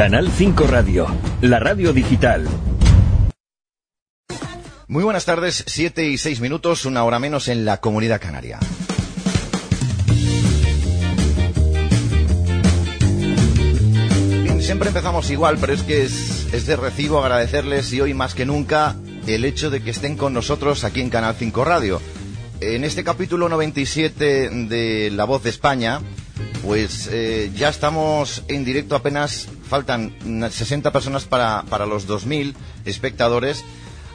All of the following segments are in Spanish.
Canal 5 Radio, la radio digital. Muy buenas tardes, siete y seis minutos, una hora menos en la comunidad canaria. Bien, siempre empezamos igual, pero es que es, es de recibo agradecerles y hoy más que nunca el hecho de que estén con nosotros aquí en Canal 5 Radio. En este capítulo 97 de La Voz de España, pues eh, ya estamos en directo apenas, faltan 60 personas para, para los 2.000 espectadores,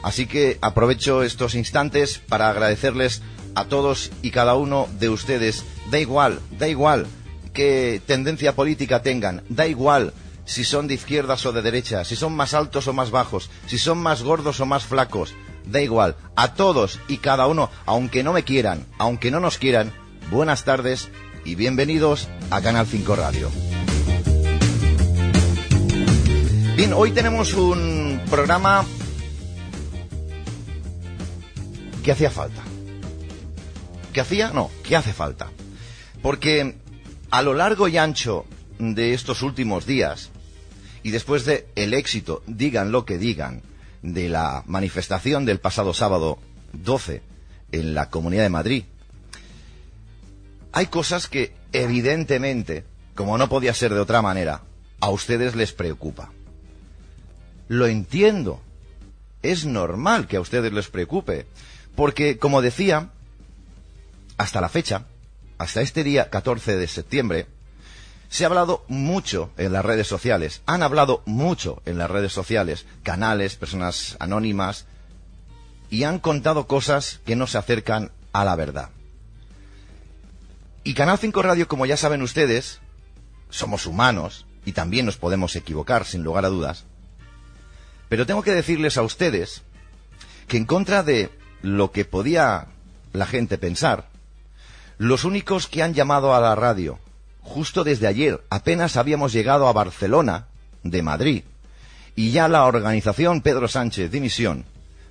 así que aprovecho estos instantes para agradecerles a todos y cada uno de ustedes. Da igual, da igual qué tendencia política tengan, da igual si son de izquierdas o de derechas, si son más altos o más bajos, si son más gordos o más flacos, da igual, a todos y cada uno, aunque no me quieran, aunque no nos quieran, buenas tardes y bienvenidos a Canal 5 Radio. Bien, hoy tenemos un programa que hacía falta. ¿Que hacía? No, que hace falta. Porque a lo largo y ancho de estos últimos días, y después de el éxito, digan lo que digan, de la manifestación del pasado sábado 12 en la Comunidad de Madrid, hay cosas que evidentemente, como no podía ser de otra manera, a ustedes les preocupa. Lo entiendo. Es normal que a ustedes les preocupe. Porque, como decía, hasta la fecha, hasta este día 14 de septiembre, se ha hablado mucho en las redes sociales, han hablado mucho en las redes sociales, canales, personas anónimas, y han contado cosas que no se acercan a la verdad. Y Canal 5 Radio, como ya saben ustedes, somos humanos y también nos podemos equivocar, sin lugar a dudas. Pero tengo que decirles a ustedes que en contra de lo que podía la gente pensar, los únicos que han llamado a la radio justo desde ayer, apenas habíamos llegado a Barcelona, de Madrid, y ya la organización Pedro Sánchez Dimisión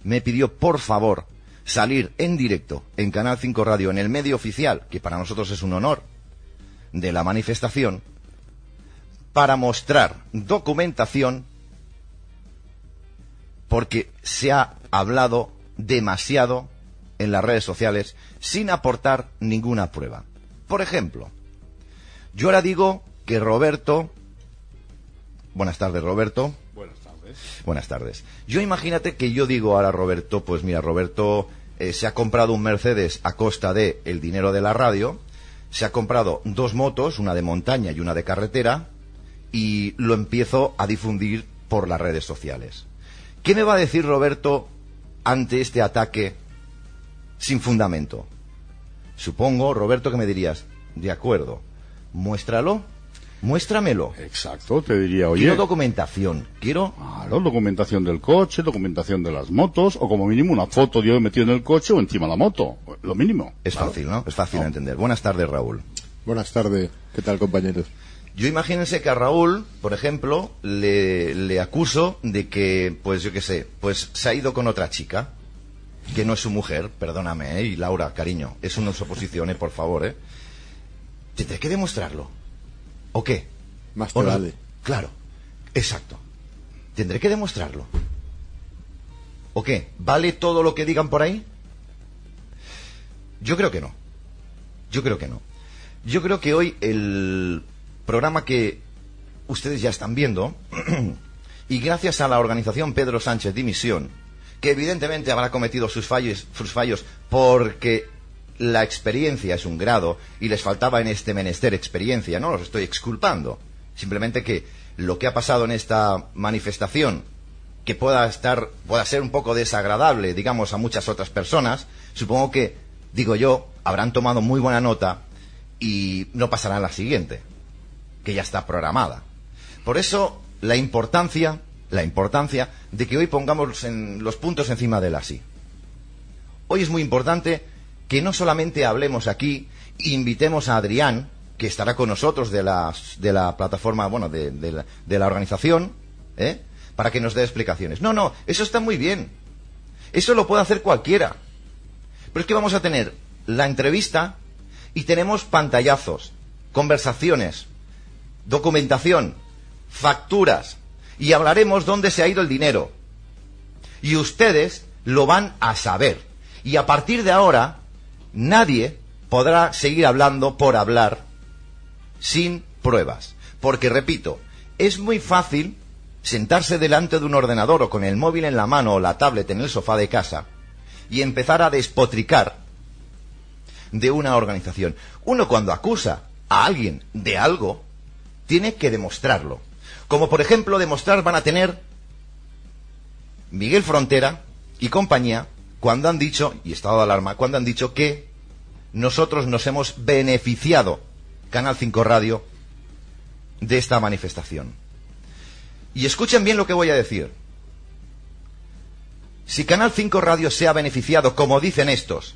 me pidió por favor salir en directo en Canal 5 Radio, en el medio oficial, que para nosotros es un honor, de la manifestación, para mostrar documentación, porque se ha hablado demasiado en las redes sociales sin aportar ninguna prueba. Por ejemplo, yo ahora digo que Roberto. Buenas tardes, Roberto. Buenas tardes. Buenas tardes. Yo imagínate que yo digo ahora a Roberto, pues mira, Roberto eh, se ha comprado un Mercedes a costa de el dinero de la radio, se ha comprado dos motos, una de montaña y una de carretera, y lo empiezo a difundir por las redes sociales. ¿Qué me va a decir Roberto ante este ataque sin fundamento? Supongo, Roberto, que me dirías, de acuerdo, muéstralo, muéstramelo. Exacto, te diría, oye. Quiero documentación, quiero... Claro, documentación del coche, documentación de las motos, o como mínimo una foto de yo metido en el coche o encima de la moto. Lo mínimo. Es Claro. fácil, ¿no? Es fácil de entender. Buenas tardes, Raúl. Buenas tardes, ¿qué tal compañeros? Yo imagínense que a Raúl, por ejemplo, le, le acuso de que, pues yo qué sé, pues se ha ido con otra chica, que no es su mujer, perdóname, ¿eh? Y Laura, cariño, es una suposición, ¿eh? Por favor, ¿eh? Tendré que demostrarlo. ¿O qué? Más vale. Claro, exacto. Tendré que demostrarlo. ¿O qué? ¿Vale todo lo que digan por ahí? Yo creo que no. Yo creo que no. Yo creo que hoy el programa que ustedes ya están viendo, y gracias a la organización Pedro Sánchez Dimisión, que evidentemente habrá cometido sus fallos, sus fallos porque la experiencia es un grado y les faltaba en este menester experiencia, no los estoy exculpando. Simplemente que lo que ha pasado en esta manifestación, que pueda estar, pueda ser un poco desagradable, digamos, a muchas otras personas, supongo que, digo yo, habrán tomado muy buena nota y no pasará a la siguiente, que ya está programada. Por eso, la importancia, la importancia de que hoy pongamos los puntos encima del así. Hoy es muy importante que no solamente hablemos aquí, invitemos a Adrián, que estará con nosotros de la, de la plataforma, bueno, de, de la, de la organización, ¿eh? para que nos dé explicaciones. No, no, eso está muy bien. Eso lo puede hacer cualquiera. Pero es que vamos a tener la entrevista y tenemos pantallazos, conversaciones, documentación, facturas y hablaremos dónde se ha ido el dinero. Y ustedes lo van a saber. Y a partir de ahora, nadie podrá seguir hablando por hablar sin pruebas. Porque, repito, es muy fácil sentarse delante de un ordenador o con el móvil en la mano o la tablet en el sofá de casa y empezar a despotricar de una organización. Uno cuando acusa a alguien de algo, tiene que demostrarlo. Como por ejemplo demostrar van a tener Miguel Frontera y compañía cuando han dicho, y estado de alarma, cuando han dicho que nosotros nos hemos beneficiado, Canal 5 Radio, de esta manifestación. Y escuchen bien lo que voy a decir. Si Canal 5 Radio se ha beneficiado, como dicen estos,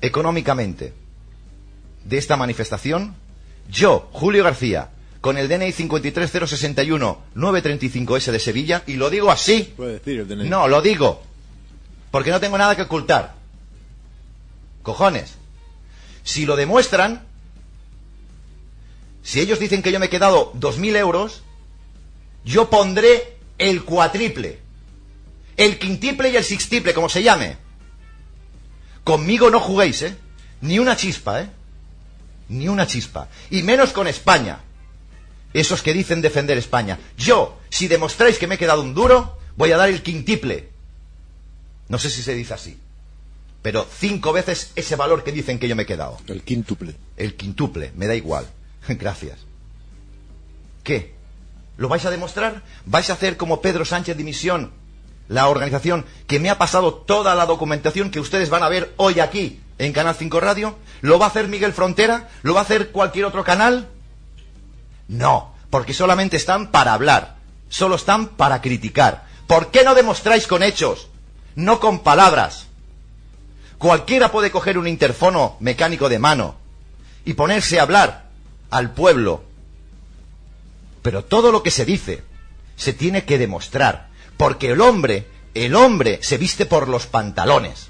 económicamente, de esta manifestación, yo, Julio García, con el DNI 53061-935S de Sevilla, y lo digo así. Puede decir el DNI. No, lo digo. Porque no tengo nada que ocultar. Cojones. Si lo demuestran, si ellos dicen que yo me he quedado 2.000 euros, yo pondré el cuatriple, el quintiple y el sextiple, como se llame. Conmigo no juguéis, ¿eh? Ni una chispa, ¿eh? Ni una chispa. Y menos con España. Esos que dicen defender España. Yo, si demostráis que me he quedado un duro, voy a dar el quintiple. No sé si se dice así. Pero cinco veces ese valor que dicen que yo me he quedado. El quíntuple. El quintuple, me da igual. Gracias. ¿Qué? ¿Lo vais a demostrar? ¿Vais a hacer como Pedro Sánchez Dimisión, la organización que me ha pasado toda la documentación que ustedes van a ver hoy aquí en Canal 5 Radio? ¿Lo va a hacer Miguel Frontera? ¿Lo va a hacer cualquier otro canal? No, porque solamente están para hablar, solo están para criticar. ¿Por qué no demostráis con hechos? No con palabras. Cualquiera puede coger un interfono mecánico de mano y ponerse a hablar al pueblo. Pero todo lo que se dice se tiene que demostrar, porque el hombre, el hombre se viste por los pantalones.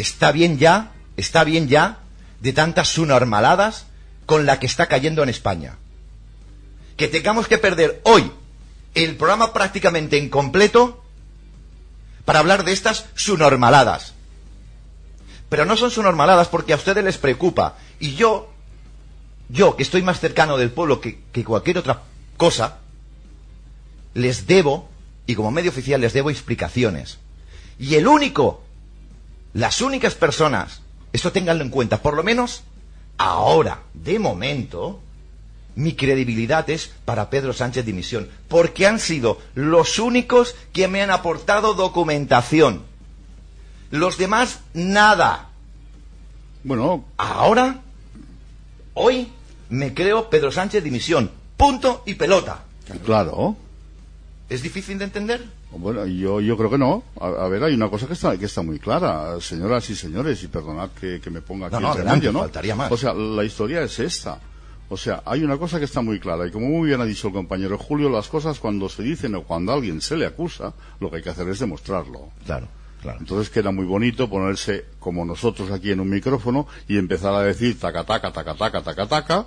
Está bien ya, está bien ya de tantas subnormaladas con la que está cayendo en España. Que tengamos que perder hoy el programa prácticamente incompleto para hablar de estas subnormaladas. Pero no son subnormaladas porque a ustedes les preocupa. Y yo, yo que estoy más cercano del pueblo que, que cualquier otra cosa, les debo, y como medio oficial les debo explicaciones. Y el único, las únicas personas, esto ténganlo en cuenta, por lo menos ahora, de momento, mi credibilidad es para Pedro Sánchez Dimisión, porque han sido los únicos que me han aportado documentación. Los demás, nada. Bueno, Ahora, hoy, me creo Pedro Sánchez Dimisión. Punto y pelota. claro. ¿Es difícil de entender? Bueno, yo, yo creo que no. A, a ver, hay una cosa que está, que está muy clara, señoras y señores, y perdonad que, que me ponga aquí No, no, adelante, medio, ¿no? faltaría más. O sea, la historia es esta. O sea, hay una cosa que está muy clara, y como muy bien ha dicho el compañero Julio, las cosas cuando se dicen o cuando a alguien se le acusa, lo que hay que hacer es demostrarlo. Claro, claro. Entonces queda muy bonito ponerse como nosotros aquí en un micrófono y empezar a decir taca taca taca taca taca taca,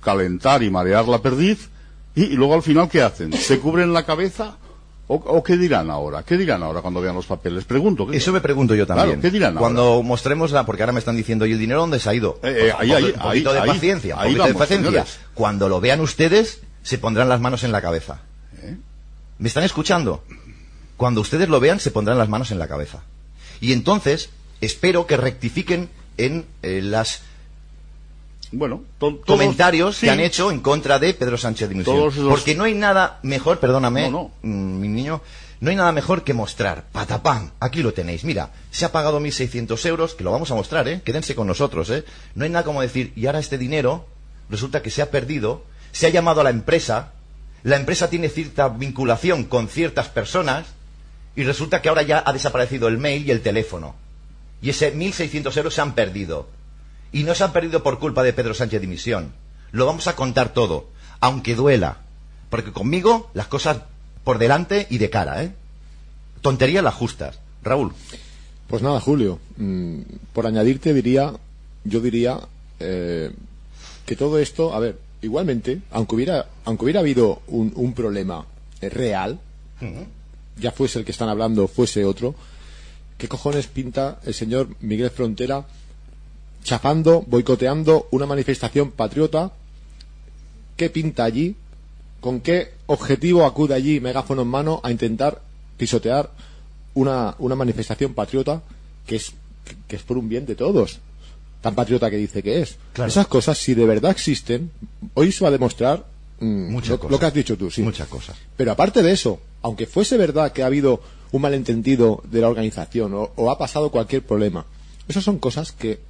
calentar y marear la perdiz y, y luego al final ¿qué hacen? ¿Se cubren la cabeza? ¿O, o qué dirán ahora? ¿Qué dirán ahora cuando vean los papeles? Pregunto. ¿qué- Eso me pregunto yo también. Claro, ¿qué dirán Cuando mostremos la, porque ahora me están diciendo, ¿y el dinero dónde se ha ido? Eh, eh, ahí, un ahí, un poquito ahí, de paciencia, un poquito de paciencia. señores. Cuando lo vean ustedes, se pondrán las manos en la cabeza. ¿Eh? ¿Me están escuchando? Cuando ustedes lo vean, se pondrán las manos en la cabeza. Y entonces, espero que rectifiquen en eh, las Bueno, to- todos- comentarios sí, que han hecho en contra de Pedro Sánchez Dimisión. Esos- Porque no hay nada mejor, perdóname, No, no. mm, mi niño, no hay nada mejor que mostrar, patapam, aquí lo tenéis, mira, se ha pagado 1.600 euros, que lo vamos a mostrar, ¿eh? Quédense con nosotros, ¿eh? No hay nada como decir, y ahora este dinero resulta que se ha perdido, se ha llamado a la empresa, la empresa tiene cierta vinculación con ciertas personas, y resulta que ahora ya ha desaparecido el mail y el teléfono. Y ese 1.600 euros se han perdido. Y no se han perdido por culpa de Pedro Sánchez Dimisión. Lo vamos a contar todo, aunque duela. Porque conmigo las cosas por delante y de cara, ¿eh? Tonterías las justas. Raúl, Pues nada, Julio, mm, por añadirte diría, yo diría, eh, que todo esto, a ver, igualmente, aunque hubiera, aunque hubiera habido un, un problema eh, real, ya fuese el que están hablando, fuese otro, ¿qué cojones pinta el señor Miguel Frontera chafando, boicoteando una manifestación patriota? ¿Qué pinta allí? ¿Con qué objetivo acude allí, megáfono en mano, a intentar pisotear una, una manifestación patriota que es, que es por un bien de todos? Tan patriota que dice que es. Claro. Esas cosas, si de verdad existen, hoy se va a demostrar mm, Muchas lo, cosas. lo que has dicho tú, sí. Muchas cosas. Pero aparte de eso, aunque fuese verdad que ha habido un malentendido de la organización o, o ha pasado cualquier problema, esas son cosas que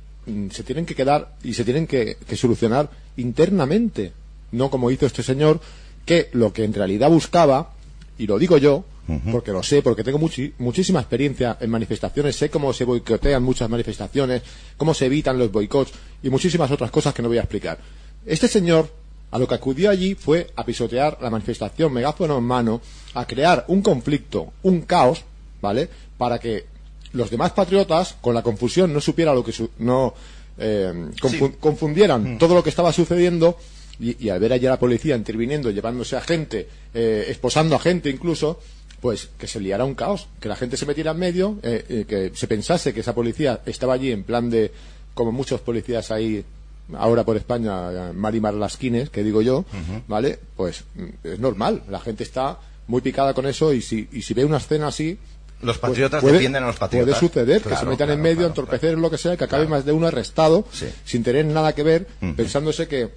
se tienen que quedar y se tienen que, que solucionar internamente, no como hizo este señor, que lo que en realidad buscaba, y lo digo yo, porque lo sé, porque tengo muchísima experiencia en manifestaciones, sé cómo se boicotean muchas manifestaciones, cómo se evitan los boicots y muchísimas otras cosas que no voy a explicar. Este señor a lo que acudió allí fue a pisotear la manifestación megáfono en mano, a crear un conflicto, un caos, ¿vale? Para que los demás patriotas, con la confusión, no supieran lo que su- no eh, confu- Sí. confundieran todo lo que estaba sucediendo y, y al ver allí a la policía interviniendo, llevándose a gente, eh, esposando a gente incluso, pues que se liara un caos, que la gente se metiera en medio, eh, que se pensase que esa policía estaba allí en plan de, como muchos policías ahí ahora por España, Marimar Lasquines, que digo yo, ¿vale? Pues mm, es normal, la gente está muy picada con eso y si, y si ve una escena así, Los patriotas puede- defienden a los patriotas. Puede suceder que se metan en medio, claro, entorpecer claro. lo que sea, que acabe más de uno arrestado Sí. sin tener nada que ver, pensándose que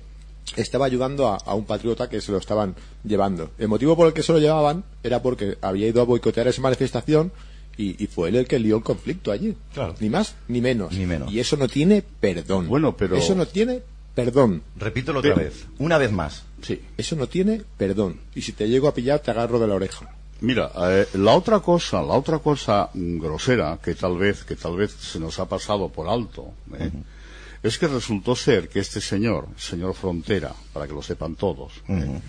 estaba ayudando a, a un patriota que se lo estaban llevando. El motivo por el que se lo llevaban era porque había ido a boicotear esa manifestación y, y fue él el que lió el conflicto allí. Ni más ni menos. Ni menos. Y eso no tiene perdón. Bueno, pero- Eso no tiene perdón. Repítelo otra Pero- vez. Una vez más. Sí. Eso no tiene perdón. Y si te llego a pillar, te agarro de la oreja. Mira, eh, la otra cosa, la otra cosa mm, grosera que tal vez, que tal vez se nos ha pasado por alto, ¿eh? es que resultó ser que este señor, señor Frontera, para que lo sepan todos, ¿eh?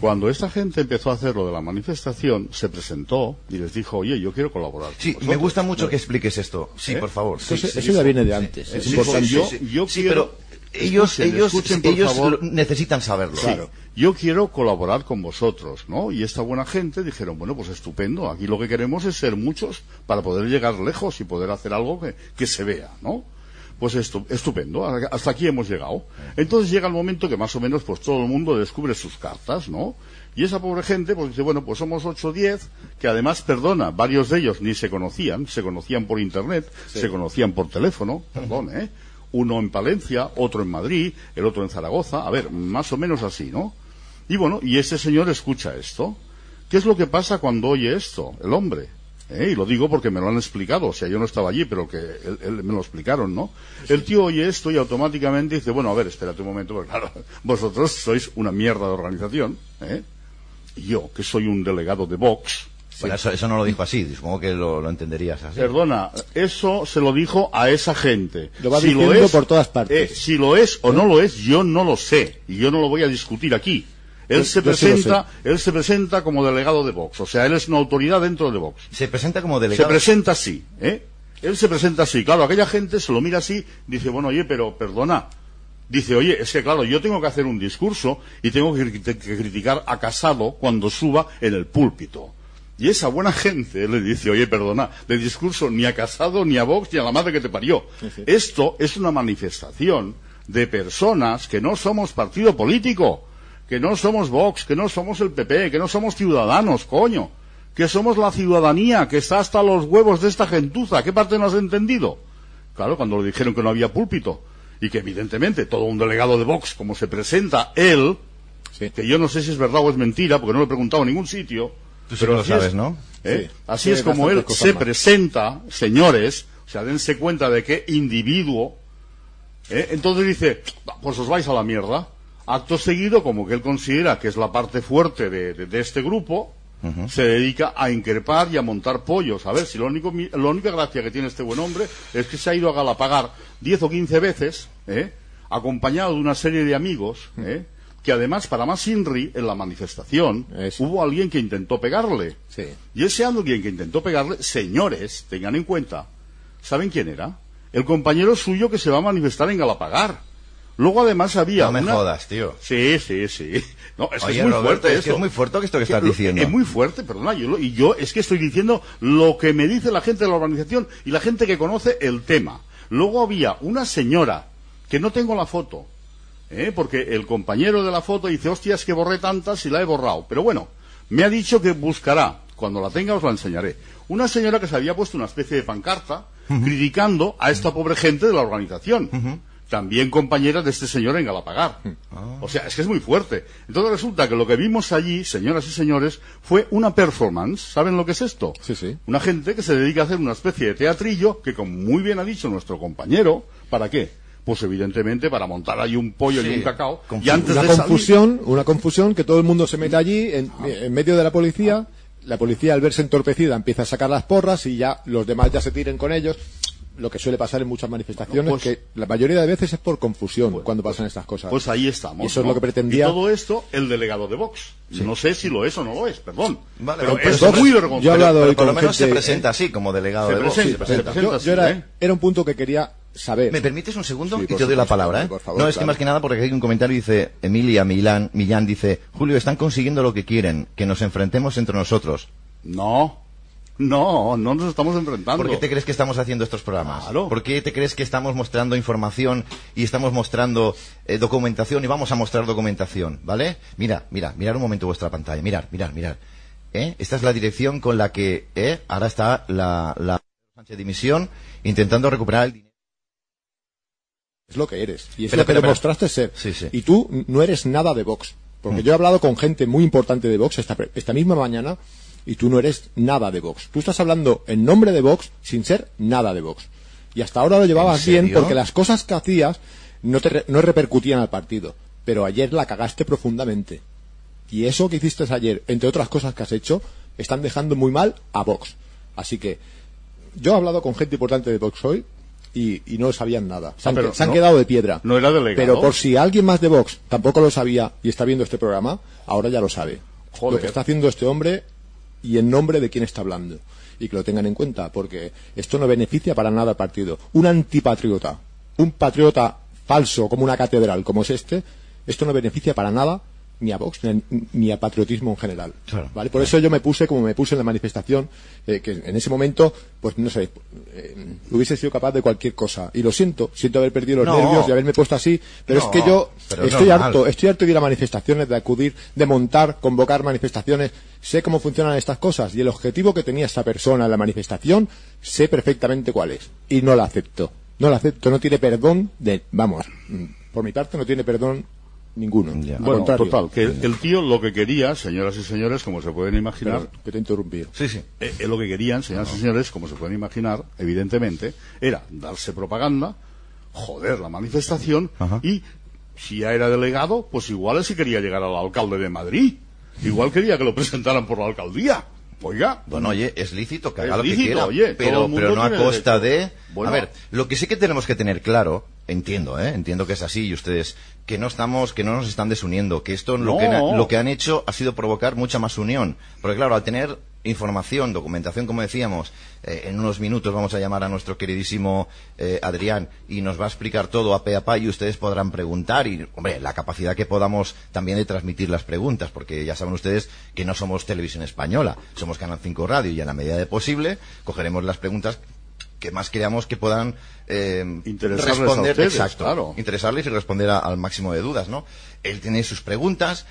cuando esta gente empezó a hacer lo de la manifestación, se presentó y les dijo, oye, yo quiero colaborar. con Sí, me vosotros". gusta mucho que expliques esto. Sí, ¿Eh? por favor. Eso, Sí, se- sí, eso ya viene de antes. sí, es sí, importante. sí, yo- yo Sí, quiero- pero ellos, Escuchen, ellos, escuchen, por ellos favor. necesitan saberlo. Sí, yo quiero colaborar con vosotros, ¿no? Y esta buena gente dijeron, bueno, pues estupendo, aquí lo que queremos es ser muchos para poder llegar lejos y poder hacer algo que, que se vea, ¿no? Pues estupendo, hasta aquí hemos llegado. Entonces llega el momento que más o menos pues todo el mundo descubre sus cartas, ¿no? Y esa pobre gente pues dice, bueno, pues somos 8 o 10, que además, perdona, varios de ellos ni se conocían, se conocían por internet, se conocían por teléfono, perdón, ¿eh? Uno en Palencia, otro en Madrid, el otro en Zaragoza, a ver, más o menos así, ¿no? Y bueno, y ese señor escucha esto. ¿Qué es lo que pasa cuando oye esto, el hombre? ¿Eh? Y lo digo porque me lo han explicado, o sea, yo no estaba allí, pero que él, él- me lo explicaron, ¿no? El tío oye esto y automáticamente dice, bueno, a ver, espérate un momento, porque claro, vosotros sois una mierda de organización, ¿eh? Y yo, que soy un delegado de Vox, Bueno, eso, eso no lo dijo así, supongo que lo, lo entenderías así. Perdona, eso se lo dijo a esa gente. Lo va diciendo por todas partes. eh, si lo es o no lo es, yo no lo sé. Y yo no lo voy a discutir aquí. Él Yo- se sí lo presenta, él se presenta como delegado de Vox. O sea, él es una autoridad dentro de Vox. Se presenta como Se delegado. presenta así, ¿eh? Él se presenta así. Claro, aquella gente se lo mira así, dice, bueno, oye, pero perdona. Dice, oye, es que claro, yo tengo que hacer un discurso y tengo que criticar a Casado cuando suba en el púlpito. Y esa buena gente le dice, oye, perdona, de discurso ni a Casado, ni a Vox, ni a la madre que te parió. Esto es una manifestación de personas que no somos partido político, que no somos Vox, que no somos el PP, que no somos ciudadanos, coño, que somos la ciudadanía, que está hasta los huevos de esta gentuza. ¿Qué parte no has entendido? Claro, cuando le dijeron que no había púlpito y que evidentemente todo un delegado de Vox, como se presenta él, Sí. que yo no sé si es verdad o es mentira, porque no lo he preguntado en ningún sitio. Tú sí que lo sabes, es, ¿no? ¿eh? Sí. Así Sí, es como él se más. presenta, señores, o sea, dense cuenta de qué individuo, ¿eh? entonces dice, "Va, pues os vais a la mierda. Acto seguido, como que él considera que es la parte fuerte de, de- de este grupo, se dedica a increpar y a montar pollos. A ver, si lo único, la única gracia que tiene este buen hombre es que se ha ido a Galapagar 10 o 15 veces, ¿eh? acompañado de una serie de amigos, ¿eh? Que además, para más Inri, en la manifestación, Eso. hubo alguien que intentó pegarle. Sí. Y ese alguien que intentó pegarle, señores, tengan en cuenta, ¿saben quién era? El compañero suyo que se va a manifestar en Galapagar. Luego además había No me una- jodas, tío. Sí, sí, sí. No, es que Oye, es muy Roberto, fuerte es que esto. es muy fuerte esto que estás diciendo. Es muy fuerte, perdona. Yo y yo es que estoy diciendo lo que me dice la gente de la organización y la gente que conoce el tema. Luego había una señora, que no tengo la foto, ¿eh? porque el compañero de la foto dice, hostias, que borré tantas y la he borrado. Pero bueno, me ha dicho que buscará. Cuando la tenga os la enseñaré. Una señora que se había puesto una especie de pancarta criticando a esta pobre gente de la organización. También compañera de este señor en Galapagar. O sea, es que es muy fuerte. Entonces resulta que lo que vimos allí, señoras y señores, fue una performance. ¿Saben lo que es esto? Sí, sí. Una gente que se dedica a hacer una especie de teatrillo que, como muy bien ha dicho nuestro compañero, ¿para qué? Pues evidentemente para montar ahí un pollo Sí, y un cacao. confu- Y antes una de salir- confusión, una confusión que todo el mundo se mete allí en, en medio de la policía. La policía al verse entorpecida empieza a sacar las porras y ya los demás ya se tiren con ellos. Lo que suele pasar en muchas manifestaciones, Pues- que la mayoría de veces es por confusión cuando pasan estas cosas. Pues ahí estamos. Y eso es ¿no? lo que pretendía- Y todo esto, el delegado de Vox. No sé si lo es o no lo es, perdón. Vale, pero pero es muy yo he vergonzoso. hablado Pero hoy por lo menos se presenta así, como delegado Se de Vox. presenta, Sí, se presenta. presenta. yo, yo era, ¿eh? era un punto que quería saber. ¿Me permites un segundo? Sí, y te doy la palabra, ¿eh? por favor, no, es que más que nada porque aquí hay un comentario dice Emilia Milán, Millán dice, Julio, están consiguiendo lo que quieren, que nos enfrentemos entre nosotros. No, no, no nos estamos enfrentando. ¿Por qué te crees que estamos haciendo estos programas? Claro. ¿Por qué te crees que estamos mostrando información y estamos mostrando eh, documentación y vamos a mostrar documentación? ¿Vale? Mira, mira, mirar un momento vuestra pantalla. Mirar, mirar, mirar. ¿Eh? Esta es la dirección con la que eh, ahora está la, la Sánchez dimisión intentando recuperar el dinero. Es lo que eres. Y es Espera, lo que demostraste ser. Sí, sí. Y tú no eres nada de Vox. Porque Mm. yo he hablado con gente muy importante de Vox esta, esta misma mañana y tú no eres nada de Vox. Tú estás hablando en nombre de Vox sin ser nada de Vox. Y hasta ahora lo llevabas ¿En bien porque las cosas que hacías no, te no repercutían al partido. Pero ayer la cagaste profundamente. Y eso que hiciste ayer, entre otras cosas que has hecho, están dejando muy mal a Vox. Así que yo he hablado con gente importante de Vox hoy y, y no sabían nada. Se han, Ah, pero que- se han no- quedado de piedra. no era delegado. Pero por si alguien más de Vox tampoco lo sabía y está viendo este programa, ahora ya lo sabe. Joder. Lo que está haciendo este hombre y en nombre de quién está hablando. Y que lo tengan en cuenta, porque esto no beneficia para nada al partido. Un antipatriota, un patriota falso como una catedral como es este, esto no beneficia para nada ni a Vox ni, ni a patriotismo en general. Claro. ¿vale? Por eso yo me puse como me puse en la manifestación, eh, que en ese momento, pues no sé, eh, hubiese sido capaz de cualquier cosa. Y lo siento, siento haber perdido los No. nervios y haberme puesto así, pero No, es que yo estoy normal. harto, estoy harto de ir a manifestaciones, de acudir, de montar, convocar manifestaciones. Sé cómo funcionan estas cosas y el objetivo que tenía esta persona en la manifestación, sé perfectamente cuál es. Y no la acepto. No la acepto, no tiene perdón de, vamos, mm, por mi parte no tiene perdón ninguno. Ya. Bueno, contrario. total, que el, el tío lo que quería, señoras y señores, como se pueden imaginar, que te he interrumpido. Sí, sí. eh, eh, lo que querían, señoras y señores, como se pueden imaginar, evidentemente, era darse propaganda, joder la manifestación Ajá. y si ya era delegado, pues igual sí quería llegar al alcalde de Madrid. Igual quería que lo presentaran por la alcaldía. Oiga, Bueno, oye, es lícito que haga lo que lícito, quiera, oye, todo pero, pero no a costa derecho. de... Bueno. A ver, lo que sí que tenemos que tener claro, entiendo, ¿eh? entiendo que es así y ustedes, que no estamos, que no nos están desuniendo, que esto lo, que, lo que han hecho ha sido provocar mucha más unión. Porque claro, al tener información, documentación, como decíamos, eh, en unos minutos vamos a llamar a nuestro queridísimo eh, Adrián y nos va a explicar todo a pe a pa y ustedes podrán preguntar y, hombre, la capacidad que podamos también de transmitir las preguntas, porque ya saben ustedes que no somos televisión española, somos Canal 5 Radio y en la medida de posible cogeremos las preguntas que más creamos que puedan eh, Interesarles a responder, ustedes, exacto, claro. interesarles y responder a- al máximo de dudas, ¿no? Él tiene sus preguntas.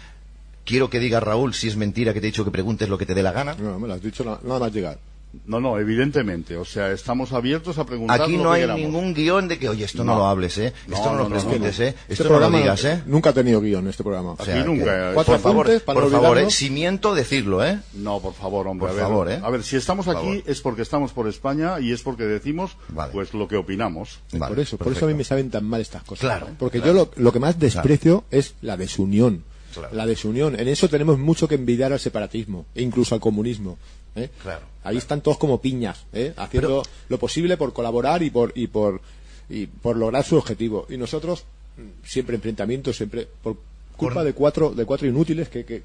Quiero que diga Raúl si es mentira que te he dicho que preguntes lo que te dé la gana. No, me lo has dicho na- nada más llegar. No, no, evidentemente, o sea, estamos abiertos a preguntar Aquí lo no que hay queramos. ningún guion de que, oye, esto no, No. lo hables, ¿eh? No, Esto no, no, lo no, preguntes, no. ¿eh? Este Esto no lo programa digas, ¿eh? nunca ha tenido guion este programa. O sea, Aquí nunca, que- eh, Cuatro por favor, para por favor, eh, si miento, decirlo, ¿eh? No, por favor, hombre. Por a ver, favor, ¿eh? A ver, si estamos Por aquí favor. es porque estamos por España y es porque decimos Vale. pues lo que opinamos. Vale, por eso, por eso a mí me saben tan mal estas cosas. Claro, Porque claro. yo lo, lo que más desprecio es la desunión. Claro. La desunión. En eso tenemos mucho que envidiar al separatismo e incluso al comunismo. ¿Eh? Claro. Ahí están todos como piñas, ¿eh? haciendo lo posible por colaborar y por y por y por lograr su objetivo. Y nosotros mm, siempre enfrentamientos, siempre por culpa Por- de cuatro de cuatro inútiles que, que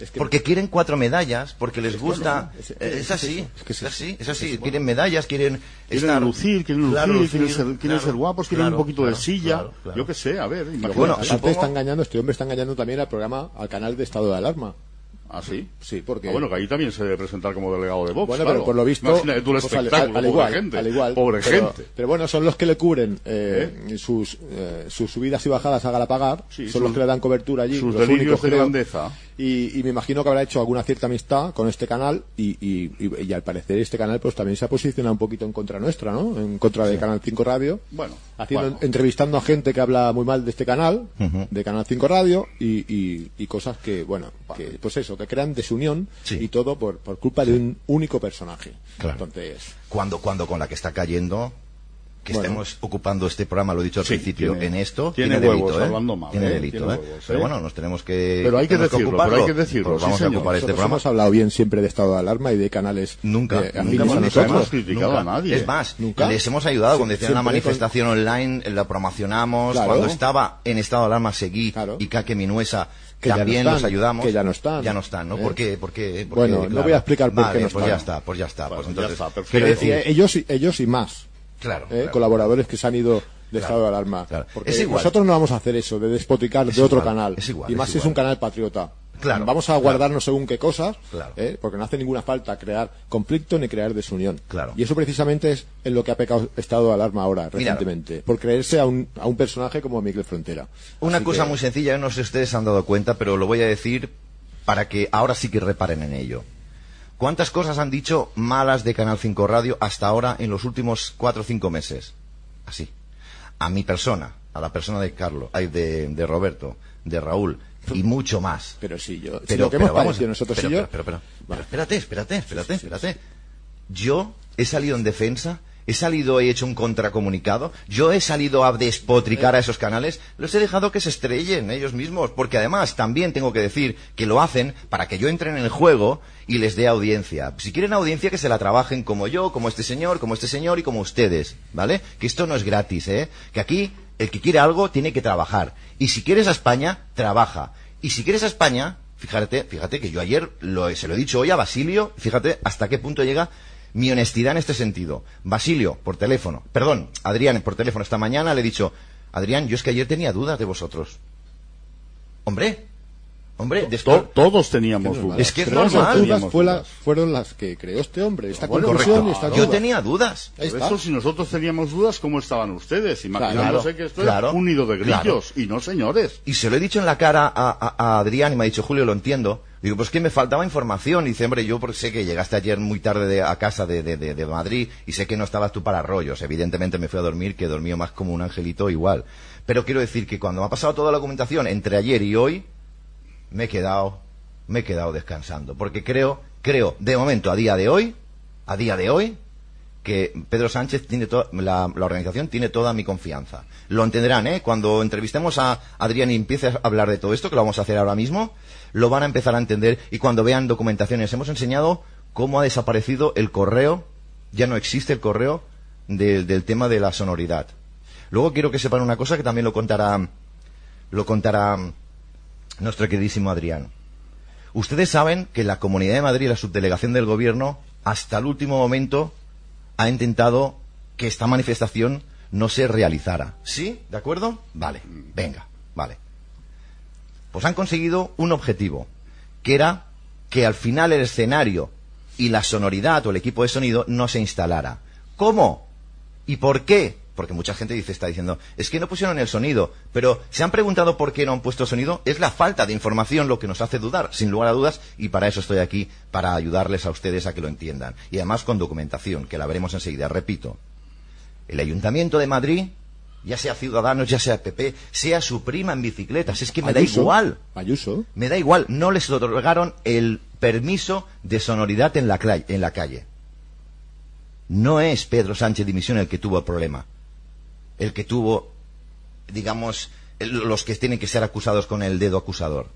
Es que- porque quieren cuatro medallas, porque les gusta. es- así, es- así, es así. quieren medallas, quieren. Quieren estar- lucir, quieren lucir, Claro, quieren, ser, quieren claro, ser guapos, quieren claro, un poquito de silla. claro, claro. Yo qué sé, a ver, imagínate. bueno, Aparte supongo- está engañando, este hombre está engañando también al programa, al canal de estado de alarma. ¿Ah, sí? Sí, porque... Ah, bueno, que ahí también se debe presentar como delegado de Vox. Bueno, claro. pero por lo visto, Imagínate tú el pues, al- espectáculo, al, pobre igual, gente. al igual, Pobre pero, gente. pero bueno, son los que le cubren eh, sus, eh, sus subidas y bajadas a Galapagar, Sí, son sus- los que le dan cobertura allí, sus los únicos, de creo. grandeza. Y, y me imagino que habrá hecho alguna cierta amistad con este canal y, y, y- al parecer este canal pues también se ha posicionado un poquito en contra nuestra, ¿no? En contra de Canal 5 Radio. Bueno, haciendo, bueno. entrevistando a gente que habla muy mal de este canal, de Canal 5 Radio, y, cosas que, bueno, que, pues eso, que crean desunión Sí. y todo por, por culpa de un único personaje. Claro. Entonces, Cuando, cuando con la que está cayendo, que Bueno. estemos ocupando este programa, lo he dicho al Sí, principio, tiene- en esto, tiene tiene, huevos, delito, ¿eh? hablando mal, Tiene delito, Tiene ¿eh? huevos, Pero ¿eh? bueno, nos tenemos que. Pero hay que decirlo, ocuparlo. pero hay que decirlo, Pues sí, vamos a señor. ocupar este nosotros programa. hemos hablado bien siempre de estado de alarma y de canales Nunca, eh, nunca hemos a nosotros. criticado Nunca. a nadie. Es más, Nunca. les hemos ayudado cuando Sie- decían la siempre con- manifestación online, la promocionamos. Claro. Cuando estaba en estado de alarma, seguí. Claro. Y Kake Minuesa, Que ya no también están, los ayudamos. que ya no están. Ya no están, ¿no? ¿Eh? ¿Por qué? ¿Por qué? ¿Por Bueno, qué? no voy a explicar por Vale, qué no pues están. ya está, pues ya está. Bueno, pues ya entonces, está, perfecto. quiero Eh, decir, eh, ellos, y- ellos y más. claro, eh, claro. colaboradores que se han ido de Claro, estado de alarma. claro. Porque Es igual. nosotros no vamos a hacer eso, de despoticar Es de otro canal. es igual, y es más si es un canal patriota. Claro, Vamos a guardarnos según qué cosas, Claro. eh, porque no hace ninguna falta crear conflicto ni crear desunión. Claro. Y eso precisamente es en lo que ha pecado estado de alarma ahora, recientemente. Por creerse a un, a un personaje como Miguel Frontera. Una Así cosa que- muy sencilla, no sé si ustedes se han dado cuenta, pero lo voy a decir para que ahora sí que reparen en ello. ¿Cuántas cosas han dicho malas de Canal 5 Radio hasta ahora en los últimos cuatro o cinco meses? Así. A mi persona, a la persona de Carlos, de, de Roberto, de Raúl y mucho más. Pero sí, yo, si Pero, lo que pero hemos vamos, nosotros pero, y yo... pero, pero espérate, espérate, espérate, espérate. Yo he salido en defensa, he salido, he hecho un contracomunicado, yo he salido a despotricar a esos canales, los he dejado que se estrellen ellos mismos, porque además también tengo que decir que lo hacen para que yo entre en el juego y les dé audiencia. Si quieren audiencia, que se la trabajen como yo, como este señor, como este señor y como ustedes, ¿vale? Que esto no es gratis, ¿eh? Que aquí el que quiere algo tiene que trabajar. Y si quieres a España, trabaja. Y si quieres a España, fíjate, fíjate que yo ayer lo, se lo he dicho hoy a Basilio, fíjate hasta qué punto llega mi honestidad en este sentido. Basilio, por teléfono, perdón, Adrián, por teléfono esta mañana le he dicho, Adrián, yo es que ayer tenía dudas de vosotros. Hombre, hombre, To- después... todos teníamos dudas. Es que es Pero normal. dudas Teníamos fue la- dudas. fueron las que creó este hombre, esta Bueno, esta Yo duda. tenía dudas. Por eso, si nosotros teníamos dudas, ¿cómo estaban ustedes? Imaginándose Claro, que esto claro, es un nido de claro. grillos. Y no, señores. Y se lo he dicho en la cara a, a- a Adrián y me ha dicho, Julio, lo entiendo. Digo, pues que me faltaba información. Y dice, hombre, yo porque sé que llegaste ayer muy tarde de- a casa de, de- de- Madrid y sé que no estabas tú para rollos. Evidentemente me fui a dormir, que dormí más como un angelito igual. Pero quiero decir que cuando me ha pasado toda la documentación entre ayer y hoy, me he quedado, me he quedado descansando. Porque creo, creo, de momento, a día de hoy, a día de hoy, que Pedro Sánchez tiene toda, la, la organización tiene toda mi confianza. Lo entenderán, ¿eh? Cuando entrevistemos a Adrián y empiece a hablar de todo esto, que lo vamos a hacer ahora mismo, lo van a empezar a entender y cuando vean documentaciones, hemos enseñado cómo ha desaparecido el correo, ya no existe el correo del- del tema de la sonoridad. Luego quiero que sepan una cosa que también lo contará, lo contará nuestro queridísimo Adrián. Ustedes saben que la Comunidad de Madrid, la subdelegación del Gobierno, hasta el último momento ha intentado que esta manifestación no se realizara. ¿Sí? ¿De acuerdo? Vale, venga, vale. Pues han conseguido un objetivo, que era que al final el escenario y la sonoridad o el equipo de sonido no se instalara. ¿Cómo? ¿Y por qué? Porque mucha gente dice, está diciendo, es que no pusieron el sonido, pero ¿se han preguntado por qué no han puesto sonido? Es la falta de información lo que nos hace dudar, sin lugar a dudas, y para eso estoy aquí, para ayudarles a ustedes a que lo entiendan. Y además con documentación, que la veremos enseguida. Repito, el Ayuntamiento de Madrid, ya sea Ciudadanos, ya sea PP, sea su prima en bicicletas, es que me da igual. Ayuso. Me da igual, no les otorgaron el permiso de sonoridad en la, en la calle. No es Pedro Sánchez Dimisión el que tuvo el problema. El que tuvo, digamos, los que tienen que ser acusados con el dedo acusador.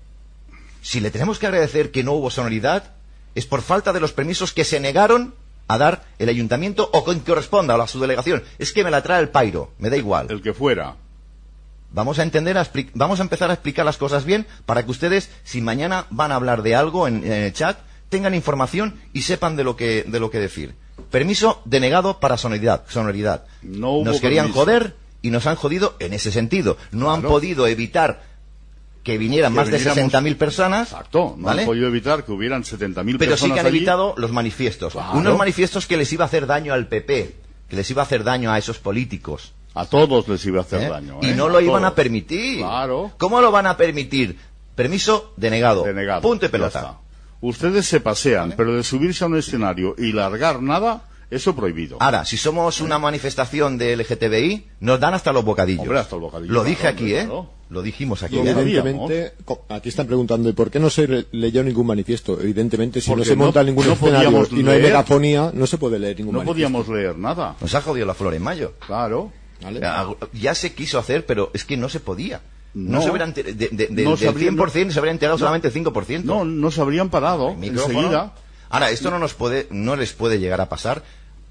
Si le tenemos que agradecer que no hubo sonoridad, es por falta de los permisos que se negaron a dar el ayuntamiento o quien corresponda a la subdelegación. Es que me la trae el pairo, me da igual. El que fuera. Vamos a entender, a vamos a empezar a explicar las cosas bien para que ustedes, si mañana van a hablar de algo en, en el chat, tengan información y sepan de lo que, de lo que decir. Permiso denegado para sonoridad. sonoridad. No nos querían permiso. joder y nos han jodido en ese sentido. No han podido evitar que vinieran Que más de viniéramos- 60.000 personas. Exacto, no ¿vale? han podido evitar que hubieran 70.000 Pero sí personas que han allí. evitado los manifiestos. Claro. Unos manifiestos que les iba a hacer daño al PP, que les iba a hacer daño a esos políticos. A todos les iba a hacer ¿eh? daño. Y ¿eh? no lo iban a permitir. Claro. ¿Cómo lo van a permitir? Permiso denegado. Denegado. Punto y pelota. Ustedes se pasean, pero de subirse a un escenario y largar nada, eso prohibido. Ahora, si somos una manifestación de LGTBI, nos dan hasta los bocadillos. Hombre, hasta el bocadillo, Lo dije aquí, ¿eh? claro. Lo dijimos aquí. ¿eh? evidentemente, aquí están preguntando, ¿y por qué no se leyó ningún manifiesto? Evidentemente, si no se no- monta ningún no escenario y no hay leer. megafonía, no se puede leer ningún no manifiesto. podíamos leer nada. Nos ha jodido la flor en mayo. Claro. ¿Vale? Ya, ya se quiso hacer, pero es que no se podía. No, No. se hubieran, de, de- de- No del se habría- 100% se habría enterado solamente el 5%. No, no se habrían parado enseguida. Ahora, esto no nos puede, no les puede llegar a pasar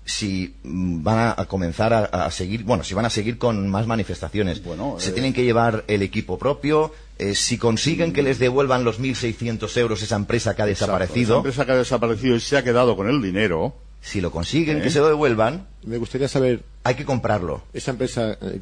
si van a, a comenzar a, a seguir, bueno, si van a seguir con más manifestaciones. Bueno, se eh, tienen que llevar el equipo propio. eh, si consiguen que les devuelvan los 1.600 euros esa empresa que ha Exacto. desaparecido, Esa empresa que ha desaparecido y se ha quedado con el dinero. Si lo consiguen ¿Eh? que se lo devuelvan, Me gustaría saber, hay que comprarlo. esa empresa, eh,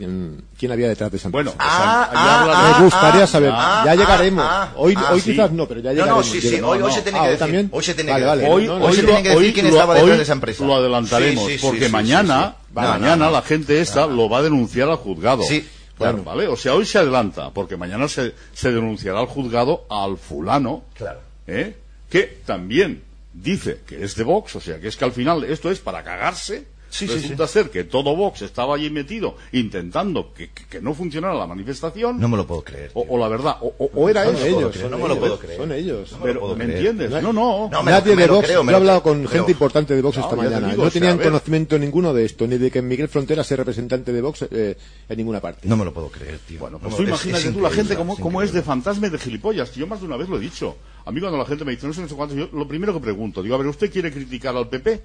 quién, había detrás de esa Bueno, empresa. Ah, ah, ah, Me gustaría saber. ah, Ya ah, llegaremos. ah, hoy ah, hoy sí. quizás no, pero ya No, llegaremos. no, sí, sí, Llegaremos. hoy, hoy no. se tiene Ah, que ¿hoy decir. también? Hoy se tiene Vale, que vale. decir. Hoy, No, hoy no, se lo- tiene que decir quién lo- estaba detrás hoy de esa empresa. Lo adelantaremos, Sí, sí, sí, porque sí, mañana, sí, sí. No, mañana no, no. la gente esta lo va a denunciar al juzgado. Sí, Claro, claro. ¿vale? O sea, hoy se adelanta, porque mañana se, se denunciará al juzgado al fulano, Claro. ¿eh? que también dice que es de Vox, o sea, que es que al final esto es para cagarse. Sí, sí, Resulta ser que todo Vox estaba allí metido intentando que, que- que no funcionara la manifestación, No me lo puedo creer. o, o la verdad, o, o- o era Son eso. ellos, creer, son no me lo puedo creer. Son ellos. No me lo Pero, puedo ¿me creer. entiendes? No, no. No, me lo- Nadie me de Vox, creo, yo he hablado con gente importante de Vox No, esta mañana. digo, no o sea, tenían conocimiento ninguno de esto, ni de que Miguel Frontera sea representante de Vox eh, en ninguna parte. No me lo puedo creer, tío. Bueno, No pues tú es- imagínate es tú la gente como, es de fantasma y de gilipollas. que Yo más de una vez lo he dicho. A mí cuando la gente me dice no sé, no sé cuánto, yo lo primero que pregunto, digo, a ver, ¿usted quiere criticar al PP?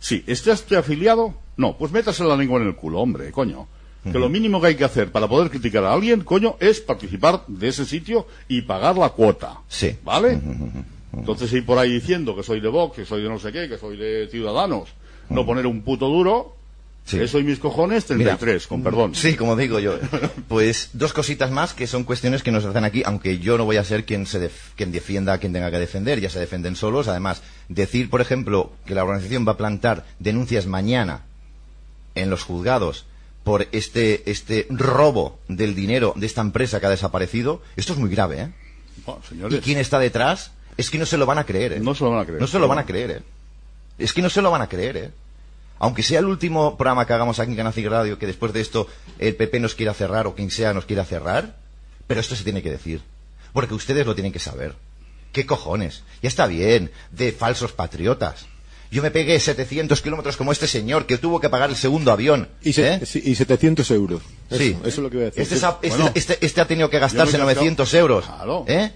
Sí. ¿Está usted afiliado? No, pues métase la lengua en el culo, hombre, coño. Que lo mínimo que hay que hacer para poder criticar a alguien, coño, es participar de ese sitio y pagar la cuota. Sí. ¿Vale? Entonces ir por ahí diciendo que soy de Vox, que soy de no sé qué, que soy de Ciudadanos, no poner un puto duro, Sí. eso y mis cojones, 33, con perdón. Sí, como digo yo. Pues dos cositas más que son cuestiones que nos hacen aquí, aunque yo no voy a ser quien, se def- quien defienda a quien tenga que defender, ya se defienden solos. Además, decir, por ejemplo, que la organización va a plantar denuncias mañana en los juzgados por este, este robo del dinero de esta empresa que ha desaparecido, esto es muy grave, ¿eh? Bueno, ¿Y quién está detrás? Es que no se lo van a creer, ¿eh? No se lo van a creer. No se lo van a creer, ¿eh? Es que no se lo van a creer, ¿eh? Aunque sea el último programa que hagamos aquí en Canacig Radio, que después de esto el PP nos quiera cerrar o quien sea nos quiera cerrar, pero esto se tiene que decir. Porque ustedes lo tienen que saber. ¿Qué cojones? Ya está bien, de falsos patriotas. Yo me pegué 700 kilómetros como este señor que tuvo que pagar el segundo avión. Y, se- ¿eh? sí, y 700 euros. Eso, Sí. eso es lo que voy a decir. Este, este- Bueno. este- este ha tenido que gastarse Yo me he gastado- 900 euros. Claro. ¿Eh?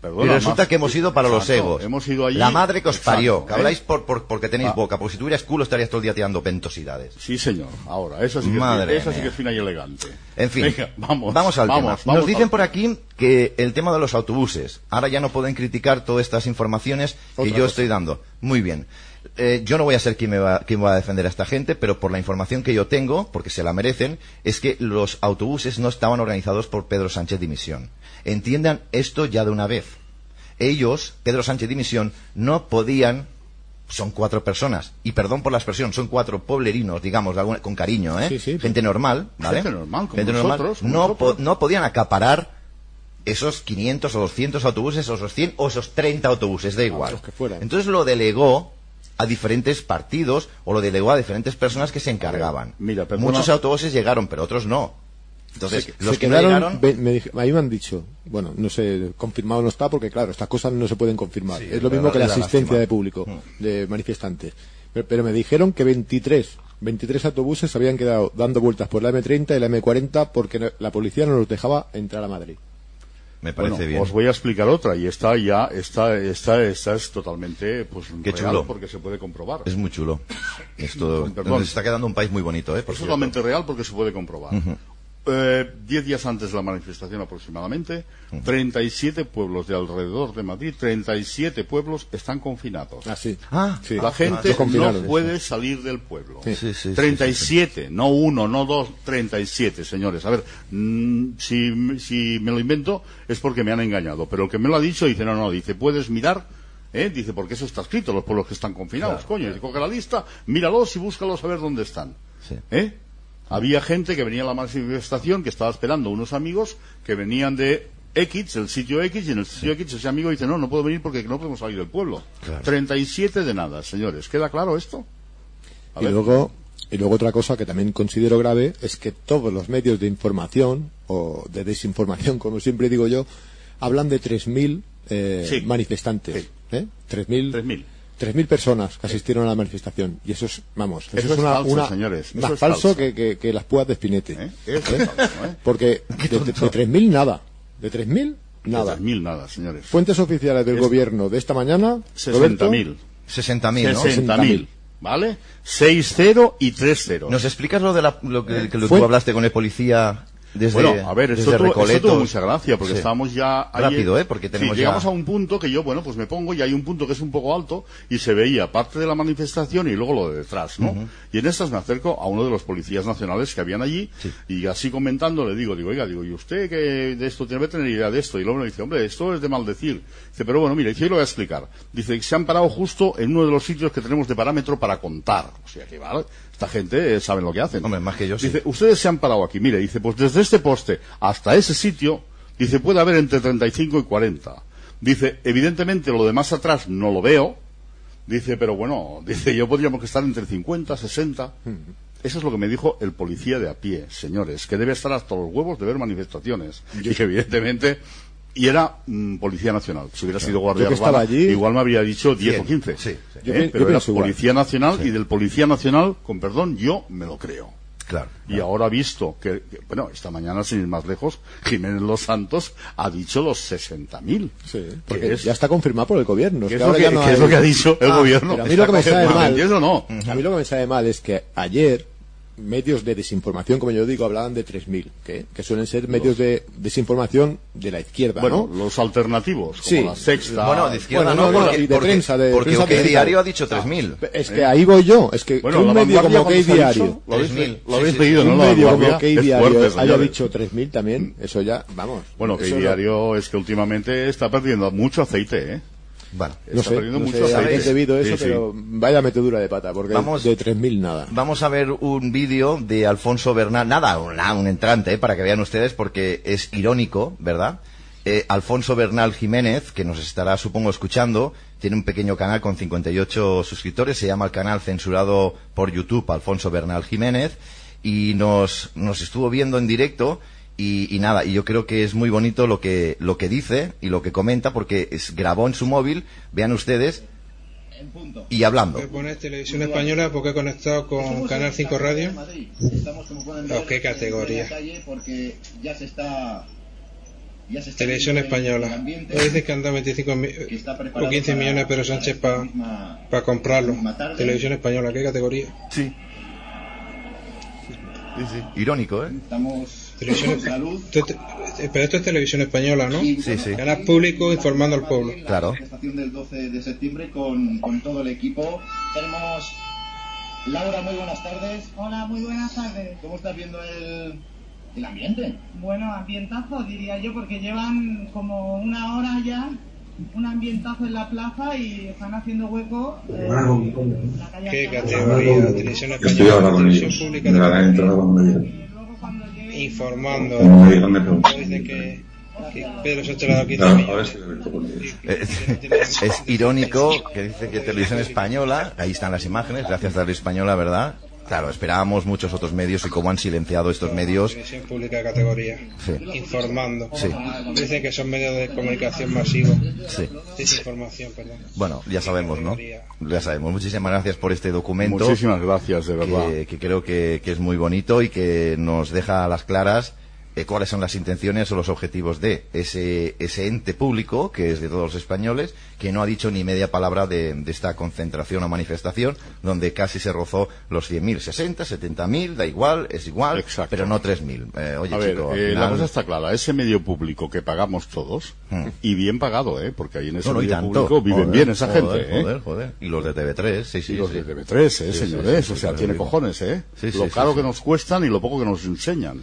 Perdona, y resulta más- que hemos ido para los egos. hemos ido allí- La madre que os Exacto, parió. Que ¿eh? habláis por, por- porque tenéis Ah. boca. Porque si tuvieras culo estarías todo el día tirando ventosidades. Sí, señor. Ahora, esa sí que, Madre es, esa sí que es fina y elegante. En fin, Venga, vamos. al tema. vamos, Nos dicen por aquí que el tema de los autobuses. Ahora ya no pueden criticar todas estas informaciones que yo cosa. estoy dando. Muy bien. Eh, yo no voy a ser quien me, va, quien va a defender a esta gente, pero por la información que yo tengo, porque se la merecen, es que los autobuses no estaban organizados por Pedro Sánchez Dimisión. Entiendan esto ya de una vez. Ellos, Pedro Sánchez Dimisión, no podían son cuatro personas, y perdón por la expresión, son cuatro poblerinos, digamos, de alguna- con cariño, ¿eh? Sí, sí. Gente normal, ¿vale? Gente normal, como Gente nosotros, como no, po- no podían acaparar esos 500 o 200 autobuses, o esos 100 o esos 30 autobuses, da igual. que fueran. Entonces lo delegó a diferentes partidos o lo delegó a diferentes personas que se encargaban. mira. Muchos autobuses llegaron, pero otros no. Entonces, se, los se que no quedaron, llegaron... ve- me dije- a mí me han dicho, bueno, no sé, confirmado no está porque claro, estas cosas no se pueden confirmar. Sí, es lo mismo que la la asistencia lástima. de público, Mm. de manifestantes. Pero, pero me dijeron que 23, 23 autobuses se habían quedado dando vueltas por la M30 y la M40 porque no- la policía no los dejaba entrar a Madrid. Me parece Bueno, bien. os voy a explicar otra y esta ya, esta, esta, esta es totalmente, pues, Qué real chulo. porque se puede comprobar. Es muy chulo. Esto Con perdón. nos está quedando un país muy bonito, ¿eh? Por Es cierto. totalmente real porque se puede comprobar. Eh, diez días antes de la manifestación aproximadamente, 37 pueblos de alrededor de Madrid, 37 pueblos están confinados. Así. Ah, Sí. La gente Lo confinaron, no puede salir del pueblo. Sí, sí, sí, 37, no uno, no dos, 37, señores. A ver, mm, si, si me lo invento es porque me han engañado, pero el que me lo ha dicho dice, no, no, dice, puedes mirar, ¿eh? dice, porque eso está escrito, los pueblos que están confinados, Claro. coño, dice, coge la lista, míralos y búscalos a ver dónde están. Sí. ¿Eh? Había gente que venía a la manifestación que estaba esperando unos amigos que venían de X, el sitio X, y en el sitio X ese amigo dice, no, no puedo venir porque no podemos salir del pueblo. Claro. 37 de nada, señores. ¿Queda claro esto? A Y ver. luego, y luego otra cosa que también considero grave es que todos los medios de información o de desinformación, como siempre digo yo, hablan de 3.000 eh, Sí. manifestantes. Sí. ¿eh? 3.000 3.000. 3.000 personas que asistieron a la manifestación. Y eso es, vamos, eso, Eso es es una, falso, una- señores. Eso más es falso, falso. Que, que- que las púas de espinete. ¿Eh? Eso es falso, ¿eh? Porque de, de, de 3.000 nada. De 3.000 nada. 3.000 nada, señores. Fuentes oficiales del Es- gobierno de esta mañana. Roberto, 60.000. 60.000, ¿no? 60.000. ¿Vale? 6-0 y 3-0. ¿Nos explicas lo de la, lo que, que lo- Fue- tú hablaste con el policía desde, bueno, a ver, esto tuvo, esto tuvo mucha gracia, porque Sí. estábamos ya... ahí- Rápido, ¿eh? Porque Sí, tenemos llegamos ya- a un punto que yo, bueno, pues me pongo y hay un punto que es un poco alto y se veía parte de la manifestación y luego lo de detrás, ¿no? Y en estas me acerco a uno de los policías nacionales que habían allí y así comentando le digo, digo, oiga, digo, ¿y usted que de esto tiene que tener idea de esto? Y luego me dice, hombre, esto es de maldecir. Dice, pero bueno, mira, dice, yo lo voy a explicar. Dice que se han parado justo en uno de los sitios que tenemos de parámetro para contar. O sea que, vale, esta gente eh, sabe lo que hacen. Hombre, más que yo, sí. Dice, ustedes se han parado aquí. Mire, dice, pues desde este poste hasta ese sitio, dice, puede haber entre 35 y 40. Dice, evidentemente lo de más atrás no lo veo. Dice, pero bueno, dice, yo podríamos estar entre 50, 60. Eso es lo que me dijo el policía de a pie, señores, que debe estar hasta los huevos de ver manifestaciones. Y que evidentemente, y era mm, Policía Nacional. Si hubiera sido Guardia Urbana, allí- igual me habría dicho 10 o Cien, 15. sí, sí. ¿Eh? Yo pi- yo Pero era igual. Policía Nacional y del Policía Nacional, con perdón, yo me lo creo. Claro. Y ahora visto que, que, bueno, esta mañana, sin ir más lejos, Jiménez Los Santos ha dicho los 60.000. Sí, Que porque es- ya está confirmado por el gobierno. ¿Qué Es que lo que, no qué es hay- lo que ha dicho el Ah, gobierno? pero a mí lo que me sabe ¿Me mal- entiendes o no? A mí lo que me sabe mal es que ayer medios de desinformación, como yo digo, hablaban de 3.000, que, que suelen ser medios de desinformación de la izquierda, Bueno, ¿no? los alternativos, como Sí. la sexta. Bueno, de izquierda Bueno, no, no, no, porque, y de porque- prensa, de porque prensa OK digital. Diario ha dicho 3.000. Es que ahí voy yo, es que, Bueno, un medio como OK Diario, Lo habéis, 3.000. lo habéis Sí, sí, leído, un ¿no? La medio como OK Diario fuerte, haya dicho 3.000 también, eso ya, vamos. Bueno, no- diario es que últimamente está perdiendo mucho aceite, ¿eh? Bueno, No está sé, perdiendo no mucho sé a aceite. qué es debido eso, Sí, sí. pero vaya metedura de pata, porque Vamos- de 3.000 nada. Vamos a ver un vídeo de Alfonso Bernal. Nada, una- un entrante, eh, para que vean ustedes, porque es irónico, ¿verdad? Eh, Alfonso Bernal Jiménez, que nos estará, supongo, escuchando, tiene un pequeño canal con 58 suscriptores, se llama el canal censurado por YouTube Alfonso Bernal Jiménez, y nos, nos estuvo viendo en directo. Y, y nada, y yo creo que es muy bonito lo que, lo que dice y lo que comenta, porque es, grabó en su móvil, vean ustedes, y hablando. Voy a poner televisión española porque he conectado con Canal 5 Radio. ¿O qué categoría? Televisión española. No dicen que han dado 25 mi- o 15 millones de Pedro Sánchez para comprarlo. Televisión española, ¿qué categoría? Sí. Irónico, ¿eh? Televisión Esto es- Pero esto es televisión española, ¿no? Sí, sí. Canal público informando al pueblo. Claro. La manifestación del 12 de septiembre con, con todo el equipo. Tenemos Laura, muy buenas tardes. Hola, muy buenas tardes. ¿Cómo estás viendo el, el ambiente? Bueno, ambientazo diría yo, porque llevan como una hora ya, un ambientazo en la plaza y están haciendo hueco. eh, en la calle ¿Qué categoría? Televisión española, con televisión ellos. pública. Luego cuando Informando. Dicen que, que Pedro le ha dado 15 Claro, a ver millones. si me meto con ellos. Es, es irónico que dice que televisión española, ahí están las imágenes, gracias a la española, ¿verdad? Claro, esperábamos muchos otros medios y cómo han silenciado estos medios. Televisión pública de categoría. Sí. Informando. Sí. Dicen que son medios de comunicación masivos. Sí. Desinformación, perdón. Bueno, ya sabemos, ¿no? Ya sabemos. Muchísimas gracias por este documento. Muchísimas gracias, de verdad. que, que creo que, que es muy bonito y que nos deja a las claras eh, cuáles son las intenciones o los objetivos de ese, ese ente público, que es de todos los españoles, que no ha dicho ni media palabra de, de esta concentración o manifestación, donde casi se rozó los 100.000, 60, 70.000, da igual, es igual, Exacto. pero no 3.000. Eh, oye, A chico, eh, la cosa está clara. Ese medio público que pagamos todos, Hmm. y bien pagado, ¿eh? Porque ahí en ese No, medio público viven Joder, bien esa joder, gente, ¿eh? Joder, joder. Y los de TV3, sí, sí. y los sí. de TV3, ¿eh, Sí, señores? sí, o sea, tiene cojones, ¿eh? Lo caro que nos cuestan y lo poco que nos enseñan.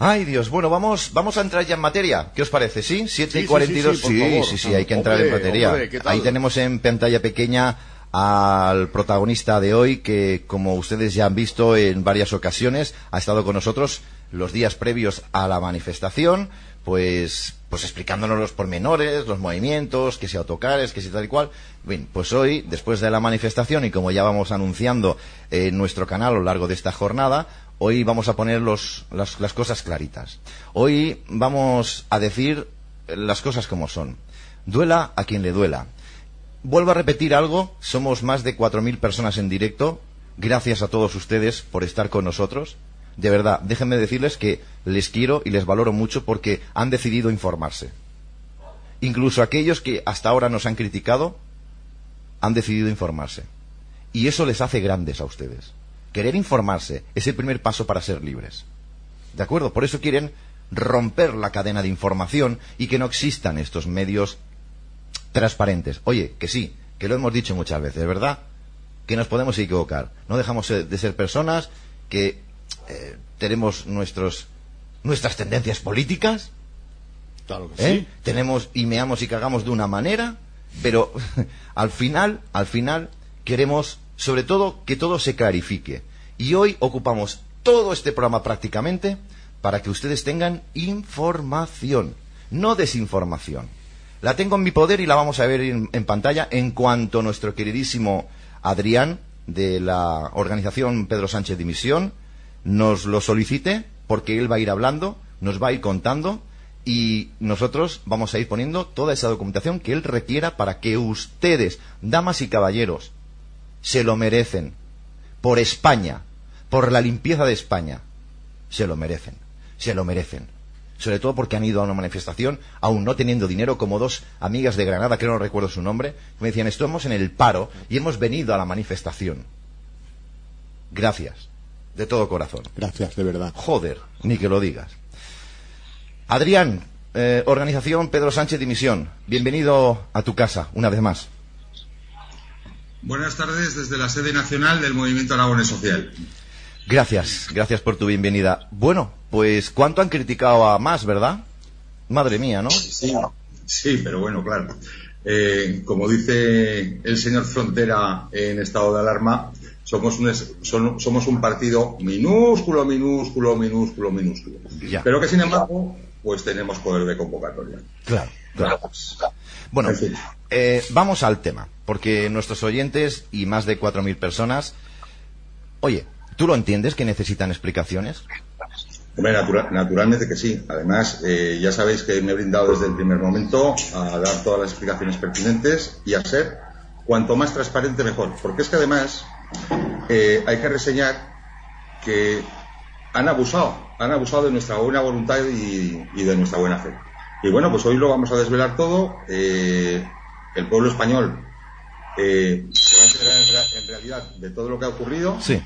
Ay, Dios. Bueno, vamos, vamos a entrar ya en materia. ¿Qué os parece? ¿Sí? 7 Sí, y sí, 42. sí, sí, por favor. sí, sí, hay que entrar en materia. Ahí tenemos en pantalla pequeña al protagonista de hoy que, como ustedes ya han visto en varias ocasiones, ha estado con nosotros los días previos a la manifestación, pues, pues explicándonos los pormenores, los movimientos, que si autocares, que si tal y cual. Bien, pues hoy, después de la manifestación y como ya vamos anunciando en nuestro canal a lo largo de esta jornada, hoy vamos a poner las, las cosas claritas. Hoy vamos a decir las cosas como son. Duela a quien le duela. Vuelvo a repetir algo, somos más de 4.000 personas en directo. Gracias a todos ustedes por estar con nosotros. De verdad, déjenme decirles que les quiero y les valoro mucho porque han decidido informarse. Incluso aquellos que hasta ahora nos han criticado han decidido informarse. Y eso les hace grandes a ustedes. Querer informarse es el primer paso para ser libres. ¿De acuerdo? Por eso quieren romper la cadena de información y que no existan estos medios transparentes. Oye, que sí, que lo hemos dicho muchas veces, ¿verdad? Que nos podemos equivocar. No dejamos de ser personas que eh, tenemos nuestros, nuestras tendencias políticas, Claro que ¿eh? sí. tenemos y meamos y cagamos de una manera, pero al final, al final queremos, sobre todo, que todo se clarifique. Y hoy ocupamos todo este programa prácticamente para que ustedes tengan información, no desinformación. La tengo en mi poder y la vamos a ver en, pantalla en cuanto nuestro queridísimo Adrián de la organización Pedro Sánchez Dimisión nos lo solicite, porque él va a ir hablando, nos va a ir contando y nosotros vamos a ir poniendo toda esa documentación que él requiera para que ustedes, damas y caballeros, se lo merecen. Por España, por la limpieza de España, se lo merecen. Se lo merecen. Sobre todo porque han ido a una manifestación, aún no teniendo dinero, como dos amigas de Granada, que no recuerdo su nombre, que me decían, estamos en el paro y hemos venido a la manifestación. Gracias. De todo corazón. Gracias, de verdad. Joder, ni que lo digas. Adrián, eh, organización Pedro Sánchez Dimisión, bienvenido a tu casa, una vez más. Buenas tardes desde la sede nacional del Movimiento Aragones Social. Gracias, gracias por tu bienvenida. Bueno, pues ¿cuánto han criticado a más, verdad? Madre mía, ¿no? Sí, sí pero bueno, claro. Eh, como dice el señor Frontera en estado de alarma, somos un, es- son- somos un partido minúsculo, minúsculo, minúsculo, minúsculo. Ya. Pero que sin embargo, pues tenemos poder de convocatoria. Claro, claro. Bueno, eh, vamos al tema, porque nuestros oyentes y más de 4.000 personas, oye, ¿tú lo entiendes que necesitan explicaciones? Hombre, natura- naturalmente que sí. Además, eh, ya sabéis que me he brindado desde el primer momento a dar todas las explicaciones pertinentes y a ser cuanto más transparente mejor. Porque es que además eh, hay que reseñar que han abusado, han abusado de nuestra buena voluntad y, y de nuestra buena fe. Y bueno, pues hoy lo vamos a desvelar todo. Eh, el pueblo español eh, se va a enterar en, rea- en realidad de todo lo que ha ocurrido. Sí,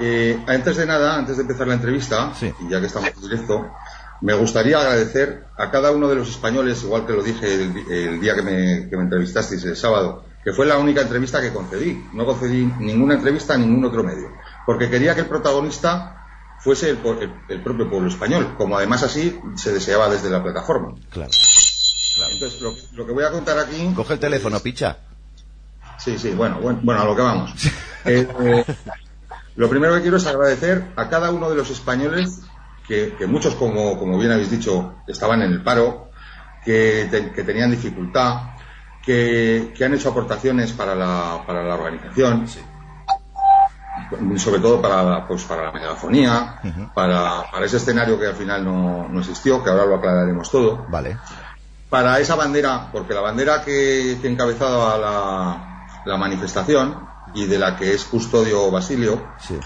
Eh, antes de nada, antes de empezar la entrevista, Sí. y ya que estamos en directo, me gustaría agradecer a cada uno de los españoles, igual que lo dije el, di- el día que me, que me entrevistasteis el sábado, que fue la única entrevista que concedí. No concedí ninguna entrevista a ningún otro medio, porque quería que el protagonista fuese el, el- el propio pueblo español, como además así se deseaba desde la plataforma. claro. Entonces, lo, lo que voy a contar aquí... Coge el teléfono, picha. Sí, sí, bueno, bueno, bueno, a lo que vamos. Eh, eh, lo primero que quiero es agradecer a cada uno de los españoles, que, que muchos, como, como bien habéis dicho, estaban en el paro, que, te- que tenían dificultad, que, que han hecho aportaciones para la, para la organización, sobre todo para, la- pues, para la megafonía, para, para ese escenario que al final no, no existió, que ahora lo aclararemos todo Vale. para esa bandera, porque la bandera que, que encabezaba la, la manifestación y de la que es custodio Basilio, Sí.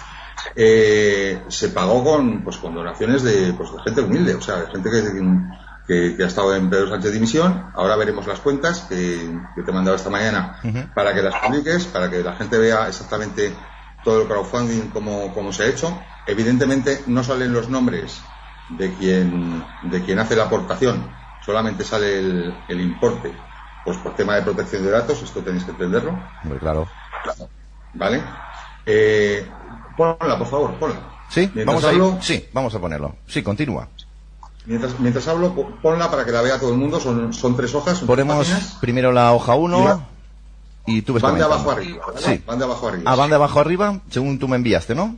eh, se pagó con, pues, con donaciones de, pues, de gente humilde, o sea, de gente que, que, que ha estado en Pedro Sánchez Dimisión. Ahora veremos las cuentas que, que te he mandado esta mañana para que las publiques, para que la gente vea exactamente todo el crowdfunding, cómo se ha hecho. Evidentemente no salen los nombres de quien, de quien hace la aportación, solamente sale el, el importe, pues por tema de protección de datos, esto tenéis que entenderlo, Hombre, claro. ¿vale? Eh, ponla, por favor, ponla. ¿Sí? Mientras Vamos a hablo- Sí, vamos a ponerlo. Sí, continúa. Mientras, mientras hablo, po- ponla para que la vea todo el mundo, son, son tres hojas. son Ponemos primero la hoja 1 y tú ves Van de abajo arriba. Sí. Van de abajo arriba. Ah, van de abajo arriba, según tú me enviaste, ¿no?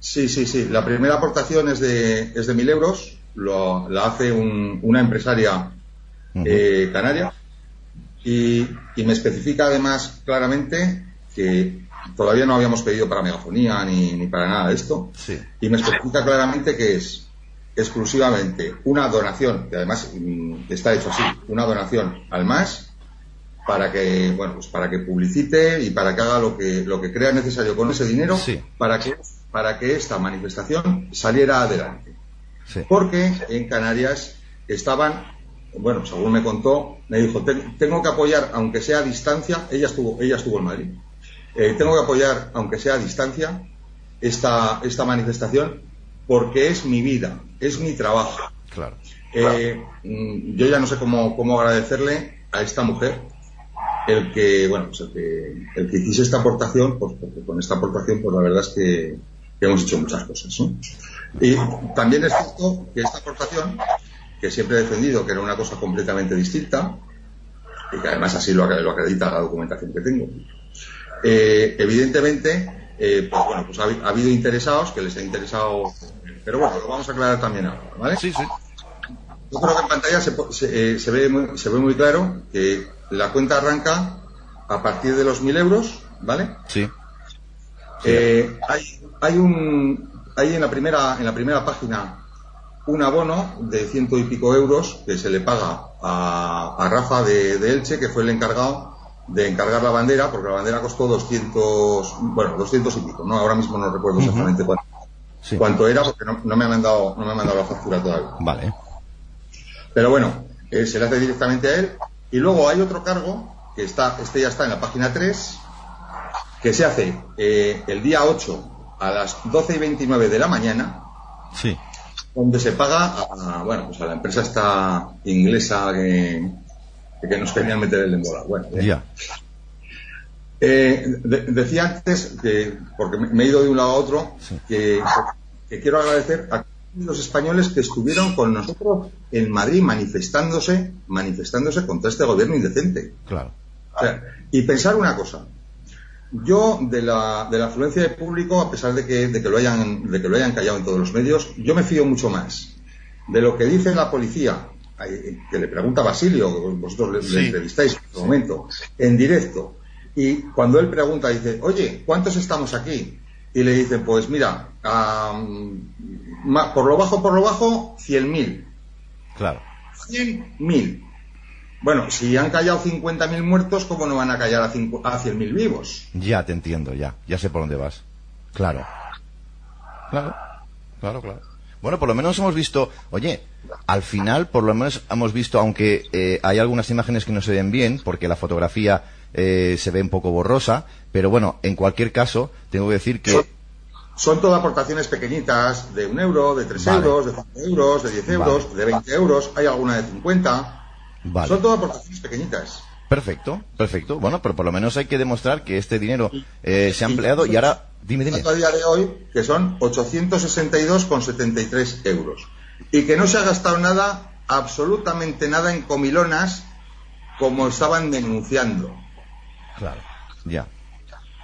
Sí, sí, sí. La primera aportación es de, es de mil euros. Lo, la hace un- una empresaria eh, canaria. Y, y me especifica además claramente que todavía no habíamos pedido para megafonía ni, ni para nada de esto. Sí. Y me especifica claramente que es exclusivamente una donación, que además mm, está hecho así, una donación al MAS para que, bueno, pues para que publicite y para que haga lo que, lo que crea necesario con ese dinero Sí. para que, para que esta manifestación saliera adelante. Sí. Porque en Canarias estaban, bueno, según me contó, me dijo, "Ten- tengo que apoyar, aunque sea a distancia, ella estuvo, ella estuvo en Madrid, Eh, tengo que apoyar, aunque sea a distancia, esta, esta manifestación porque es mi vida, es mi trabajo. Claro. Eh, mm, yo ya no sé cómo, cómo agradecerle a esta mujer el que, bueno, pues el que, el que esta aportación, pues porque con esta aportación, pues la verdad es que, que hemos hecho muchas cosas. ¿no? Y también es cierto que esta aportación, que siempre he defendido que era una cosa completamente distinta, y que además así lo, lo acredita la documentación que tengo, eh, evidentemente, eh, pues bueno, pues ha, habi- ha habido interesados que les ha interesado, pero bueno, lo vamos a aclarar también ahora, ¿vale? Sí, sí. Yo creo que en pantalla se, se, eh, se ve muy, se ve muy claro que la cuenta arranca a partir de los 1.000 euros, ¿vale? Sí. Eh, hay, hay un hay en la primera en la primera página un abono de ciento y pico euros que se le paga a, a Rafa de, de Elche, que fue el encargado de encargar la bandera, porque la bandera costó 200, bueno, 200 y pico, ¿no? Ahora mismo no recuerdo exactamente cuánto, Sí. cuánto era, porque no, no me han mandado, no me han mandado la factura todavía. Vale. Pero bueno, eh, se le hace directamente a él. Y luego hay otro cargo, que está, este ya está en la página 3, que se hace eh, el día 8 a las 12 y 29 de la mañana, Sí. donde se paga a, bueno, pues a la empresa esta inglesa que, que nos querían meter el embola. Bueno, bien. Ya. Eh, de- decía antes, que, porque me, me he ido de un lado a otro, Sí. que, que quiero agradecer a los españoles que estuvieron con nosotros en Madrid manifestándose, manifestándose contra este gobierno indecente. Claro. O sea, y pensar una cosa. Yo, de la, de la afluencia de público, a pesar de que, de, que lo hayan, de que lo hayan callado en todos los medios, yo me fío mucho más de lo que dice la policía, que le pregunta a Basilio, vosotros le, le Sí. entrevistáis en este momento, en directo, y cuando él pregunta, dice, oye, ¿cuántos estamos aquí? Y le dicen, pues mira, ma- por lo bajo, por lo bajo, 100.000. Claro. 100.000. Bueno, si han callado 50.000 muertos, ¿cómo no van a callar a, cincu- a 100.000 vivos? Ya te entiendo, ya. Ya sé por dónde vas. Claro. Claro. Claro, claro. Bueno, por lo menos hemos visto, oye, al final por lo menos hemos visto, aunque eh, hay algunas imágenes que no se ven bien, porque la fotografía eh, se ve un poco borrosa, pero bueno, en cualquier caso, tengo que decir que... Son, todas aportaciones pequeñitas, de un euro, de tres Vale. euros, de cinco euros, de 10 euros, de 20 euros, hay alguna de 50. Vale. Son todas aportaciones pequeñitas. Perfecto, perfecto. Bueno, pero por lo menos hay que demostrar que este dinero eh, se ha empleado y ahora... Dime, dime. a día de hoy, que son 862,73 euros. Y que no se ha gastado nada, absolutamente nada en comilonas, como estaban denunciando. Claro. Ya.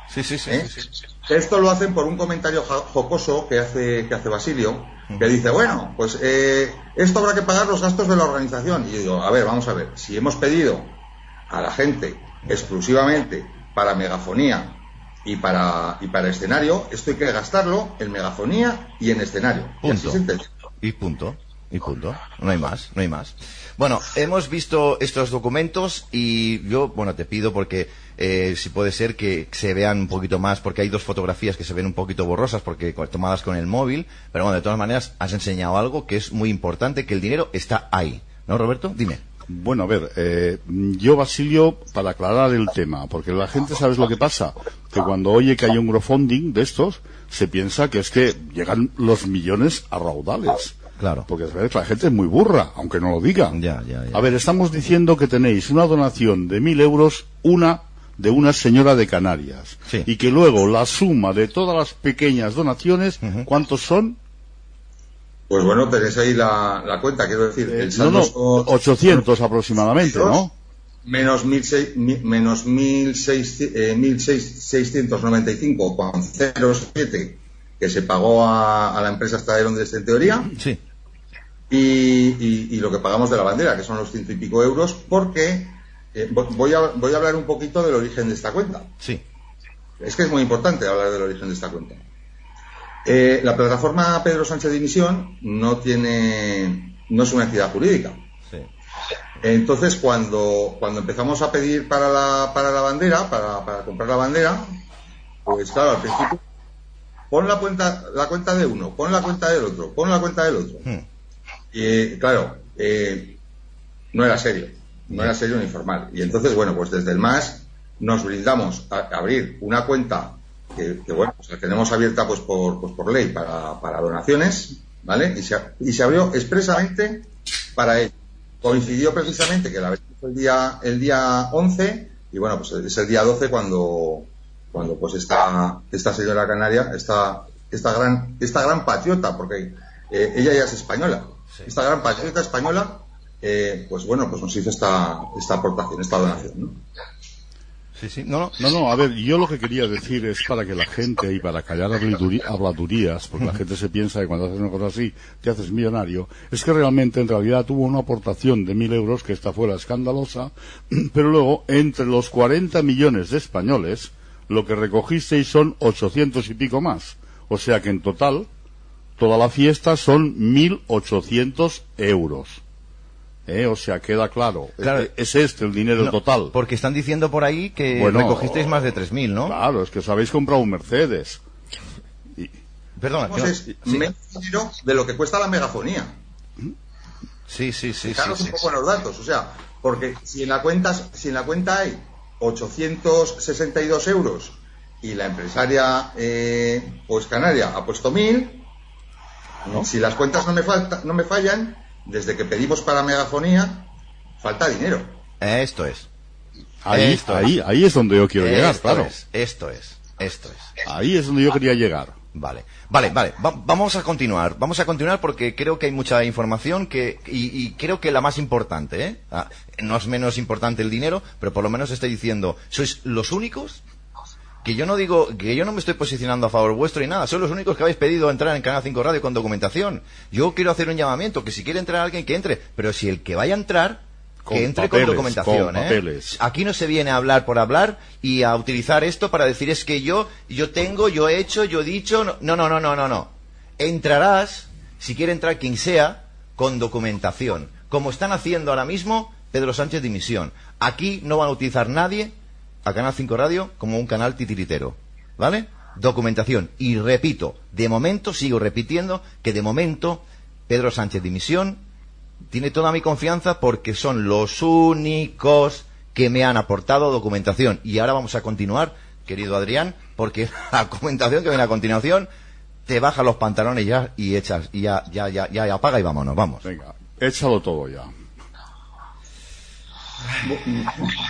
Sí, sí, sí. ¿eh? sí, sí. Esto lo hacen por un comentario jocoso que hace, que hace Basilio, que dice, bueno, pues eh, esto habrá que pagar los gastos de la organización. Y yo digo, a ver, vamos a ver, si hemos pedido a la gente exclusivamente para megafonía y para, y para escenario, esto hay que gastarlo en megafonía y en escenario. Y Punto. entiende. Y punto. Y punto. No hay más, no hay más. Bueno, hemos visto estos documentos y yo, bueno, te pido porque eh, si puede ser que se vean un poquito más, porque hay dos fotografías que se ven un poquito borrosas porque tomadas con el móvil, pero bueno, de todas maneras has enseñado algo que es muy importante, que el dinero está ahí. ¿No, Roberto? Dime. Bueno, a ver, eh, yo, Basilio, para aclarar el tema, porque la gente, ¿sabes lo que pasa? Que cuando oye que hay un crowdfunding de estos, se piensa que es que llegan los millones a raudales. Claro. Porque ¿sabes? la gente es muy burra, aunque no lo diga. Ya, ya, ya. A ver, estamos diciendo que tenéis una donación de mil euros, una de una señora de Canarias. Sí. Y que luego la suma de todas las pequeñas donaciones, ¿cuántos son? Pues bueno, tenéis ahí la, la cuenta, quiero decir. Eh, el no, no, son 800 aproximadamente, ¿no? Menos 1.600 mi- menos 1.600, eh, 1.695 con 0,7 que se pagó a, a la empresa esta de Londres en teoría. Sí. Y, y- y lo que pagamos de la bandera, que son los ciento y pico euros, porque eh, vo- voy, a, voy a hablar un poquito del origen de esta cuenta. Sí. Es que es muy importante hablar del origen de esta cuenta. Eh, la plataforma Pedro Sánchez Dimisión no tiene, no es una entidad jurídica. Sí. Entonces, cuando, cuando empezamos a pedir para la, para la bandera, para, para comprar la bandera, pues claro, al principio, pon la cuenta, la cuenta de uno, pon la cuenta del otro, pon la cuenta del otro. Hmm. Y claro, eh, no era serio, no era serio ni formal. Y entonces, bueno, pues desde el MAS nos brindamos a, abrir una cuenta que, que, bueno, pues la tenemos abierta pues por, pues por ley para, para donaciones, ¿vale? Y se, y se abrió expresamente para ello. Coincidió precisamente que la abrimos el día, el día 11 y bueno, pues es el día 12 cuando, cuando pues esta, esta señora canaria, esta, esta gran, esta gran patriota, porque eh, ella ya es española, esta gran patriota española, eh, pues bueno, pues nos hizo esta, aportación, esta donación, ¿no? Sí, sí. No, no. No, a ver, yo lo que quería decir es para que la gente y para callar habladurías, porque la gente se piensa que cuando haces una cosa así te haces millonario, es que realmente en realidad tuvo una aportación de mil euros que esta fuera escandalosa, pero luego entre los 40 millones de españoles lo que recogisteis son 800 y pico más. O sea que en total toda la fiesta son 1.800 euros. ¿Eh? O sea, queda claro. Claro. Es este el dinero No, total. Porque están diciendo por ahí que Bueno, recogisteis más de 3.000, ¿no? Claro, es que os habéis comprado un Mercedes. Perdona. que no- Pues es menos dinero de lo que cuesta la megafonía. Sí, sí, sí. sí, Fijaros sí. un poco en los datos, o sea, porque si en la cuenta, si en la cuenta hay 862 euros y la empresaria, eh, pues canaria, ha puesto 1000, si las cuentas no me, falta, no me fallan, desde que pedimos para megafonía, falta dinero. Esto es. Ahí, Esto ahí, es. ahí es donde yo quiero llegar, Esto claro. es, esto es, esto es. Ahí es donde yo quería llegar. Vale, vale, vale. Va- vamos a continuar. Vamos a continuar porque creo que hay mucha información que y, y creo que la más importante, ¿eh? Ah, no es menos importante el dinero, pero por lo menos estoy diciendo, sois los únicos que yo no digo que yo no me estoy posicionando a favor vuestro ni nada, sois los únicos que habéis pedido entrar en Canal 5 Radio con documentación. Yo quiero hacer un llamamiento que si quiere entrar alguien que entre, pero si el que vaya a entrar que entre papeles, con documentación, con ¿eh? Aquí no se viene a hablar por hablar y a utilizar esto para decir es que yo, yo tengo, yo he hecho, yo he dicho. No, no, no, no, no, no. no. Entrarás, si quiere entrar quien sea, con documentación. Como están haciendo ahora mismo Pedro Sánchez Dimisión. Aquí no van a utilizar nadie a Canal 5 Radio como un canal titiritero. ¿Vale? Documentación. Y repito, de momento, sigo repitiendo, que de momento Pedro Sánchez Dimisión tiene toda mi confianza porque son los únicos que me han aportado documentación. Y ahora vamos a continuar, querido Adrián, porque la documentación que viene a continuación te baja los pantalones ya y echas y ya ya ya ya, apaga y vámonos, vamos. Venga, échalo todo ya.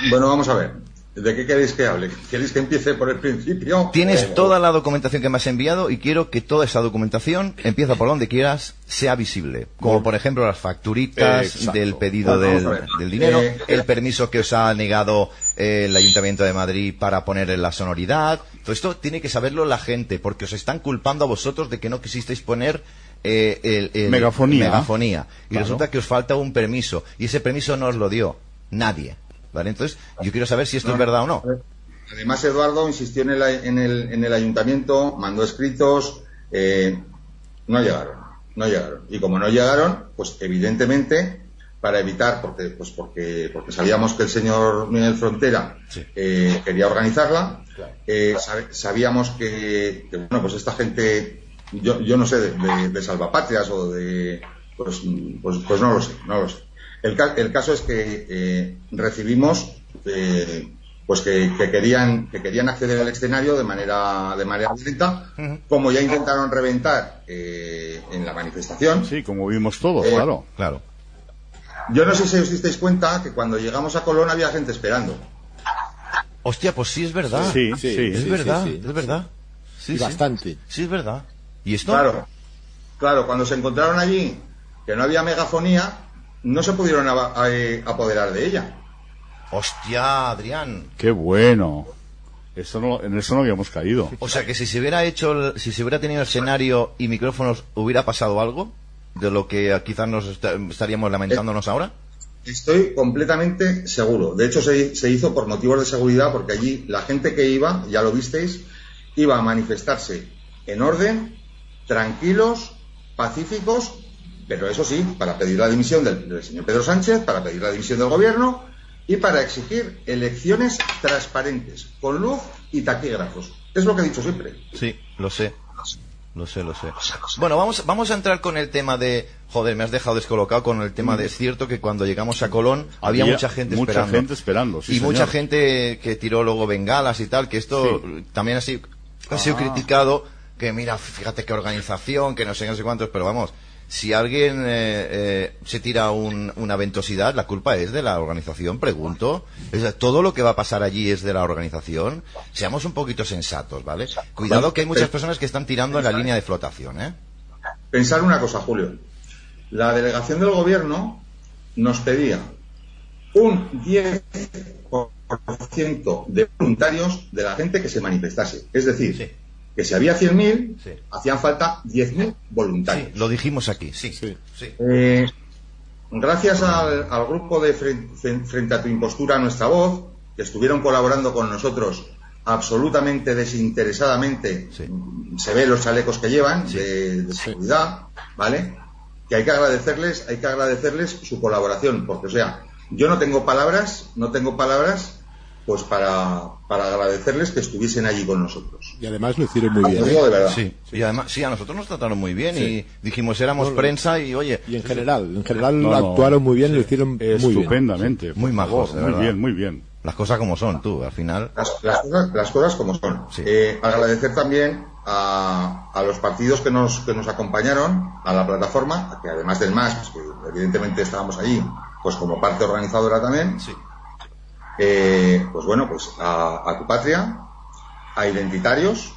Bueno, vamos a ver. ¿De qué queréis que hable? ¿Queréis que empiece por el principio? Tienes O- toda la documentación que me has enviado y quiero que toda esa documentación, empieza por donde quieras, sea visible. Como por ejemplo las facturitas Exacto. del pedido del, dinero, Eh, el permiso que os ha negado eh, el Ayuntamiento de Madrid para poner en la sonoridad. Todo esto tiene que saberlo la gente porque os están culpando a vosotros de que no quisisteis poner eh, el, el- Megafonía. megafonía. Y Claro. resulta que os falta un permiso y ese permiso no os lo dio nadie. ¿Vale? Entonces, yo quiero saber si esto es verdad o no. Además, Eduardo insistió en el, en el, en el ayuntamiento, mandó escritos, eh, no llegaron. no llegaron. Y como no llegaron, pues evidentemente, para evitar, porque, pues porque, porque sabíamos que el señor Miguel Frontera eh, quería organizarla, eh, sab- sabíamos que, que, bueno, pues esta gente, yo, yo no sé, de, de- de salvapatrias o de, pues, pues, pues no lo sé, no lo sé. El, ca- el caso es que eh, recibimos eh, pues que, que querían que querían acceder al escenario de manera de manera violenta, como ya intentaron reventar eh, en la manifestación. Sí, como vimos todos, Eh, claro. Claro. Yo no sé si os disteis cuenta que cuando llegamos a Colón había gente esperando. Hostia, pues sí es verdad. Sí, Sí, sí. Es sí, verdad, sí, sí. es verdad. Sí. bastante. Sí, es verdad. ¿Y esto? Claro, claro, cuando se encontraron allí que no había megafonía, no se pudieron a- eh, apoderar de ella. Hostia, Adrián. Qué bueno. Eso no, en eso no habíamos caído. O sea que si se hubiera hecho, el- si se hubiera tenido escenario y micrófonos, ¿hubiera pasado algo? De lo que quizás nos est- estaríamos lamentándonos ahora. Estoy completamente seguro. De hecho, se, se hizo por motivos de seguridad porque allí la gente que iba, ya lo visteis, iba a manifestarse en orden, tranquilos, pacíficos, pero eso sí, para pedir la dimisión del, del señor Pedro Sánchez, para pedir la dimisión del gobierno y para exigir elecciones transparentes, con luz y taquígrafos. Es lo que he dicho siempre. Sí, lo sé. Lo sé, lo sé. Bueno, vamos, vamos a entrar con el tema de... Joder, me has dejado descolocado con el tema de... Es cierto que cuando llegamos a Colón había, Había mucha gente mucha esperando. gente esperando, sí, y mucha gente que tiró luego bengalas y tal, que esto también ha sido, ha sido Ah. criticado, que mira, fíjate qué organización, que no sé, no sé cuántos, pero vamos, si alguien eh, eh, se tira un- una ventosidad, la culpa es de la organización, pregunto. O sea, todo lo que va a pasar allí es de la organización. Seamos un poquito sensatos, ¿vale? Cuidado que hay muchas personas que están tirando en la línea de flotación, ¿eh? Pensar una cosa, Julio. La delegación del gobierno nos pedía un 10% de voluntarios de la gente que se manifestase. Es decir, Sí. Que si había 100.000, Sí. hacían falta 10.000 voluntarios. Sí, lo dijimos aquí, sí. Sí. sí. Eh, gracias al, al grupo de Fren- Fren- Frente a tu Impostura, Nuestra Voz, que estuvieron colaborando con nosotros absolutamente desinteresadamente, Sí. se ve los chalecos que llevan de, de seguridad, ¿vale? Que hay que agradecerles, hay que agradecerles su colaboración, porque o sea, yo no tengo palabras, no tengo palabras, pues para, para agradecerles que estuviesen allí con nosotros. Y además lo hicieron muy Lo bien. digo ¿eh? de verdad. Sí, y además, sí, a nosotros nos trataron muy bien Sí. y dijimos éramos No, prensa y oye, Y en general, en general No, no. actuaron muy bien, lo hicieron muy bien. Estupendamente. Muy majos, de Muy verdad. bien, muy bien. las cosas como son, tú, al final. Las, las cosas, las cosas como son. Sí. Eh, agradecer también a, a los partidos que nos, que nos acompañaron a la plataforma, que además del MAS, pues, que evidentemente estábamos allí, pues como parte organizadora también, Sí. Eh, pues bueno, pues a, a tu patria, a identitarios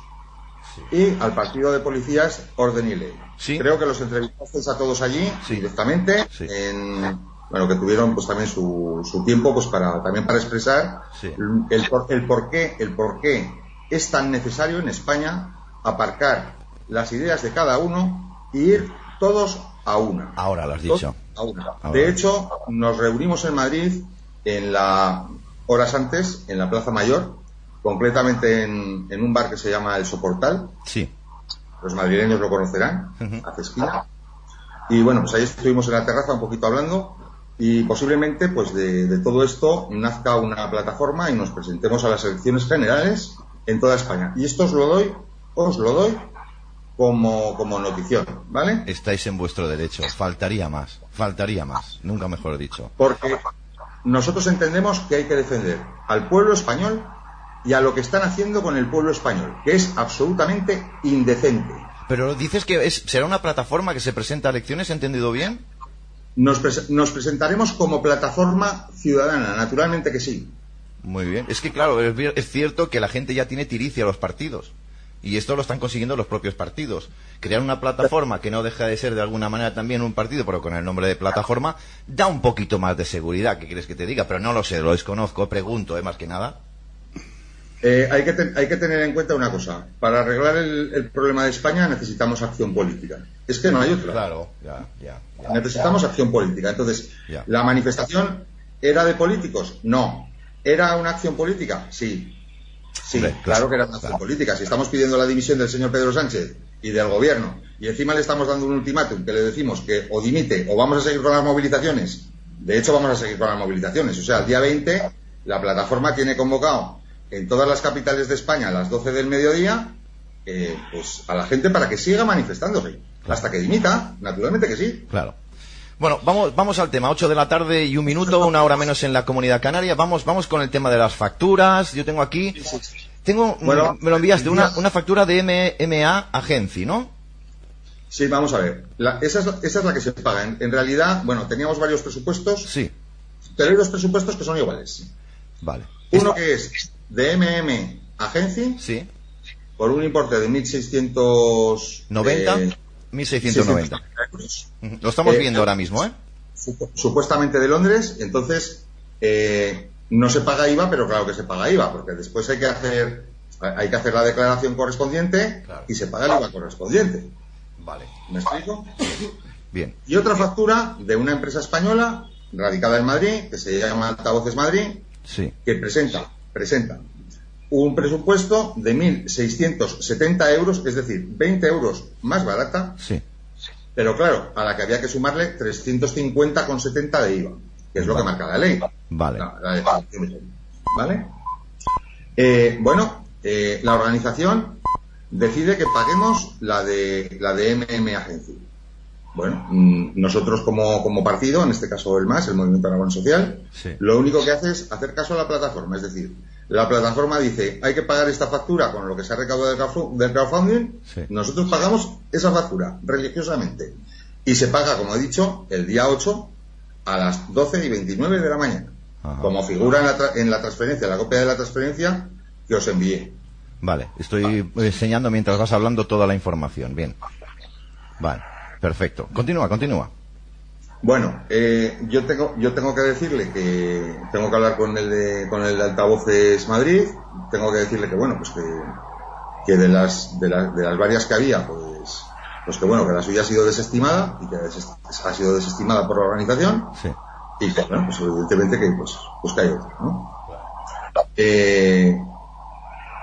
y al partido de policías Orden y Ley. Sí. Creo que los entrevistasteis a todos allí Sí. directamente, Sí. en, bueno, que tuvieron pues también su, su tiempo pues para también para expresar el, por, el por qué el por qué es tan necesario en España aparcar las ideas de cada uno y ir todos a una. Ahora lo has dicho. a una. Ahora. De hecho, nos reunimos en Madrid en la horas antes en la Plaza Mayor, concretamente en, en un bar que se llama El Soportal. Sí. Los madrileños lo conocerán, Ujú. hace esquina. Y bueno, pues ahí estuvimos en la terraza un poquito hablando y posiblemente pues de, de todo esto nazca una plataforma y nos presentemos a las elecciones generales en toda España. Y esto os lo doy, os lo doy como, como notición, ¿vale? Estáis en vuestro derecho. Faltaría más. Faltaría más. Nunca mejor dicho. Porque nosotros entendemos que hay que defender al pueblo español y a lo que están haciendo con el pueblo español, que es absolutamente indecente. Pero dices que es, será una plataforma que se presenta a elecciones, ¿he entendido bien? Nos, pres- nos presentaremos como plataforma ciudadana, naturalmente que sí. Muy bien. Es que, claro, es, es cierto que la gente ya tiene tiricia a los partidos. Y esto lo están consiguiendo los propios partidos. Crear una plataforma que no deja de ser de alguna manera también un partido, pero con el nombre de plataforma, da un poquito más de seguridad. ¿Qué quieres que te diga? Pero no lo sé, lo desconozco, pregunto, ¿eh? Más que nada. Eh, hay, que ten- hay que tener en cuenta una cosa. Para arreglar el, el problema de España necesitamos acción política. Es que no hay otra. Claro, ya, ya. ya. Necesitamos acción política. Entonces, Ya. ¿la manifestación era de políticos? No. ¿Era una acción política? Sí. Sí, Hombre, claro, claro, que era una acción claro. política. Si estamos pidiendo la dimisión del señor Pedro Sánchez y del gobierno. Y encima le estamos dando un ultimátum que le decimos que o dimite o vamos a seguir con las movilizaciones. De hecho, vamos a seguir con las movilizaciones. O sea, el día 20 la plataforma tiene convocado en todas las capitales de España a las 12 del mediodía eh, pues a la gente para que siga manifestándose. Hasta que dimita, naturalmente que sí. Claro. Bueno, vamos, vamos al tema. 8 de la tarde y un minuto, una hora menos en la comunidad canaria. Vamos, vamos con el tema de las facturas. Yo tengo aquí, tengo, Bueno, me lo enviaste, una, una factura de MMA Agency, ¿no? Sí, vamos a ver. La- esa, es, esa es la que se paga. En, en realidad, bueno, teníamos varios presupuestos, Sí, pero hay dos presupuestos que son iguales. vale. Uno que es de MM Agency Sí, por un importe de 1.600... 90, eh, 1690. euros, Ujú. Lo estamos Eh, viendo ahora mismo, ¿eh? supu- supuestamente de Londres, entonces eh, no se paga IVA, pero claro que se paga IVA, porque después hay que hacer hay que hacer la declaración correspondiente Claro. y se paga el IVA correspondiente. Vale. ¿Me explico? Bien. Y otra factura de una empresa española radicada en Madrid, que se llama Altavoces Madrid, Sí, que presenta, presenta un presupuesto de 1.670 euros, es decir, 20 euros más barata, sí. pero claro, a la que había que sumarle 350,70 de IVA, que es lo que marca la ley. Vale. La- la declaración de ley. ¿Vale? Eh, bueno, eh, la organización decide que paguemos la de la de MM Agency. Bueno, mm, nosotros como, como partido, en este caso el MAS, el Movimiento Aragón Social, Sí. lo único que hace es hacer caso a la plataforma. Es decir, la plataforma dice, hay que pagar esta factura con lo que se ha recaudado del crowdfu- del crowdfunding. Sí. Nosotros pagamos esa factura religiosamente. Y se paga, como he dicho, el día 8 a las 12 y 29 de la mañana. Ajá. Como figura en la, tra- en la transferencia, la copia de la transferencia que os envié. Vale, estoy enseñando mientras vas hablando toda la información. Bien. Vale, perfecto. Continúa, continúa. Bueno, eh, yo tengo yo tengo que decirle que tengo que hablar con el de con el de altavoces Madrid. Tengo que decirle que bueno, pues que, que de las de, las de las varias que había, pues pues que bueno que la suya ha sido desestimada y que ha sido desestimada por la organización Sí. y que bueno, pues evidentemente que pues pues que hay otra, ¿no? Eh,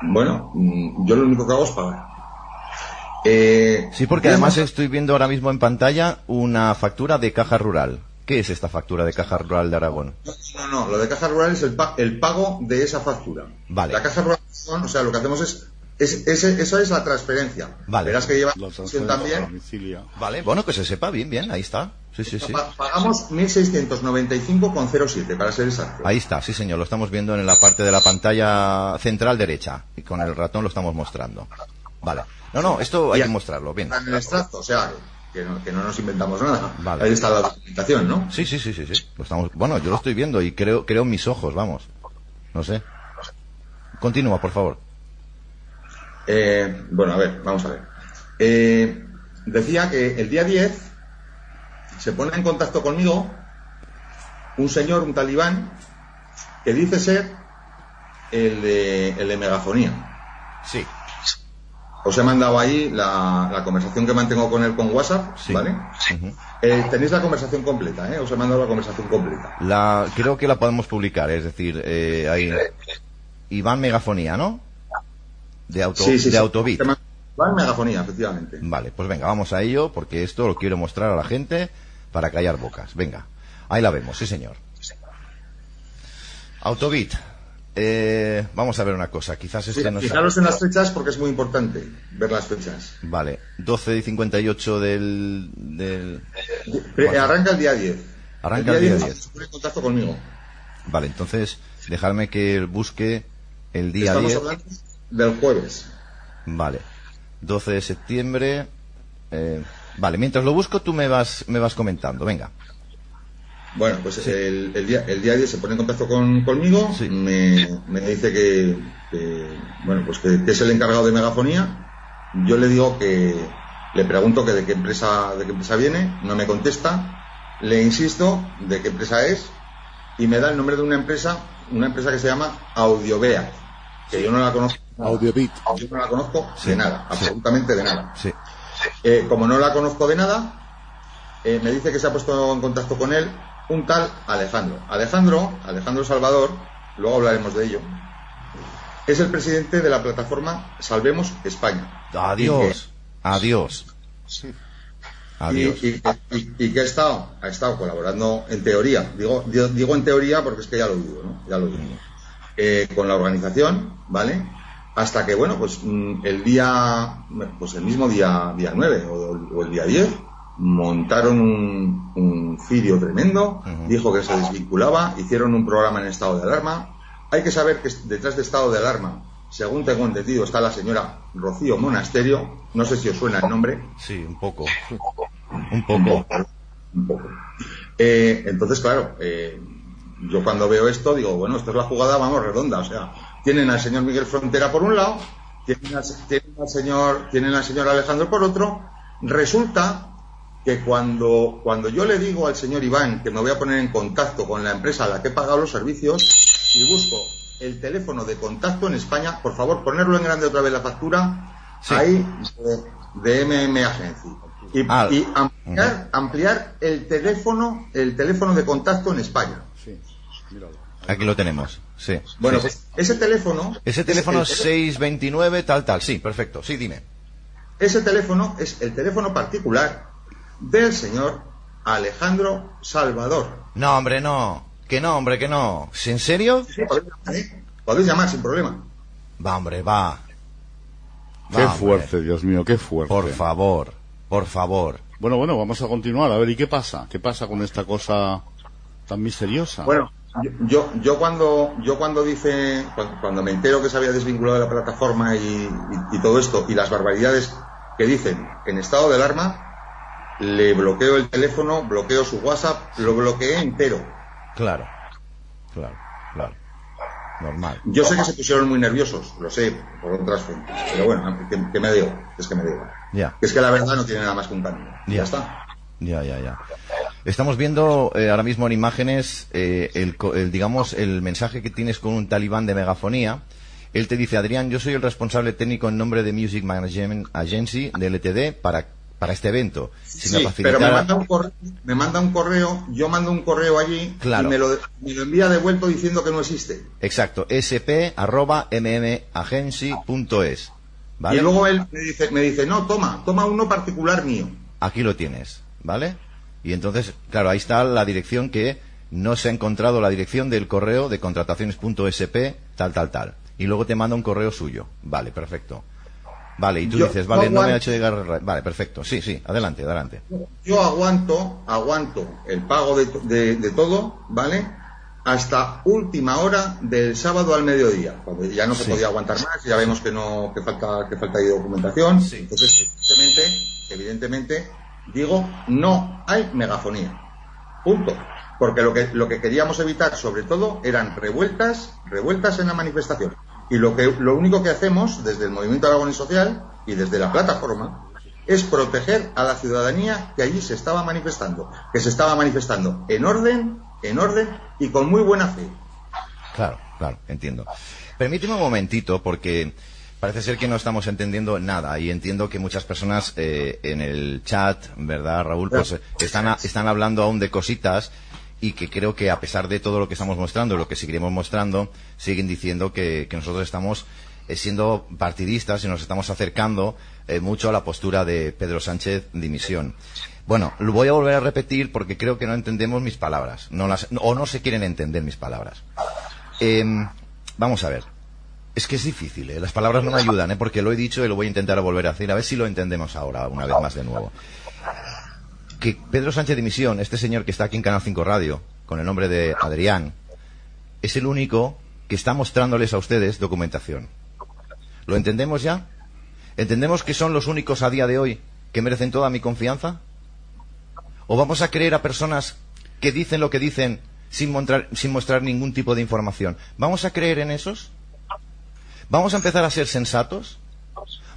bueno, mm, yo lo único que hago es pagar. Eh, Sí, porque ¿qué es además más? estoy viendo ahora mismo en pantalla una factura de caja rural. ¿Qué es esta factura de caja rural de Aragón? No, no, lo de caja rural es el, pa- el pago de esa factura. Vale. La caja rural, son- o sea, lo que hacemos es, es, ese- eso es la transferencia. Vale. Verás que lleva La también. Vale, bueno, que se sepa bien, bien, ahí está. Sí, sí, sí. Pa- Pagamos 1.695,07 para ser exacto. Ahí está, sí señor, lo estamos viendo en la parte de la pantalla central derecha y con el ratón lo estamos mostrando. Vale. No, no, esto hay que mostrarlo, bien. En el extracto, o sea, que no, que no nos inventamos nada. Vale. Ahí está la documentación, ¿no? Sí, sí, sí, sí, sí. Lo estamos, bueno, yo lo estoy viendo y creo, creo en mis ojos, vamos. No sé. Continúa, por favor. Eh, bueno, a ver, vamos a ver. Eh, decía que el día 10 se pone en contacto conmigo un señor, un talibán, que dice ser el de, el de megafonía. Sí. Os he mandado ahí la, la conversación que mantengo con él con WhatsApp, Sí. ¿vale? Eh, tenéis la conversación completa, ¿eh? Os he mandado la conversación completa. La, creo que la podemos publicar, es decir, eh, hay Iván Megafonía, ¿no? De auto, sí, sí, de sí. Autobit. En megafonía, efectivamente. Vale, pues venga, vamos a ello, porque esto lo quiero mostrar a la gente para callar bocas. Venga, ahí la vemos, sí señor. Autobit. Eh, vamos a ver una cosa, quizás este no sea- Fijaros en las fechas porque es muy importante ver las fechas. Vale, 12 y 58 del... del... Pre- Arranca el día 10. Arranca el día 10. Se pone en contacto conmigo. Vale, entonces, dejadme que busque el día Estamos 10. hablando del jueves. Vale, 12 de septiembre. eh, vale, mientras lo busco tú me vas, me vas comentando, venga. Bueno, pues el, el día, el día 10 se pone en contacto con, conmigo, Sí. me, me dice que, que, bueno, pues que, que es el encargado de megafonía. Yo le digo que le pregunto que de qué empresa, de qué empresa viene, no me contesta. Le insisto de qué empresa es y me da el nombre de una empresa, una empresa que se llama Audiovea, que yo no la conozco. Audiobit. Yo no la conozco de nada, absolutamente de nada. Sí, Eh, como no la conozco de nada, eh, me dice que se ha puesto en contacto con él un tal Alejandro. Alejandro, Alejandro Salvador, luego hablaremos de ello, es el presidente de la plataforma Salvemos España. Y adiós. que- Adiós. Adiós. Y, y- y- y que ha estado, ha estado colaborando en teoría, digo, digo, digo en teoría porque es que ya lo dudo, ¿no? Ya lo dudo. Eh, con la organización, ¿vale? Hasta que, bueno, pues mm, el día, pues el mismo día, día 9 o, o el día 10, montaron un, un tremendo, dijo que se desvinculaba, hicieron un programa en estado de alarma. Hay que saber que detrás de estado de alarma, según tengo entendido, está la señora Rocío Monasterio, no sé si os suena el nombre. Sí, un poco. Un poco. Un poco. Eh, entonces, claro, eh, yo cuando veo esto digo, bueno, esto es la jugada, vamos, redonda. O sea, tienen al señor Miguel Frontera por un lado, tienen al, tienen al señor, tienen al señor Alejandro por otro. Resulta que cuando, cuando yo le digo al señor Iván que me voy a poner en contacto con la empresa a la que he pagado los servicios y busco el teléfono de contacto en España, por favor, ponerlo en grande otra vez la factura, ahí de, de MM Agency. Y, Ah. y ampliar, ampliar el teléfono, el teléfono de contacto en España. Aquí lo tenemos. Sí. Bueno, Sí, pues sí. ese teléfono. Ese teléfono el tele- 629, tal, tal. Sí, perfecto. Sí, dime. Ese teléfono es el teléfono particular del señor Alejandro Salvador. No, hombre, no. Que no, hombre, que no. ¿En serio? Sí, podéis llamar, ¿eh? Podéis llamar sin problema. Va, hombre, va. Qué hombre. fuerte, Dios mío, qué fuerte. Por favor, por favor. Bueno, bueno, vamos a continuar. A ver, ¿y qué pasa? ¿Qué pasa con esta cosa tan misteriosa? Bueno, yo, yo, yo cuando yo cuando dice cuando, cuando me entero que se había desvinculado de la plataforma y, y- y todo esto y las barbaridades que dicen en estado de alarma, le bloqueo el teléfono, bloqueo su WhatsApp, lo bloqueé entero. Claro. Claro, claro. Normal. Yo sé que se pusieron muy nerviosos, lo sé por otras fuentes, pero bueno, que, que me digo, es que me digo. Ya. Es que la verdad no tiene nada más que un camino. Ya. Ya está. Ya, ya, ya. Estamos viendo eh, ahora mismo en imágenes eh, el, el, digamos, el mensaje que tienes con un talibán de megafonía. Él te dice, Adrián, yo soy el responsable técnico en nombre de Music Management Agency de LTD para, para este evento. Sí, pero me manda, un correo, me manda un correo, yo mando un correo allí Claro. y me lo, me lo envía devuelto diciendo que no existe. Exacto, sp arroba mmagency.es. ¿Vale? Y luego él me dice, me dice, no, toma, toma uno particular mío. Aquí lo tienes, ¿vale? Y entonces, claro, ahí está la dirección que no se ha encontrado la dirección del correo de contrataciones.sp, tal, tal, tal. Y luego te manda un correo suyo. Vale, perfecto. Vale, y tú Yo- dices, vale, no me ha hecho llegar. Vale, perfecto. Sí, sí, adelante, adelante. Yo aguanto, aguanto el pago de, de- de todo, ¿vale? Hasta última hora del sábado al mediodía, cuando ya no se Sí. podía aguantar más, ya vemos que no, que falta, que falta de documentación. Entonces, evidentemente, evidentemente, digo, no hay megafonía. Punto. Porque lo que, lo que queríamos evitar, sobre todo, eran revueltas, revueltas en la manifestación. Y lo que, lo único que hacemos desde el Movimiento Aragón y Social y desde la plataforma es proteger a la ciudadanía que allí se estaba manifestando, que se estaba manifestando en orden, en orden y con muy buena fe. Claro, claro, entiendo. Permíteme un momentito, porque parece ser que no estamos entendiendo nada y entiendo que muchas personas eh, en el chat, ¿verdad, Raúl? Pues eh, están, están hablando aún de cositas y que creo que a pesar de todo lo que estamos mostrando, lo que seguiremos mostrando, siguen diciendo que, nosotros estamos eh, siendo partidistas y nos estamos acercando eh, mucho a la postura de Pedro Sánchez dimisión. Bueno, lo voy a volver a repetir porque creo que no entendemos mis palabras, no las, o no se quieren entender mis palabras. Em, vamos a ver. Es que es difícil, ¿eh? las palabras no me ayudan, ¿eh? porque lo he dicho y lo voy a intentar volver a decir, a ver si lo entendemos ahora, una vez más de nuevo. Que Pedro Sánchez Dimisión, este señor que está aquí en Canal 5 Radio, con el nombre de Adrián, es el único que está mostrándoles a ustedes documentación. ¿Lo entendemos ya? ¿Entendemos que son los únicos a día de hoy que merecen toda mi confianza? ¿O vamos a creer a personas que dicen lo que dicen sin mostrar, sin mostrar ningún tipo de información? ¿Vamos a creer en esos? ¿Vamos a empezar a ser sensatos?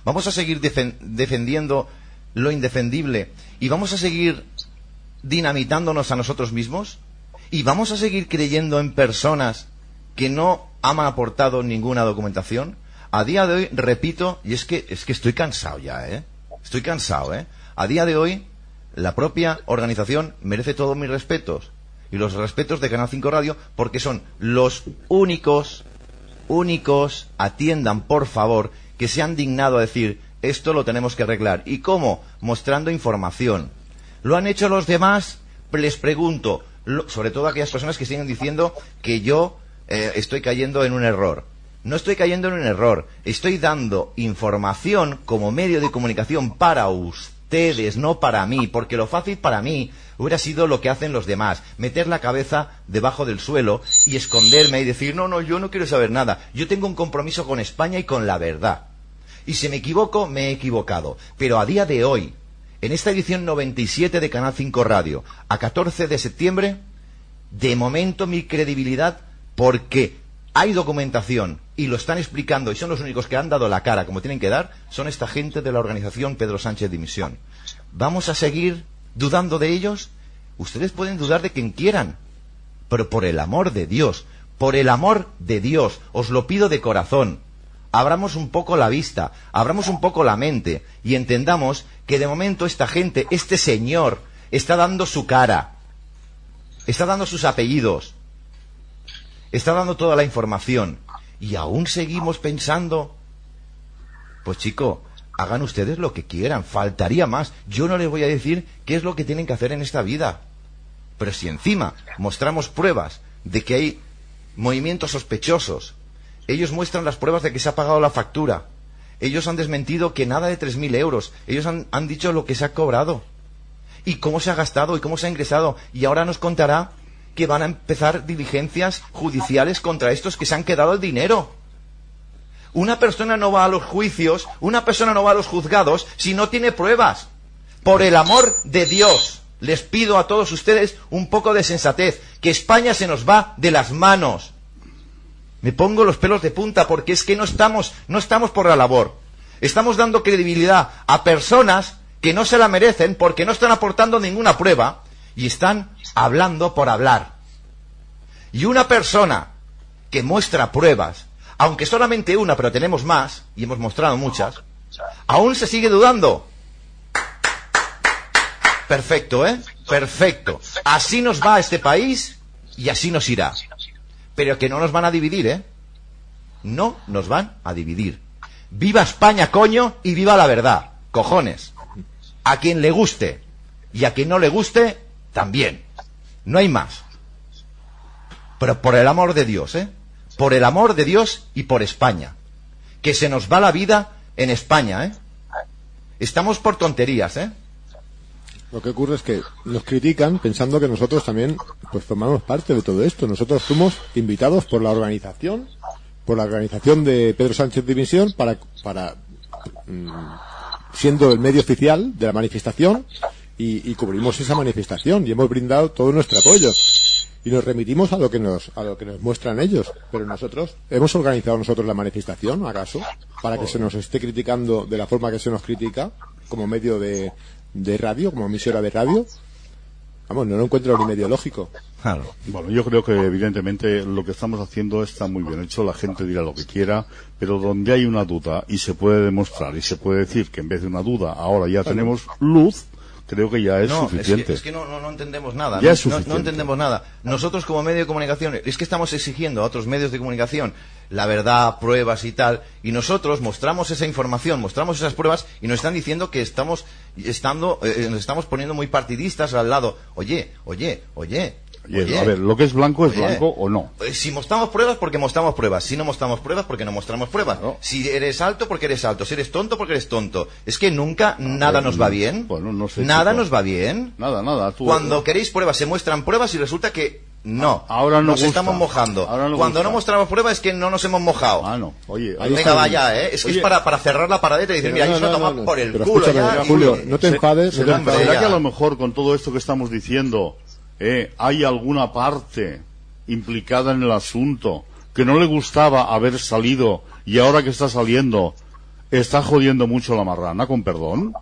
¿Vamos a seguir defen- defendiendo lo indefendible? ¿Y vamos a seguir dinamitándonos a nosotros mismos? ¿Y vamos a seguir creyendo en personas que no han aportado ninguna documentación? A día de hoy, repito, y es que, es que estoy cansado ya, ¿eh? Estoy cansado, ¿eh? A día de hoy, la propia organización merece todos mis respetos. Y los respetos de Canal 5 Radio, porque son los únicos, únicos, atiendan por favor, que se han dignado a decir esto lo tenemos que arreglar. ¿Y cómo? Mostrando información. ¿Lo han hecho los demás? Les pregunto, sobre todo aquellas personas que siguen diciendo que yo eh, estoy cayendo en un error. No estoy cayendo en un error, estoy dando información como medio de comunicación para ustedes, no para mí, porque lo fácil para mí hubiera sido lo que hacen los demás, meter la cabeza debajo del suelo y esconderme y decir, no, no, yo no quiero saber nada, yo tengo un compromiso con España y con la verdad. Y si me equivoco, me he equivocado. Pero a día de hoy, en esta edición 97 de Canal 5 Radio, a 14 de septiembre, de momento mi credibilidad, porque hay documentación y lo están explicando y son los únicos que han dado la cara como tienen que dar, son esta gente de la organización Pedro Sánchez Dimisión. ¿Vamos a seguir dudando de ellos? Ustedes pueden dudar de quien quieran, pero por el amor de Dios, por el amor de Dios, os lo pido de corazón, abramos un poco la vista, abramos un poco la mente y entendamos que de momento esta gente, este señor, está dando su cara, está dando sus apellidos, está dando toda la información y aún seguimos pensando, pues chico, hagan ustedes lo que quieran, faltaría más. Yo no les voy a decir qué es lo que tienen que hacer en esta vida. Pero si encima mostramos pruebas de que hay movimientos sospechosos, ellos muestran las pruebas de que se ha pagado la factura, ellos han desmentido que nada de 3.000 euros, ellos han, han dicho lo que se ha cobrado y cómo se ha gastado y cómo se ha ingresado y ahora nos contará que van a empezar diligencias judiciales contra estos que se han quedado el dinero. Una persona no va a los juicios, una persona no va a los juzgados si no tiene pruebas. Por el amor de Dios, les pido a todos ustedes un poco de sensatez, que España se nos va de las manos. Me pongo los pelos de punta porque es que no estamos, no estamos por la labor. Estamos dando credibilidad a personas que no se la merecen porque no están aportando ninguna prueba y están hablando por hablar. Y una persona que muestra pruebas, aunque solamente una, pero tenemos más, y hemos mostrado muchas, aún se sigue dudando. Perfecto, ¿eh? Perfecto. Así nos va este país y así nos irá. Pero que no nos van a dividir, ¿eh? No nos van a dividir. Viva España, coño, y viva la verdad. Cojones. A quien le guste y a quien no le guste, también. No hay más. Pero por el amor de Dios, ¿eh? Por el amor de Dios y por España. Que se nos va la vida en España, ¿eh? Estamos por tonterías, ¿eh? Lo que ocurre es que nos critican pensando que nosotros también pues formamos parte de todo esto. Nosotros fuimos invitados por la organización, por la organización de Pedro Sánchez Dimisión para, para mm, siendo el medio oficial de la manifestación y, y cubrimos esa manifestación y hemos brindado todo nuestro apoyo. Y nos remitimos a lo que nos a lo que nos muestran ellos. Pero nosotros hemos organizado nosotros la manifestación acaso para que se nos esté criticando de la forma que se nos critica como medio de, de radio como emisora de radio. Vamos no lo encuentro ni medio lógico Claro. Bueno, yo creo que evidentemente lo que estamos haciendo está muy bien hecho, la gente dirá lo que quiera, pero donde hay una duda y se puede demostrar y se puede decir que en vez de una duda ahora ya tenemos luz, creo que ya es no, suficiente. Es que, es que no, no, no entendemos nada. Ya no, es entendemos nada. Nosotros como medio de comunicación, es que estamos exigiendo a otros medios de comunicación la verdad, pruebas y tal, y nosotros mostramos esa información, mostramos esas pruebas y nos están diciendo que estamos estando, eh, nos estamos poniendo muy partidistas al lado. Oye, oye, oye. Oye, a ver, lo que es blanco es Oye, blanco o no. eh, Si mostramos pruebas, porque mostramos pruebas. Si no mostramos pruebas, porque no mostramos pruebas. Claro. Si eres alto, porque eres alto. Si eres tonto, porque eres tonto. Es que nunca nada ver, nos va bien. bueno, no sé, nada chico. nos va bien. Nada, nada. Tú, Cuando queréis pruebas, se muestran pruebas y resulta que no. Ahora no nos gusta. estamos mojando. Ahora no Cuando gusta. no mostramos pruebas es que no nos hemos mojado. Ah, no. Oye, Ahí Venga, está. vaya, ¿eh? Es que Oye. es para, para cerrar la paradeta y decir, mira, No, yo se lo no, toma no, no. por el Pero culo ya. Julio, no te Se- enfades no te ¿Será, enfades. que a lo mejor con todo esto que estamos diciendo eh, hay alguna parte implicada en el asunto que no le gustaba haber salido y ahora que está saliendo está jodiendo mucho la marrana, con perdón?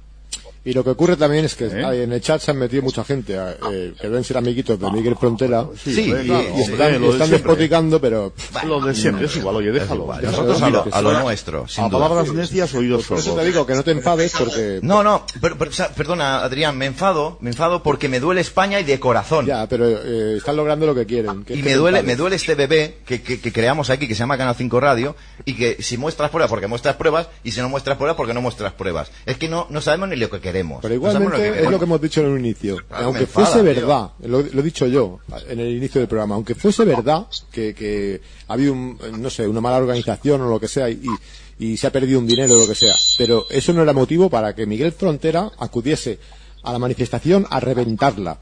Y lo que ocurre también es que ¿Eh? en el chat se han metido mucha gente eh, que deben ser amiguitos de Miguel Frontera. Sí, hombre, y- claro, y están, lo de están siempre. despoticando, pero Lo de siempre, es igual, oye, déjalo. Nosotros a lo, a lo nuestro, sin a duda. palabras necias, oídos por eso sordos. te digo que no te enfades porque No, no, pero- pero, perdona, Adrián, me enfado, me enfado porque me duele España y de corazón. ya, pero eh, están logrando lo que quieren. que Y me duele, me duele este bebé que, que, que creamos aquí, que se llama Canal 5 Radio, y que si muestras pruebas, porque muestras pruebas, y si no muestras pruebas, porque no muestras pruebas. Es que no, no sabemos ni lo que queremos. Pero No igualmente es lo que hemos dicho en un inicio. Claro, aunque enfada, fuese verdad, lo, lo he dicho yo en el inicio del programa, aunque fuese verdad que, que ha habido, un, no sé, una mala organización o lo que sea y, y se ha perdido un dinero o lo que sea, pero eso no era motivo para que Miguel Frontera acudiese a la manifestación a reventarla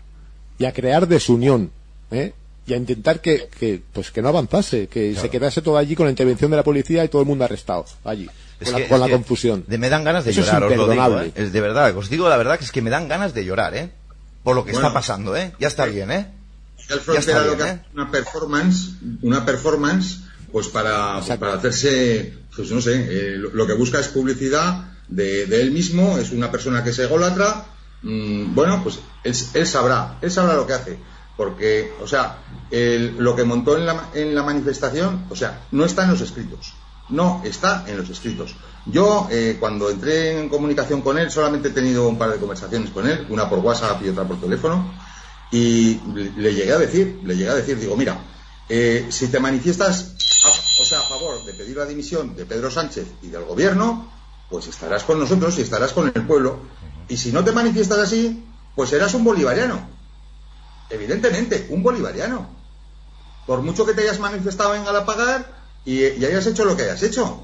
y a crear desunión, ¿eh? y a intentar que, que, pues que no avanzase, que se quedase todo allí con la intervención de la policía y todo el mundo arrestado allí, Es con, que- la, con es la que confusión. de- me dan ganas de Eso es llorar, os lo digo. ¿eh? Es de verdad, os digo la verdad que es que me dan ganas de llorar, ¿eh? Por lo que Bueno. está pasando, ¿eh? Ya está bien, ¿eh? El Ya Frontera lo que ¿eh? hace es una performance, una performance, pues para, pues para hacerse, pues no sé, eh, lo, lo que busca es publicidad de, de él mismo, es una persona que se ególatra, mm, bueno, pues él, él sabrá, él sabrá lo que hace, porque, o sea, el- lo que montó en la, en la manifestación, o sea, no está en los escritos, no está en los escritos. Yo, eh, cuando entré en comunicación con él, solamente he tenido un par de conversaciones con él, una por WhatsApp y otra por teléfono, y le, le llegué a decir, le llegué a decir, digo, mira, eh, si te manifiestas, a- o sea, a favor de pedir la dimisión de Pedro Sánchez y del gobierno, pues estarás con nosotros y estarás con el pueblo. Y si no te manifiestas así, pues serás un bolivariano. Evidentemente, un bolivariano. Por mucho que te hayas manifestado en Galapagar y, y hayas hecho lo que hayas hecho.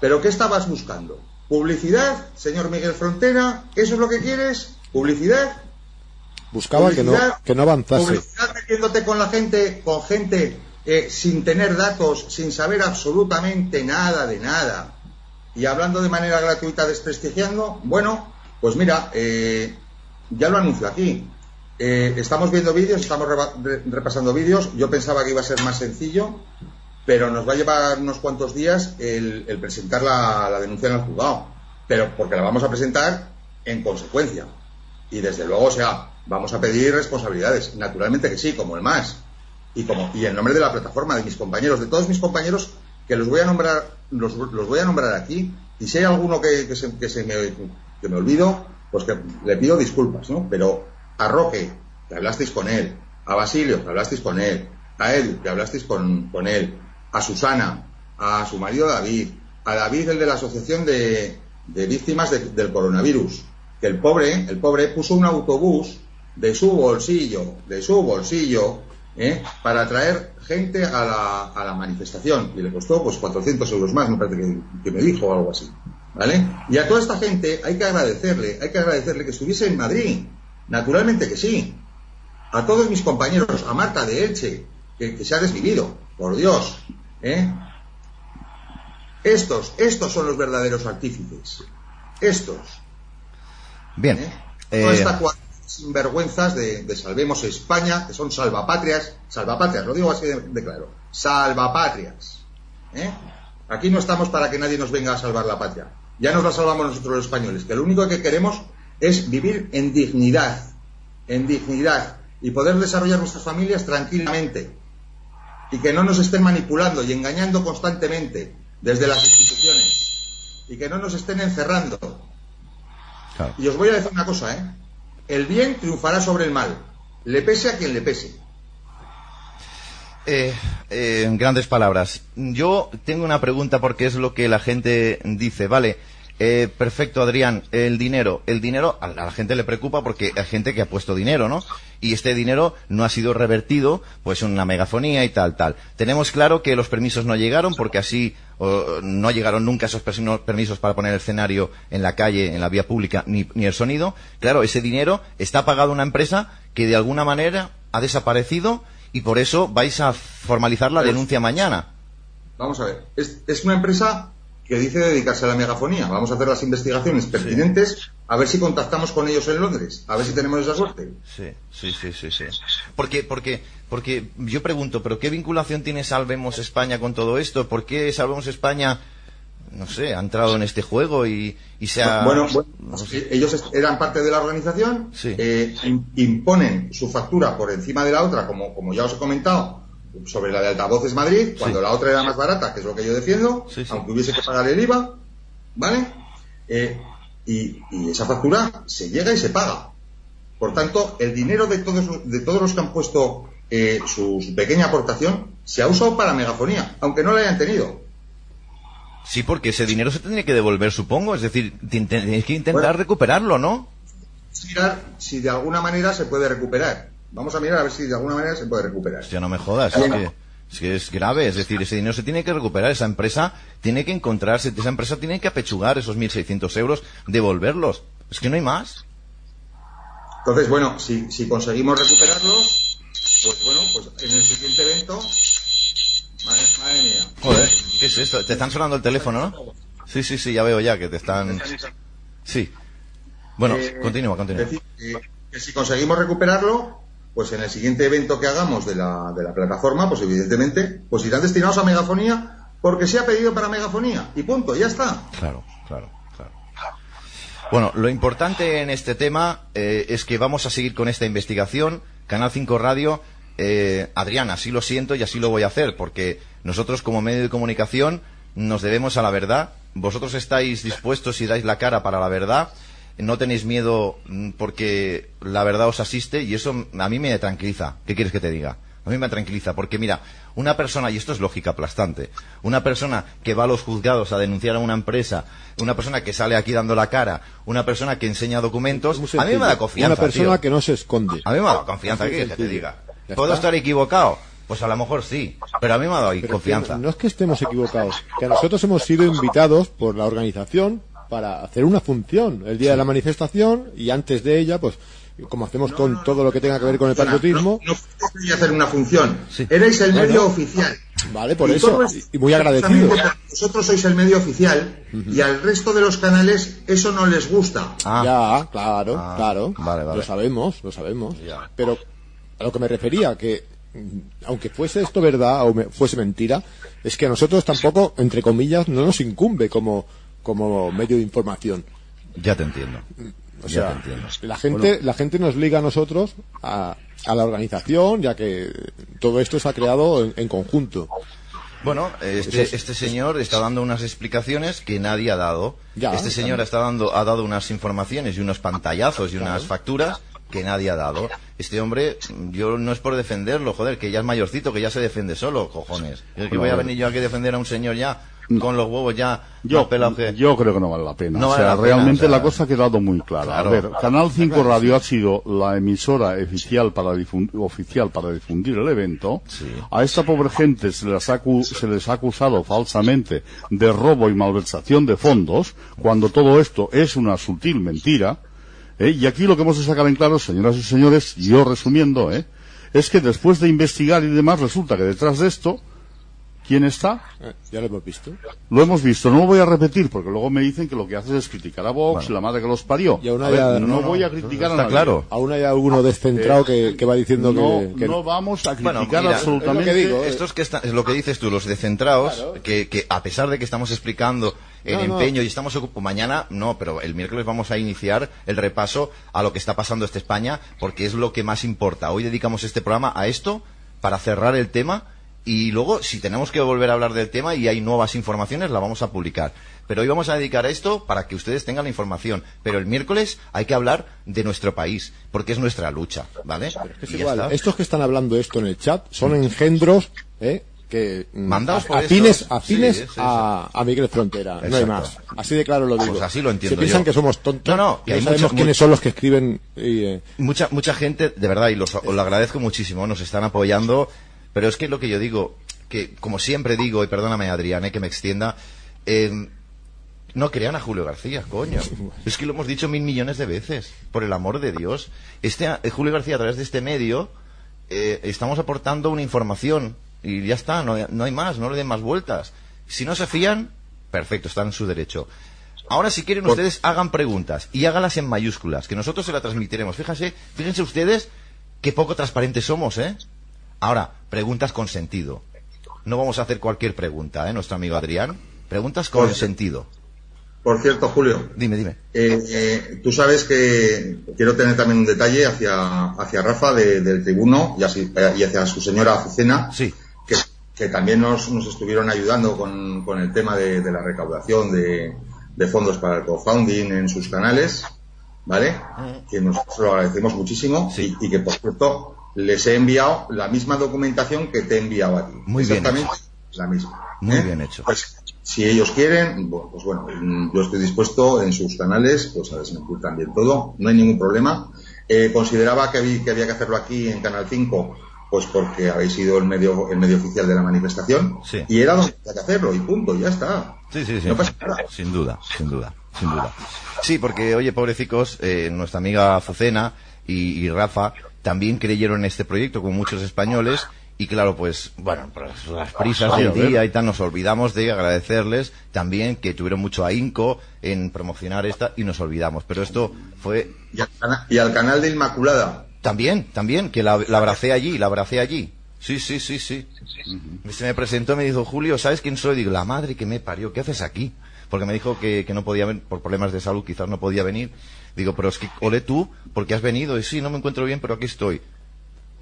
¿Pero qué estabas buscando? ¿Publicidad, señor Miguel Frontera? ¿Eso es lo que quieres? ¿Publicidad? Buscaba que no, que no avanzase. Publicidad metiéndote con la gente, con gente eh, sin tener datos, sin saber absolutamente nada de nada y hablando de manera gratuita, desprestigiando. Bueno, pues mira, eh, ya lo anuncio aquí. Eh, estamos viendo vídeos, estamos re- repasando vídeos. Yo pensaba que iba a ser más sencillo, pero nos va a llevar unos cuantos días el, el presentar la, denuncia en el juzgado. Pero porque la vamos a presentar en consecuencia. Y desde luego, o sea, vamos a pedir responsabilidades. Naturalmente que sí, como el más. Y, como, y en nombre de la plataforma, de mis compañeros, de todos mis compañeros, que los voy a nombrar, los, los voy a nombrar aquí. Y si hay alguno que, que se, que se me, que me olvido, pues que le pido disculpas, ¿no? Pero a Roque, que hablasteis con él, a Basilio, que hablasteis con él, a Edu, que hablasteis con, con él, a Susana, a su marido David, a David, el de la Asociación de, Víctimas de- del Coronavirus, que el pobre, el pobre puso un autobús de su bolsillo, de su bolsillo, ¿eh? para traer gente a la, a la manifestación y le costó pues 400 euros más, me parece que, que me dijo o algo así, ¿vale? Y a toda esta gente hay que agradecerle, hay que agradecerle que estuviese en Madrid, naturalmente que sí, a todos mis compañeros, a Marta de Elche, que, que se ha desvivido, por Dios, ¿eh? Estos, estos son los verdaderos artífices, estos, Bien. ¿eh? Eh, Toda esta de sinvergüenzas de, de Salvemos España, que son salvapatrias, salvapatrias, lo digo así de, de claro, salvapatrias. ¿eh? Aquí no estamos para que nadie nos venga a salvar la patria. Ya nos la salvamos nosotros los españoles, que lo único que queremos es vivir en dignidad, en dignidad, y poder desarrollar nuestras familias tranquilamente. Y que no nos estén manipulando y engañando constantemente desde las instituciones. Y que no nos estén encerrando. claro. Y os voy a decir una cosa, ¿eh? El bien triunfará sobre el mal, le pese a quien le pese. Eh, eh, en grandes palabras. Yo tengo una pregunta porque es lo que la gente dice. Vale, eh, perfecto, Adrián. El dinero. El dinero a la gente le preocupa porque hay gente que ha puesto dinero, ¿no? Y este dinero no ha sido revertido, pues en una megafonía y tal, tal. Tenemos claro que los permisos no llegaron porque así o, no llegaron nunca esos permisos para poner el escenario en la calle, en la vía pública, ni, ni el sonido. Claro, ese dinero está pagado a una empresa que de alguna manera ha desaparecido y por eso vais a formalizar la denuncia mañana. Vamos a ver, es, es una empresa que dice dedicarse a la megafonía. Vamos a hacer las investigaciones pertinentes, a ver si contactamos con ellos en Londres, a ver si tenemos esa suerte. Sí, sí, sí, sí, sí. Porque, porque, porque yo pregunto, ¿pero qué vinculación tiene Salvemos España con todo esto? ¿Por qué Salvemos España no sé, ha entrado en este juego y, y se ha... Bueno, bueno, ellos eran parte de la organización, Sí. eh, im- imponen su factura por encima de la otra, como, como ya os he comentado, sobre la de altavoces Madrid, cuando la otra era más barata, que es lo que yo defiendo, Sí, sí. aunque hubiese que pagar el IVA, ¿vale? Eh, y, y esa factura se llega y se paga. Por tanto, el dinero de todos, de todos los que han puesto eh, su, su pequeña aportación se ha usado para megafonía, aunque no la hayan tenido. Sí, porque ese dinero se tendría que devolver, supongo. Es decir, tenéis que intentar Bueno. recuperarlo, ¿no? si de alguna manera se puede recuperar. Vamos a mirar a ver si de alguna manera se puede recuperar. Hostia, no me jodas. Es que, es que es grave. Es decir, ese dinero se tiene que recuperar. Esa empresa tiene que encontrarse. Esa empresa tiene que apechugar esos 1.600 euros, devolverlos. Es que no hay más. Entonces, bueno, si, si conseguimos recuperarlos, pues bueno, pues en el siguiente evento. Madre, madre mía. Joder, ¿qué es esto? Te están sonando el teléfono, ¿no? Sí, sí, sí, ya veo ya que te están... Sí. Bueno, Eh, continúa, continúa. Es decir, que, que si conseguimos recuperarlo, pues en el siguiente evento que hagamos de la, de la plataforma, pues evidentemente, pues irán destinados a megafonía porque se ha pedido para megafonía. Y punto, ya está. Claro, claro, claro. Bueno, lo importante en este tema eh, es que vamos a seguir con esta investigación. Canal 5 Radio, eh, Adrián, así lo siento y así lo voy a hacer, porque nosotros como medio de comunicación nos debemos a la verdad. Vosotros estáis dispuestos y dais la cara para la verdad. No tenéis miedo mm, porque la verdad os asiste y eso a mí me tranquiliza. ¿Qué quieres que te diga? A mí me tranquiliza porque mira, una persona, y esto es lógica aplastante, una persona que va a los juzgados a denunciar a una empresa, una persona que sale aquí dando la cara, una persona que enseña documentos, a mí me da confianza. Una persona tío. que no se esconde. A mí me dado confianza, ¿qué quieres que te diga? ¿Puedo estar equivocado? Pues a lo mejor sí, pero a mí me ha dado confianza. no es que estemos equivocados, que nosotros hemos sido invitados por la organización para hacer una función el día de la manifestación y antes de ella, pues como hacemos con todo lo que tenga que ver con el patriotismo, No, no podéis hacer una función. Sí. Erais el medio Bueno. oficial. vale, por Y eso, es- y muy agradecido. Vosotros sois el medio oficial y al resto de los canales eso no les gusta. Ah, Ya, claro, Ah, claro. vale, vale. Lo sabemos, lo sabemos. Ya. Pero a lo que me refería, que mm, aunque fuese esto verdad o me- fuese mentira, es que a nosotros tampoco, entre comillas, no nos incumbe como, como medio de información. ya te entiendo. O ya sea, te entiendo. la gente, la gente nos liga a nosotros a, a la organización, ya que todo esto se ha creado en, en conjunto. Bueno, este, este señor está dando unas explicaciones que nadie ha dado. Ya, este señor está dando, ha dado unas informaciones y unos pantallazos y unas facturas que nadie ha dado. Este hombre, yo no es por defenderlo, joder, que ya es mayorcito, que ya se defiende solo, cojones. Es que voy a venir yo aquí a defender a un señor ya con los huevos ya Yo, más pelados que- yo creo que no vale la pena. No o vale sea, pena, realmente o sea, la cosa ha quedado muy clara. claro. A ver, Canal 5 Radio ha sido la emisora oficial para, difun- oficial para difundir el evento. Sí. A esta pobre gente se les, ha, se les ha acusado falsamente de robo y malversación de fondos, cuando todo esto es una sutil mentira. ¿eh? Y aquí lo que hemos de sacar en claro, señoras y señores, yo resumiendo, ¿eh? es que después de investigar y demás, resulta que detrás de esto, ¿quién está? Eh, ya lo hemos visto. Lo hemos visto, no lo voy a repetir porque luego me dicen que lo que haces es criticar a Vox y la madre que los parió. Y aún A hay ver, a- no, no, voy a no, criticar a está nadie. claro. Aún hay alguno descentrado que, que va diciendo No, que, que no vamos a Bueno, criticar mira, absolutamente. es lo que digo, Estos que están, es lo que dices tú, los descentrados, que, que a pesar de que estamos explicando el No, no. empeño y estamos ocupados, mañana no, pero el miércoles vamos a iniciar el repaso a lo que está pasando esta España, porque es lo que más importa. Hoy dedicamos este programa a esto para cerrar el tema y luego, si tenemos que volver a hablar del tema y hay nuevas informaciones, la vamos a publicar. Pero hoy vamos a dedicar a esto para que ustedes tengan la información. Pero el miércoles hay que hablar de nuestro país, porque es nuestra lucha, ¿vale? Es igual, estos que están hablando esto en el chat son engendros ¿eh? que mm, Mandados por afines, estos. afines Sí, sí, sí. a, a Miguel Frontera, no hay más. Así de claro lo digo. Pues así lo entiendo Se piensan yo. que somos tontos. No, no, y y hay no sabemos mucha- quiénes mu- son los que escriben. y, eh, Mucha, mucha gente, de verdad, y los, os lo agradezco muchísimo, nos están apoyando, pero es que lo que yo digo, que como siempre digo, y perdóname Adrián, eh, que me extienda, eh, no crean a Julio García, coño. Es que lo hemos dicho mil millones de veces, por el amor de Dios. Este, eh, Julio García, a través de este medio, eh, estamos aportando una información, y ya está, no, hay- no hay más, no le den más vueltas. Si no se fían, perfecto, están en su derecho. Ahora, si quieren, ustedes hagan preguntas y hágalas en mayúsculas, que nosotros se las transmitiremos. Fíjense, fíjense ustedes qué poco transparentes somos, ¿eh? Ahora, preguntas con sentido. No vamos a hacer cualquier pregunta, ¿eh? Nuestro amigo Adrián. Preguntas con sentido. Por cierto, Julio, Dime, dime. eh, eh, tú sabes que quiero tener también un detalle hacia, hacia Rafa de- del tribuno y, así- y hacia su señora Azucena, Sí. que, que también nos, nos estuvieron ayudando con, con el tema de, de la recaudación de, de fondos para el crowdfunding en sus canales, ¿vale? Que nosotros lo agradecemos muchísimo Sí. y, y que, por cierto, les he enviado la misma documentación que te he enviado a ti. Muy bien Exactamente la misma. Muy ¿eh? bien hecho. Pues, si ellos quieren, bueno, pues bueno, yo estoy dispuesto en sus canales pues a desmentir también todo, no hay ningún problema. Eh, consideraba que había, que había que hacerlo aquí en Canal 5, pues porque habéis sido el medio, el medio oficial de la manifestación, Sí. y era donde había que hacerlo, y punto, ya está. Sí, sí, sí. No pasa nada. Sin duda, sin duda, sin duda. Sí, porque, oye, pobrecicos, eh, nuestra amiga Azucena y, y Rafa también creyeron en este proyecto, como muchos españoles, y claro, pues, bueno, por las, prisas Sí, a del día y tal, nos olvidamos de agradecerles también que tuvieron mucho ahínco en promocionar esta y nos olvidamos. Pero esto fue Y al, cana- y al canal de Inmaculada, también, también, que la, la abracé allí, la abracé allí. Sí, sí, sí, sí. Se me presentó y me dijo, Julio, ¿sabes quién soy? Digo, la madre que me parió, ¿qué haces aquí? Porque me dijo que, que no podía venir, por problemas de salud quizás no podía venir. Digo, pero es que, ole tú, porque has venido. Y sí, no me encuentro bien, pero aquí estoy.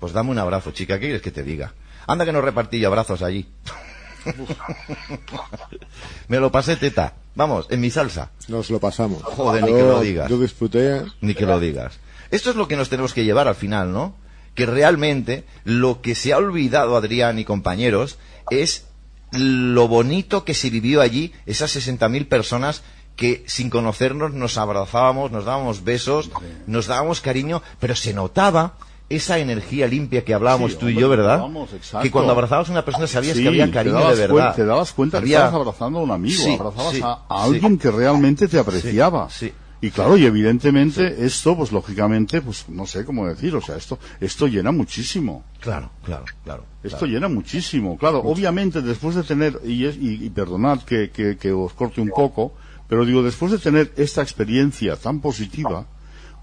Pues dame un abrazo, chica, ¿qué quieres que te diga? Anda que no repartí yo abrazos allí. me lo pasé teta. Vamos, en mi salsa. Nos lo pasamos. Joder, ni que lo digas. Yo disfruté. Ni que lo digas. Esto es lo que nos tenemos que llevar al final, ¿no? Que realmente lo que se ha olvidado Adrián y compañeros es lo bonito que se vivió allí, esas 60.000 personas que sin conocernos nos abrazábamos, nos dábamos besos, nos dábamos cariño, pero se notaba esa energía limpia que hablábamos Sí, tú y yo, ¿verdad? vamos, que cuando abrazabas a una persona sabías Sí, que había cariño de verdad. te dabas cuenta que Había- estabas abrazando a un amigo, Sí, abrazabas sí, a, a sí. alguien que realmente te apreciaba. Sí, sí. Y claro, y evidentemente esto, pues lógicamente, pues no sé cómo decir, o sea, esto, esto llena muchísimo. Claro, claro, claro. Esto claro. llena muchísimo. Claro, obviamente después de tener, y, es- y- y perdonad que, que- que os corte un poco, pero digo, después de tener esta experiencia tan positiva,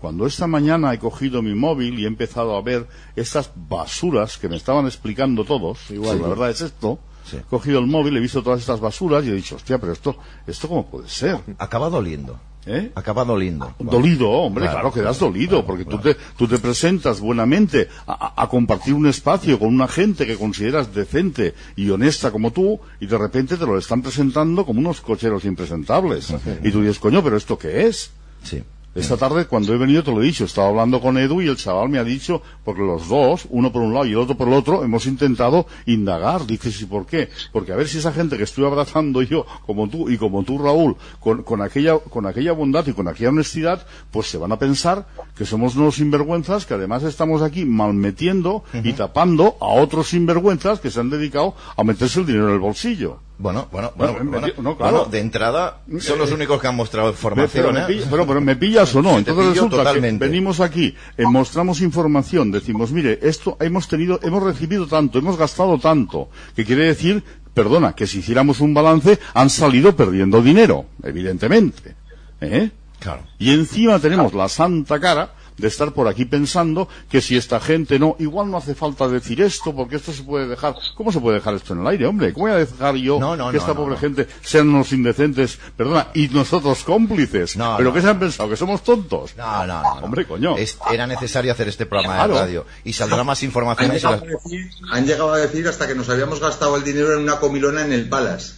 cuando esta mañana he cogido mi móvil y he empezado a ver estas basuras que me estaban explicando todos, Igual, la verdad es esto, Sí. he cogido el móvil, he visto todas estas basuras y he dicho, hostia, pero esto, esto cómo puede ser, Acaba doliendo. ¿Eh? Acaba doliendo. Dolido, hombre, Claro, claro, que das claro, dolido, claro, porque claro. Tú, te, tú te presentas buenamente a, a- a compartir un espacio con una gente que consideras decente y honesta como tú, y de repente te lo están presentando como unos cocheros impresentables. Y tú dices, coño, pero ¿esto qué es? Sí. Esta tarde, cuando he venido, te lo he dicho, estaba hablando con Edu y el chaval me ha dicho, porque los dos, uno por un lado y el otro por el otro, hemos intentado indagar. Dices, ¿y por qué? Porque a ver si esa gente que estoy abrazando yo, como tú y como tú, Raúl, con, con, aquella, con aquella bondad y con aquella honestidad, pues se van a pensar que somos unos sinvergüenzas que además estamos aquí malmetiendo y tapando a otros sinvergüenzas que se han dedicado a meterse el dinero en el bolsillo. Bueno, bueno, bueno, Bueno, bueno, no, claro. Bueno, de entrada son los únicos que han mostrado Pero, formación, me ¿eh? pero- pero me pillas o no. Entonces resulta totalmente. que venimos aquí, eh, mostramos información, decimos, mire, esto hemos tenido, hemos recibido tanto, hemos gastado tanto, que quiere decir, perdona, que si hiciéramos un balance, han salido perdiendo dinero, evidentemente. ¿Eh? Claro. Y encima tenemos la santa cara de estar por aquí pensando que si esta gente no, igual no hace falta decir esto, porque esto se puede dejar. ¿Cómo se puede dejar esto en el aire, hombre? ¿Cómo voy a dejar yo No, no, que no, esta no, pobre no. gente sean los indecentes, perdona, y nosotros cómplices? No, ¿Pero no. qué se han pensado? ¿Que somos tontos? No, no, no. no. Hombre, coño. Es- era necesario hacer este programa Claro. de radio. Y saldrá más información. llegado, las- decir, han llegado a decir hasta que nos habíamos gastado el dinero en una comilona en el Palace.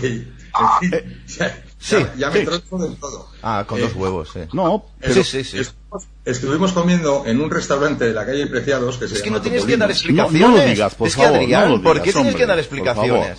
Que- Ah. que- en fin, ya, sí, ya- ya me sí. tronco del todo. Ah, con Eh, dos huevos, sí. No, Sí, pero sí, sí. Estuvimos, estuvimos comiendo en un restaurante de la calle Preciados que se Es que llama no tienes que Topolino. dar no, explicaciones. no lo digas, por es que favor. Adrián, no lo ¿por digas, qué tienes hombre, que dar por explicaciones?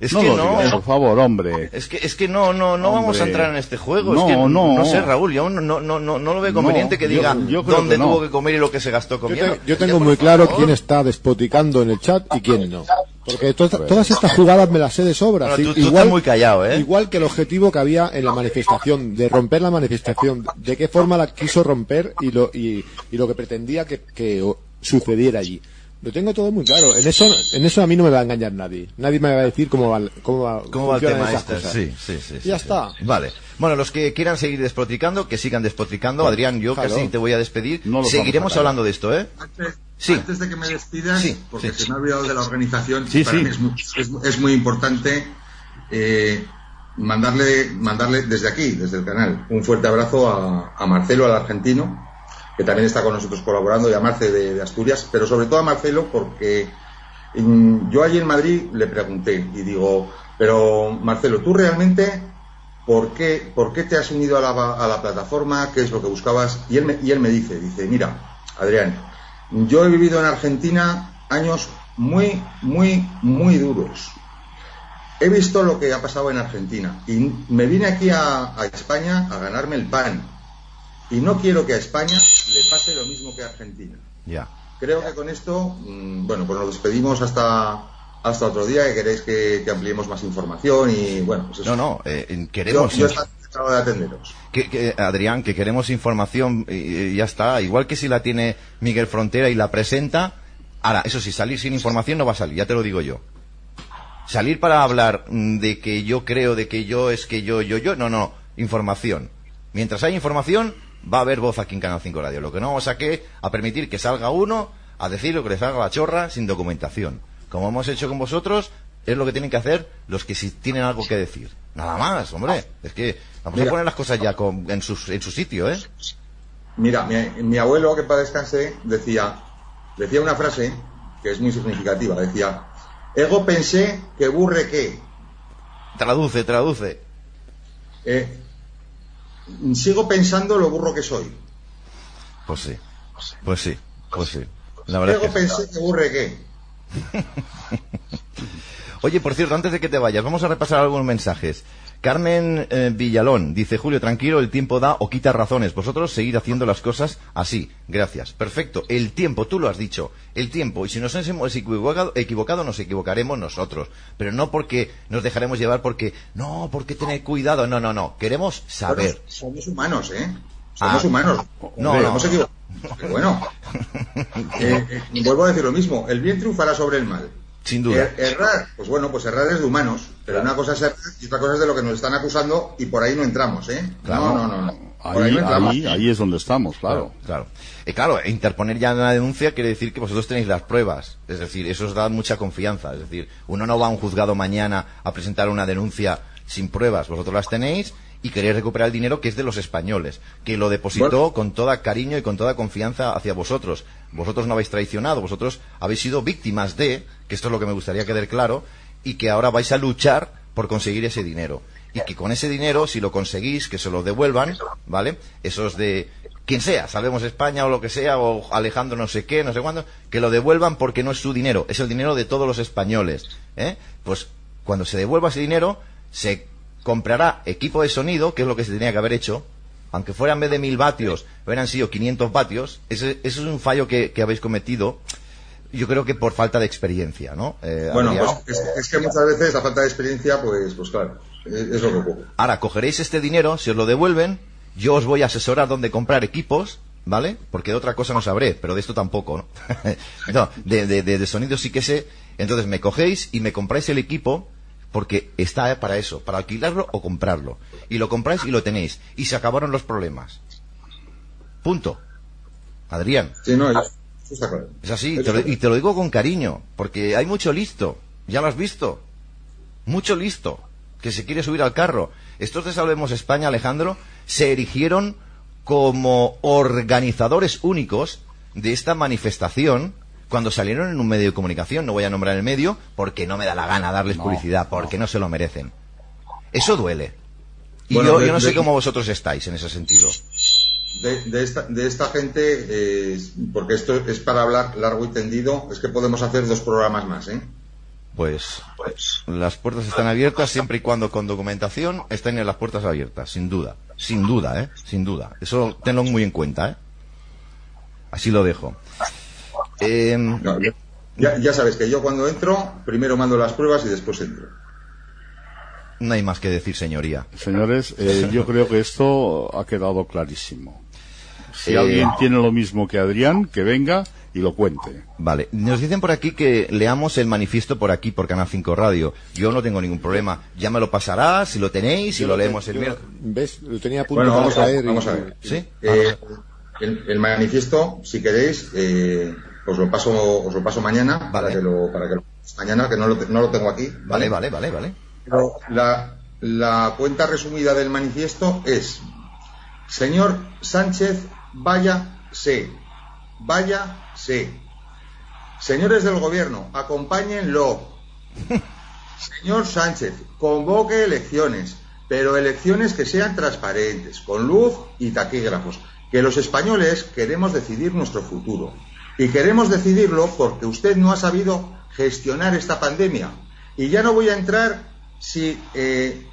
Es no que lo no. digas, por favor, hombre. Es que, es que no, no, no vamos a Hombre. entrar en este juego. No, es que, no. no sé, Raúl, yo no, no, no, no, no lo veo conveniente No, que yo- diga yo creo dónde que no. tuvo que comer y lo que se gastó Yo, comiendo. te- yo Ya, tengo por muy claro favor. quién está despoticando en el chat y quién no. Porque to- todas estas jugadas me las sé de sobra. Bueno, Sí, tú- tú estás muy callado, ¿eh? Igual que el objetivo que había en la manifestación, de romper la manifestación, de qué forma la quiso romper y lo, y, y lo que pretendía que, que sucediera allí. Lo tengo todo muy claro. En eso, en eso a mí no me va a engañar nadie. Nadie me va a decir cómo va, cómo va, ¿Cómo va el tema esas este? cosas. Sí, sí, sí. sí, Ya sí. está. Vale. Bueno, los que quieran seguir despotricando, que sigan despotricando. Adrián, yo Claro. casi te voy a despedir. No Seguiremos hablando de esto, ¿eh? Antes, Sí. antes de que me despidas, Sí, porque sí. se me ha olvidado de la organización, para mí es muy, es- es muy importante. eh, mandarle, mandarle desde aquí, desde el canal, un fuerte abrazo a, a Marcelo, al argentino, que también está con nosotros colaborando, y a Marce de, de Asturias, pero sobre todo a Marcelo porque yo allí en Madrid le pregunté y digo, pero Marcelo, ¿tú realmente por qué, por qué te has unido a la, a la plataforma? ¿Qué es lo que buscabas? Y él, me, y él me dice, dice, mira, Adrián, yo he vivido en Argentina años muy, muy, muy duros. He visto lo que ha pasado en Argentina y me vine aquí a, a España a ganarme el pan. Y no quiero que a España le pase lo mismo que a Argentina. Ya. Creo que con esto, mm, bueno, pues nos despedimos hasta, hasta otro día, que queréis que, que ampliemos más información y bueno, pues eso. No, no, eh, queremos... yo Que, Adrián, que queremos información y, ya está. Igual que si la tiene Miguel Frontera y la presenta. Ahora, eso sí, salir sin información no va a salir, ya te lo digo yo. Salir para hablar de que yo creo, de que yo es que yo, yo, yo, no, no, información. Mientras hay información, va a haber voz aquí en Canal 5 Radio. Lo que no vamos a que a permitir que salga uno a decir lo que le salga la chorra sin documentación. Como hemos hecho con vosotros, es lo que tienen que hacer los que sí tienen algo que decir. Nada más, hombre. Es que vamos Mira. a poner las cosas ya con- en, su, en su sitio, ¿eh? Mira, mi, mi abuelo, que para descanse, decía, decía una frase que es muy significativa. Decía, ego pensé que burre que. Traduce, traduce. Eh, sigo pensando lo burro que soy. Pues sí, pues sí, pues sí. La verdad Ego es que... pensé que burre que. Oye, por cierto, antes de que te vayas, vamos a repasar algunos mensajes. Carmen eh, Villalón dice, Julio, tranquilo, el tiempo da o quita razones. Vosotros seguid haciendo las cosas así. Gracias. Perfecto. El tiempo, tú lo has dicho. El tiempo. Y si nos hemos equivocado, equivocado nos equivocaremos nosotros. Pero no porque nos dejaremos llevar porque, no, porque tener cuidado. No, no, no. Queremos saber. Somos humanos, ¿eh? Somos Ah. humanos. No, no. hemos equivocado. Pero bueno, eh, eh, vuelvo a decir lo mismo. El bien triunfará sobre el mal. Sin duda. Er- errar, pues bueno, pues errar es de humanos. Pero una cosa es errar y otra cosa es de lo que nos están acusando y por ahí no entramos, ¿eh? Claro. No, no, no. no. Ahí no ahí, ahí es donde estamos, claro. Claro. Y claro, interponer ya una denuncia quiere decir que vosotros tenéis las pruebas. Es decir, eso os da mucha confianza. Es decir, uno no va a un juzgado mañana a presentar una denuncia sin pruebas. Vosotros las tenéis y queréis recuperar el dinero que es de los españoles, que lo depositó Bueno. con toda cariño y con toda confianza hacia vosotros. Vosotros no habéis traicionado, vosotros habéis sido víctimas de, que esto es lo que me gustaría quedar claro, y que ahora vais a luchar por conseguir ese dinero. Y que con ese dinero, si lo conseguís, que se lo devuelvan, ¿vale? Esos de quien sea, sabemos España o lo que sea, o Alejandro no sé qué, no sé cuándo, que lo devuelvan porque no es su dinero, es el dinero de todos los españoles. ¿eh? Pues cuando se devuelva ese dinero, se comprará equipo de sonido, que es lo que se tenía que haber hecho, aunque fuera en vez de mil vatios, hubieran sido 500 vatios, ese, ese es un fallo que, que habéis cometido, yo creo que por falta de experiencia, ¿no? Eh, Bueno, pues es, es que muchas veces la falta de experiencia, pues, pues claro, es, es lo que ocurre. Ahora cogeréis este dinero, si os lo devuelven, yo os voy a asesorar dónde comprar equipos, ¿vale? Porque de otra cosa no sabré, pero de esto tampoco, ¿no? no de, de, de- de sonido sí que sé. Entonces me cogéis y me compráis el equipo, porque está para eso, para alquilarlo o comprarlo. Y lo compráis y lo tenéis. Y se acabaron los problemas. Punto. Adrián. Sí, no. Es así, te lo- y te lo digo con cariño, porque hay mucho listo, ya lo has visto, mucho listo, que se quiere subir al carro. Estos de Salvemos España, Alejandro, se erigieron como organizadores únicos de esta manifestación cuando salieron en un medio de comunicación, no voy a nombrar el medio, porque no me da la gana darles No, publicidad, porque no. se lo merecen. Eso duele. Y Bueno, yo, de- yo no sé de- cómo vosotros estáis en ese sentido. De, de esta, de esta gente, eh, porque esto es para hablar largo y tendido, es que podemos hacer dos programas más, ¿eh? Pues, las puertas están abiertas siempre y cuando con documentación estén en las puertas abiertas, sin duda. Sin duda, ¿eh? Sin duda. Eso tenlo muy en cuenta, ¿eh? Así lo dejo. Eh, No, ya- ya, sabes que yo cuando entro, primero mando las pruebas y después entro. no hay más que decir, señoría. Señores, eh, yo creo que esto ha quedado clarísimo. Si Eh, alguien tiene lo mismo que Adrián, que venga y lo cuente. Vale, nos dicen por aquí que leamos el manifiesto por aquí, por Canal 5 Radio. Yo no tengo ningún problema. Ya me lo pasará, si lo tenéis, si lo te- leemos el. ¿Ves? Lo tenía a punto Bueno, para vamos a, y- vamos a ver. ¿Sí? Eh, el, el manifiesto, si queréis, eh, os lo paso, os lo paso mañana para que lo, para que lo mañana que no lo, no lo tengo aquí. Vale, vale, vale, vale. Pero la, la cuenta resumida del manifiesto es, señor Sánchez, váyase, váyase. Señores del gobierno, acompáñenlo. Señor Sánchez, convoque elecciones, pero elecciones que sean transparentes, con luz y taquígrafos. Que los españoles queremos decidir nuestro futuro. Y queremos decidirlo porque usted no ha sabido gestionar esta pandemia. Y ya no voy a entrar si eh,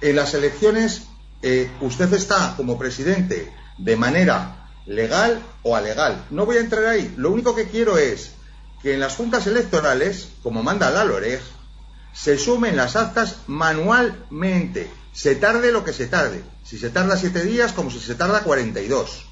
en las elecciones eh, usted está como presidente de manera legal o alegal. No voy a entrar ahí. Lo único que quiero es que en las juntas electorales, como manda la LOREG, se sumen las actas manualmente. Se tarde lo que se tarde. Si se tarda siete días, como si se tarda 42.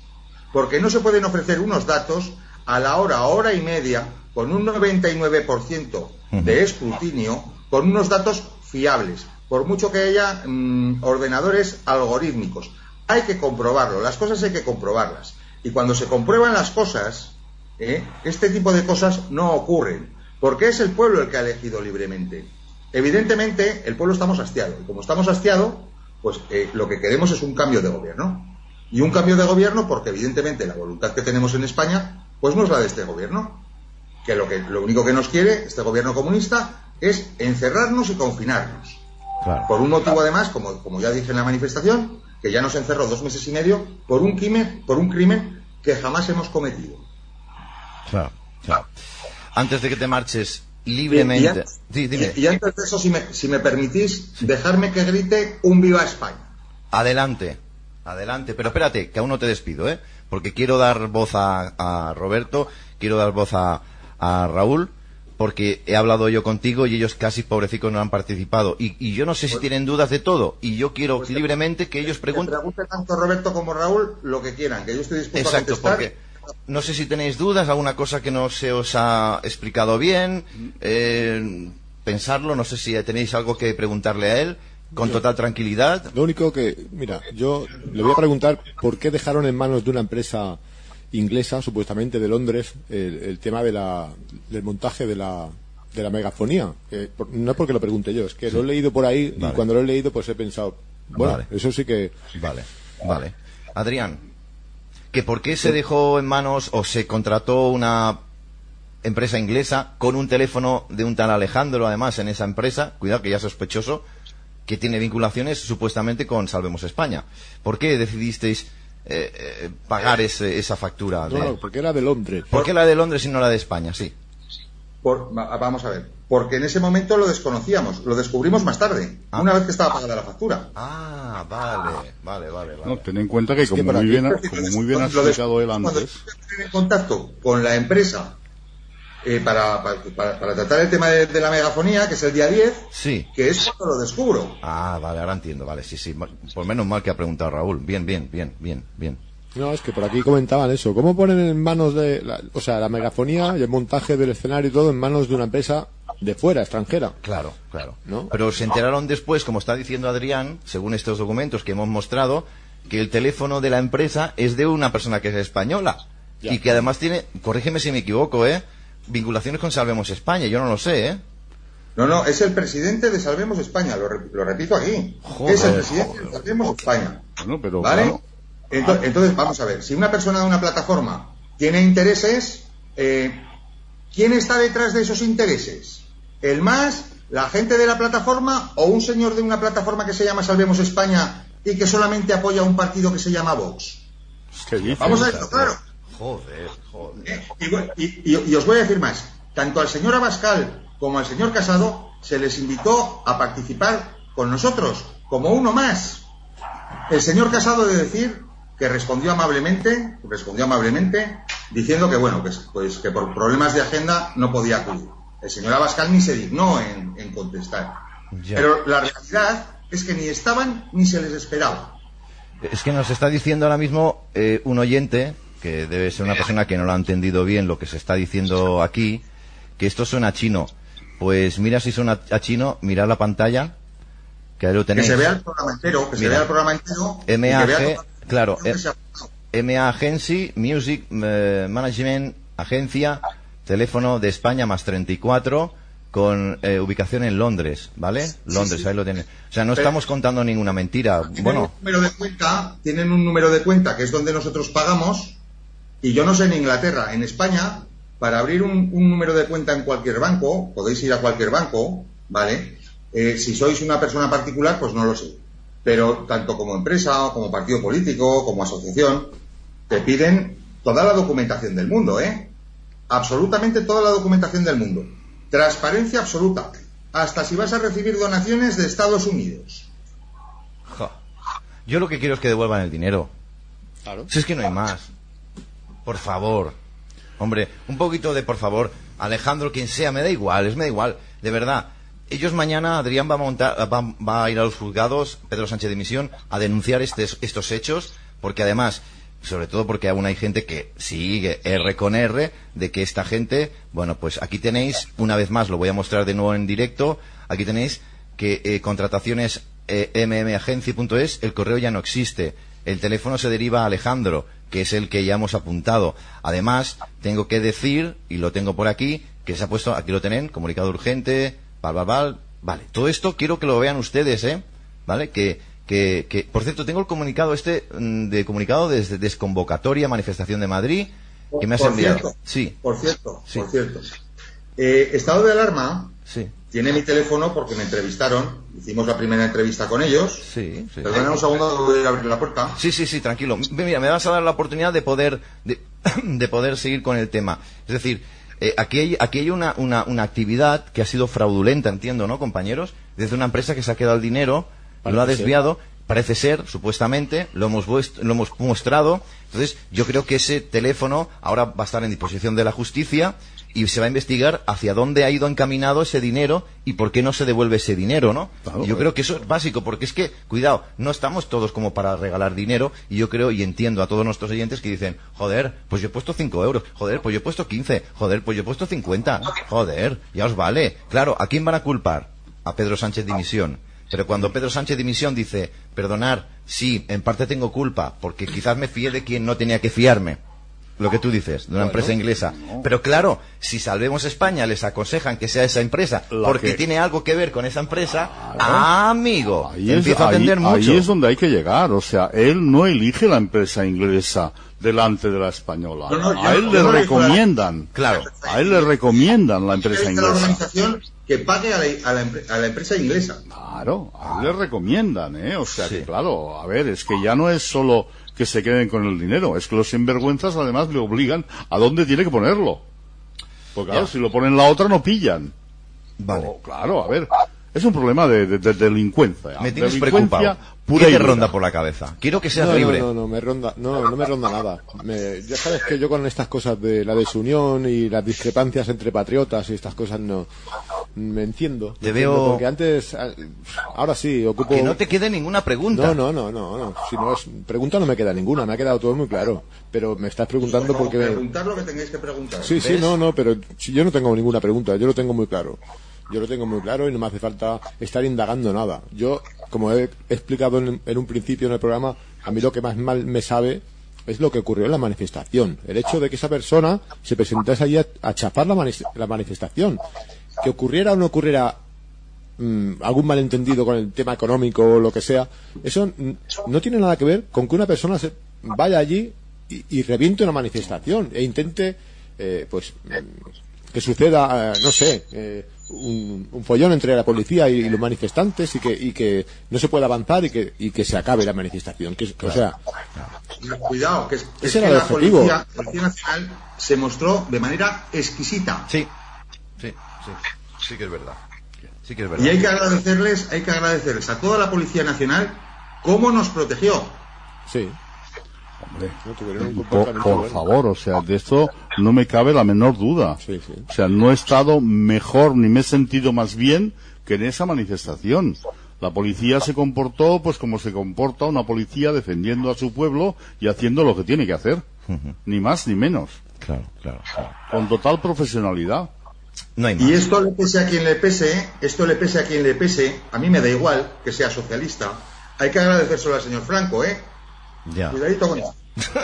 Porque no se pueden ofrecer unos datos a la hora, hora y media, con un 99% de escrutinio, con unos datos fiables, por mucho que haya mm, ordenadores algorítmicos. Hay que comprobarlo, las cosas hay que comprobarlas. Y cuando se comprueban las cosas, ¿eh? este tipo de cosas no ocurren, porque es el pueblo el que ha elegido libremente. Evidentemente, el pueblo estamos hastiado, y como estamos hastiados, pues eh, lo que queremos es un cambio de gobierno. Y un cambio de gobierno porque, evidentemente, la voluntad que tenemos en España, pues no es la de este gobierno. Que lo, que, lo único que nos quiere este gobierno comunista es encerrarnos y confinarnos. Por un motivo, además, como, como ya dije en la manifestación, que ya nos encerró dos meses y medio por un crimen, por un crimen que jamás hemos cometido. Claro, claro. Antes de que te marches libremente. Antes, y antes de eso, si me, si me permitís, dejarme que grite un viva España. Adelante, adelante. Pero espérate, que aún no te despido, ¿eh? Porque quiero dar voz a, a Roberto, quiero dar voz a, a Raúl, porque he hablado yo contigo y ellos casi pobrecicos no han participado. Y, y yo no sé si tienen dudas de todo. Y yo quiero Pues libremente que ellos Que pregunten. pregunte tanto Roberto como Raúl lo que quieran, que yo estoy dispuesto Exacto, a contestar. porque no sé si tenéis dudas, alguna cosa que no se os ha explicado bien, eh, pensarlo, no sé si tenéis algo que preguntarle a él, con total tranquilidad. Lo único que, mira, yo le voy a preguntar por qué dejaron en manos de una empresa inglesa, supuestamente de Londres, el, el tema de la, del montaje de la, de la megafonía. Por- no es porque lo pregunte yo, es que lo he leído por ahí Vale. y cuando lo he leído pues he pensado, bueno, Vale. eso sí que... Vale, vale. Adrián, ¿que por qué se dejó en manos o se contrató una empresa inglesa con un teléfono de un tal Alejandro, además, en esa empresa? Cuidado, que ya es sospechoso, que tiene vinculaciones supuestamente con Salvemos España. ¿Por qué decidisteis eh, eh, pagar ese- esa factura? No, de- no, porque era de Londres. ¿Por qué la de Londres y no la de España? Sí. Por- va- vamos a ver. Porque en ese momento lo desconocíamos, lo descubrimos más tarde, Ah. una vez que estaba pagada la factura. Ah, vale, vale, vale. vale. No, ten en cuenta que, como, muy bien, ha- como muy bien ha explicado él Cuando antes, estuve en contacto con la empresa eh, para, para, para- para tratar el tema de, de la megafonía, que es el día 10, Sí. que es cuando lo descubro. Ah, vale, ahora entiendo, vale, sí, sí. Por menos mal que ha preguntado Raúl. Bien, bien, bien, bien, bien. No, es que por aquí comentaban eso. ¿Cómo ponen en manos de, la- o sea, la megafonía y el montaje del escenario y todo en manos de una empresa de fuera, extranjera? Claro, claro. ¿No? Pero se enteraron después, como está diciendo Adrián, según estos documentos que hemos mostrado, que el teléfono de la empresa es de una persona que es española. Ya. Y que además tiene, corrígeme si me equivoco, ¿eh? Vinculaciones con Salvemos España, yo no lo sé, ¿eh? No, no, es el presidente de Salvemos España, lo, re- lo repito aquí. Joder, es el presidente de Salvemos España. bueno, pero ¿Vale? claro, Ento- Entonces, vamos a ver, si una persona de una plataforma tiene intereses, eh, ¿quién está detrás de esos intereses? ¿El más, la gente de la plataforma o un señor de una plataforma que se llama Salvemos España y que solamente apoya a un partido que se llama Vox? ¿qué dices? Vamos a esto, claro. Joder, joder. ¿eh? Y, voy- y- y- y os voy a decir más, tanto al señor Abascal como al señor Casado se les invitó a participar con nosotros, como uno más. El señor Casado de decir que respondió amablemente, respondió amablemente, diciendo que bueno, que, pues, que por problemas de agenda no podía acudir. El señor Abascal ni se dignó en, en contestar. Ya. Pero la realidad es que ni estaban ni se les esperaba. Es que nos está diciendo ahora mismo eh, un oyente, que debe ser una persona que no lo ha entendido bien lo que se está diciendo aquí, que esto suena a chino. Pues mira si suena a chino, mirad la pantalla, que ahí lo Que tenéis. se vea el programa entero, que se Mira. vea el programa entero. que MAG, claro, que eh. MA Agency, Music eh, Management, agencia, teléfono de España más 34, con eh, ubicación en Londres, ¿vale? Londres, sí. ahí lo tienen. O sea, no Pero- estamos contando ninguna mentira. Tienen Bueno, un número de cuenta, tienen un número de cuenta que es donde nosotros pagamos, y yo no sé en Inglaterra, en España, para abrir un, un número de cuenta en cualquier banco, podéis ir a cualquier banco, ¿vale? Eh, si sois una persona particular, pues no lo sé. Pero tanto como empresa, o como partido político, como asociación, te piden toda la documentación del mundo, ¿eh? Absolutamente toda la documentación del mundo. Transparencia absoluta. Hasta si vas a recibir donaciones de Estados Unidos. yo lo que quiero es que devuelvan el dinero. Claro. Si es que no hay más. Por favor. Hombre, un poquito de por favor. Alejandro, quien sea, me da igual, es me da igual. De verdad. Ellos mañana, Adrián va a, montar, va, a ir a los juzgados, Pedro Sánchez de Misión, a denunciar estos hechos, porque además, sobre todo porque aún hay gente que sigue R con R, de que esta gente, bueno, pues aquí tenéis, una vez más, lo voy a mostrar de nuevo en directo, aquí tenéis que eh, contrataciones eh, mmagency.es, el correo ya no existe. El teléfono se deriva a Alejandro, que es el que ya hemos apuntado. Además, tengo que decir, y lo tengo por aquí, que se ha puesto, aquí lo tienen, comunicado urgente, val, val, val. Vale, todo esto quiero que lo vean ustedes, ¿eh? ¿Vale? Que, que, que, por cierto, tengo el comunicado este, mm, de comunicado desde desconvocatoria manifestación de Madrid, que me has Por enviado. cierto, Sí, Por cierto, Sí. por cierto. Eh, estado de alarma sí, tiene mi teléfono porque me entrevistaron. Hicimos la primera entrevista con ellos. sí, sí. Perdona un segundo, voy a abrir la puerta. Sí, sí, sí, tranquilo. Mira, me vas a dar la oportunidad de poder, de, de poder seguir con el tema. Es decir, eh, aquí hay, aquí hay una, una, una actividad que ha sido fraudulenta, entiendo, ¿no, compañeros? Desde una empresa que se ha quedado el dinero, lo ha ser. desviado, parece ser, supuestamente, lo hemos, lo hemos mostrado. Entonces, yo creo que ese teléfono ahora va a estar en disposición de la justicia y se va a investigar hacia dónde ha ido encaminado ese dinero y por qué no se devuelve ese dinero, ¿no? Claro, Y yo eh. creo que eso es básico, porque es que, cuidado, no estamos todos como para regalar dinero, y yo creo y entiendo a todos nuestros oyentes que dicen, joder, pues yo he puesto 5 euros, joder, pues yo he puesto 15, joder, pues yo he puesto 50, joder, ya os vale. Claro, ¿a quién van a culpar? A Pedro Sánchez Dimisión. Pero cuando Pedro Sánchez Dimisión dice, perdonar, sí, en parte tengo culpa, porque quizás me fié de quien no tenía que fiarme. Lo que tú dices, de una empresa inglesa. Pero claro, si Salvemos España les aconsejan que sea esa empresa, La porque que- tiene algo que ver con esa empresa, ah, amigo, Ahí es, empiezo a ahí- atender mucho. ahí es donde hay que llegar. O sea, él no elige la empresa inglesa delante de la española. No, no, a él no- le no recomiendan. Claro. A él le recomiendan la empresa inglesa. organización que pague a la, a la a la empresa inglesa. Claro, a él le recomiendan, ¿eh? O sea Sí. que, claro, a ver, es que ya no es solo que se queden con el dinero, es que los sinvergüenzas además le obligan a dónde tiene que ponerlo. Porque claro, Ya. si lo ponen en la otra no pillan. Vale. Oh, claro, a ver, es un problema de, de- de delincuencia. Me tienes Delincuencia preocupado. pura ¿Qué y te dura. ronda por la cabeza? Quiero que seas no, libre. No, no, no, me ronda, no, no me ronda nada. Me- ya sabes que yo con estas cosas de la desunión y las discrepancias entre patriotas y estas cosas no me entiendo. Te me entiendo, veo- Porque antes, ah, ahora sí, ocupo. Que no te quede ninguna pregunta. No, no, no, no, no. Si no es pregunta no me queda ninguna, me ha quedado todo muy claro. Pero me estás preguntando porque me- Preguntar lo que tengáis que preguntar. Sí, sí, no, no, pero si yo no tengo ninguna pregunta, yo lo tengo muy claro. Yo lo tengo muy claro y no me hace falta estar indagando nada. Yo, como he explicado en, un principio en el programa, a mí lo que más mal me sabe es lo que ocurrió en la manifestación. El hecho de que esa persona se presentase allí a, a chapar la, manis- la manifestación. Que ocurriera o no ocurriera mm, algún malentendido con el tema económico o lo que sea, eso no tiene nada que ver con que una persona se vaya allí y, y reviente una manifestación e intente, eh, pues, mm, que suceda, eh, no sé, eh, un, un follón entre la policía y, los manifestantes y que, y que no se pueda avanzar y que, y que se acabe la manifestación. Que, o sea, Cuidado, que, es, que, es Ese que era el la objetivo. policía, la Policía Nacional se mostró de manera exquisita. Sí, sí, sí. Sí que es verdad. Sí que es Y verdad. hay que agradecerles, hay que agradecerles a toda la Policía Nacional cómo nos protegió. sí. Hombre, No por, comportamiento por bueno. favor, o sea, de esto no me cabe la menor duda. Sí, sí. O sea, no he estado mejor ni me he sentido más bien que en esa manifestación. La policía se comportó pues como se comporta una policía defendiendo a su pueblo y haciendo lo que tiene que hacer. Ni más ni menos. Claro, claro, claro. Con total profesionalidad. No hay más. Y esto le pese a quien le pese, esto le pese a quien le pese, a mí me da igual que sea socialista. Hay que agradecérselo al señor Franco, ¿eh? Ya. Cuidadito con esto.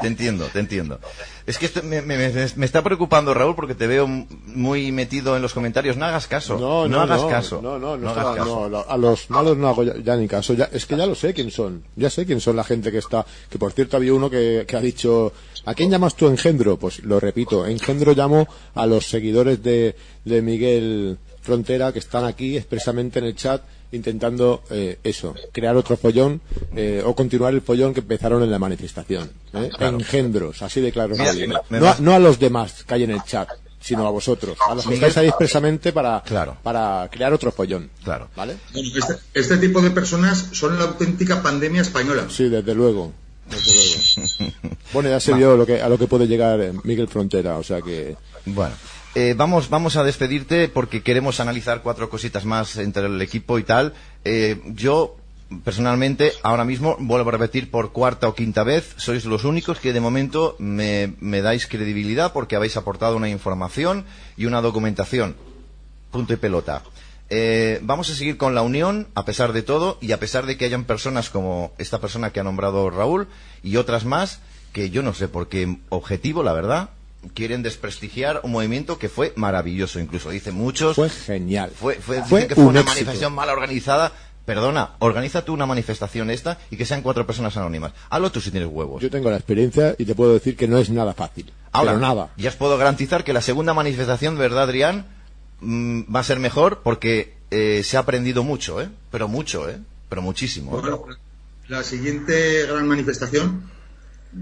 te entiendo, te entiendo. Es que esto me, me- está preocupando, Raúl, porque te veo muy metido en los comentarios. No hagas caso. No, no, hagas no, caso. No, no, no, hagas caso. no, a los malos no hago ya, ya ni caso. Ya, es que ya lo sé quién son. Ya sé quién son la gente que está. Que por cierto había uno que, que ha dicho: ¿A quién llamas tú engendro? Pues lo repito: engendro llamo a los seguidores de, de Miguel Frontera que están aquí expresamente en el chat intentando eh, eso, crear otro follón eh, o continuar el follón que empezaron en la manifestación. ¿eh? Engendros, así de claro. Mira, no, a, vas- no a los demás que hay en el chat, sino a vosotros, a los que estáis ahí expresamente para, Claro. para crear otro follón. Claro. ¿Vale? Este, este tipo de personas son la auténtica pandemia española. Sí, desde luego. Desde luego. Bueno, ya se vio lo que, a lo que puede llegar eh, Miguel Frontera, o sea que. Bueno, eh, vamos, vamos a despedirte porque queremos analizar cuatro cositas más entre el equipo y tal. Eh, yo, personalmente, ahora mismo, vuelvo a repetir por cuarta o quinta vez, sois los únicos que de momento me, dais credibilidad porque habéis aportado una información y una documentación. Punto y pelota. Eh, vamos a seguir con la unión, a pesar de todo, y a pesar de que hayan personas como esta persona que ha nombrado Raúl y otras más, que yo no sé por qué objetivo, la verdad, quieren desprestigiar un movimiento que fue maravilloso, incluso dicen muchos. Fue genial. Fue, fue, Fue dicen que fue un una éxito. manifestación mal organizada. Perdona, organiza tú una manifestación esta y que sean cuatro personas anónimas. Hazlo tú si tienes huevos. Yo tengo la experiencia y te puedo decir que no es nada fácil. Ahora, pero nada. ya os puedo garantizar que la segunda manifestación, de verdad, Adrián, mm, va a ser mejor porque eh, se ha aprendido mucho, ¿eh? Pero mucho, ¿eh? Pero muchísimo. ¿eh? Bueno, la siguiente gran manifestación,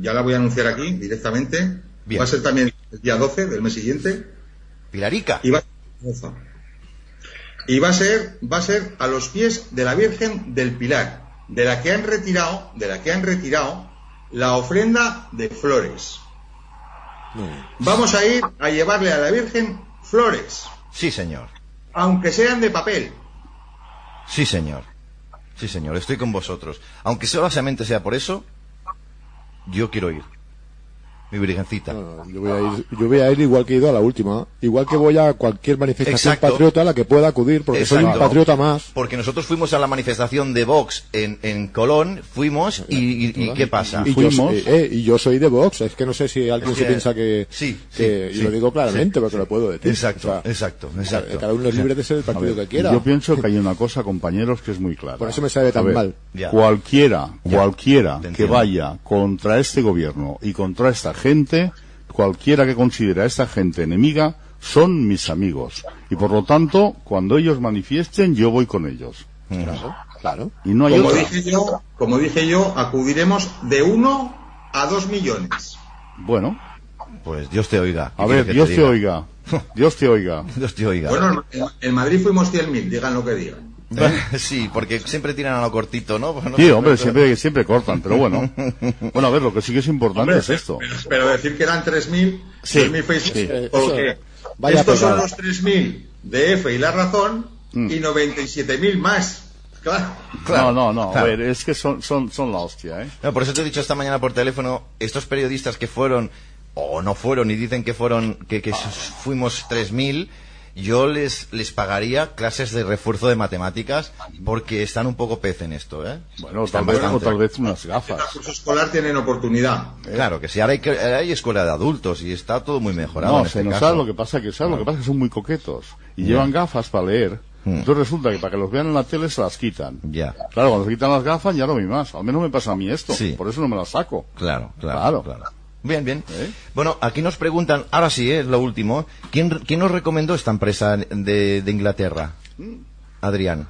ya la voy a anunciar aquí directamente, Bien. va a ser también el día 12 del mes siguiente. Pilarica. Y va, y va a ser, va a ser a los pies de la Virgen del Pilar, de la que han retirado, de la que han retirado la ofrenda de flores. Vamos a ir a llevarle a la Virgen flores, Sí, señor. aunque sean de papel. Sí, señor. Sí, señor. Estoy con vosotros. Aunque solamente sea por eso, yo quiero ir. Mi virgencita. No, no, yo, voy a ir, yo voy a ir igual que he ido a la última. Igual que voy a cualquier manifestación Exacto. patriota a la que pueda acudir, porque soy un Exacto. patriota más. Porque nosotros fuimos a la manifestación de Vox en, en Colón, fuimos y, y- y ¿qué pasa? Y yo, soy, eh, y yo soy de Vox. Es que no sé si alguien Es se que- piensa que. sí, que- sí, y lo sí, digo claramente sí, porque lo puedo decir. Exacto, O sea, exacto, exacto. Cada uno es libre de ser el partido ver, que quiera. Yo pienso que hay una cosa, compañeros, que es muy clara. Por eso me sabe tan ver, mal. Ya. Cualquiera, Ya. cualquiera que vaya contra este gobierno y contra esta gente, cualquiera que considere a esta gente enemiga, son mis amigos. Y por lo tanto, cuando ellos manifiesten, yo voy con ellos. Claro, claro. Y no hay Como otra. dije yo, como dije yo, acudiremos de uno a dos millones. Bueno, Pues Dios te oiga. ¿Qué a ver, Dios te diga? oiga. Dios te oiga. Dios te oiga. Bueno, en, en Madrid fuimos 100.000, digan lo que digan. sí, porque siempre tiran a lo cortito, ¿no? Sí, hombre, pero- siempre, siempre cortan, pero bueno. Bueno, a ver, lo que sí que es importante Hombre, es esto. Pero, pero decir que eran 3.000, Sí, 3.000 Facebook, sí. Eh, porque vaya estos son los 3.000 de F y La Razón Mm. y 97.000 más. Claro. Claro, no, no, no, claro. a ver, es que son, son, son la hostia, ¿eh? No, por eso te he dicho esta mañana por teléfono, estos periodistas que fueron, o no fueron, y dicen que fueron, que, que fuimos 3.000, yo les, les pagaría clases de refuerzo de matemáticas, porque están un poco pez en esto, ¿eh? Bueno, Están tal vez, o tal vez unas El gafas. curso escolar tienen oportunidad. Claro, que si ahora hay, hay escuela de adultos y está todo muy mejorado No, en se este nos caso. sabe lo que pasa que sabe lo que pasa es que son muy coquetos y llevan gafas para leer. Mm. Entonces resulta que para que los vean en la tele se las quitan. Ya. Claro, cuando se quitan las gafas ya no vi más. Al menos me pasa a mí esto. Sí. Por eso no me las saco. Claro, claro, Claro. claro. Bien, bien. ¿Eh? Bueno, aquí nos preguntan, ahora sí, es lo último. ¿Quién, ¿Quién nos recomendó esta empresa de, de Inglaterra? Adrián.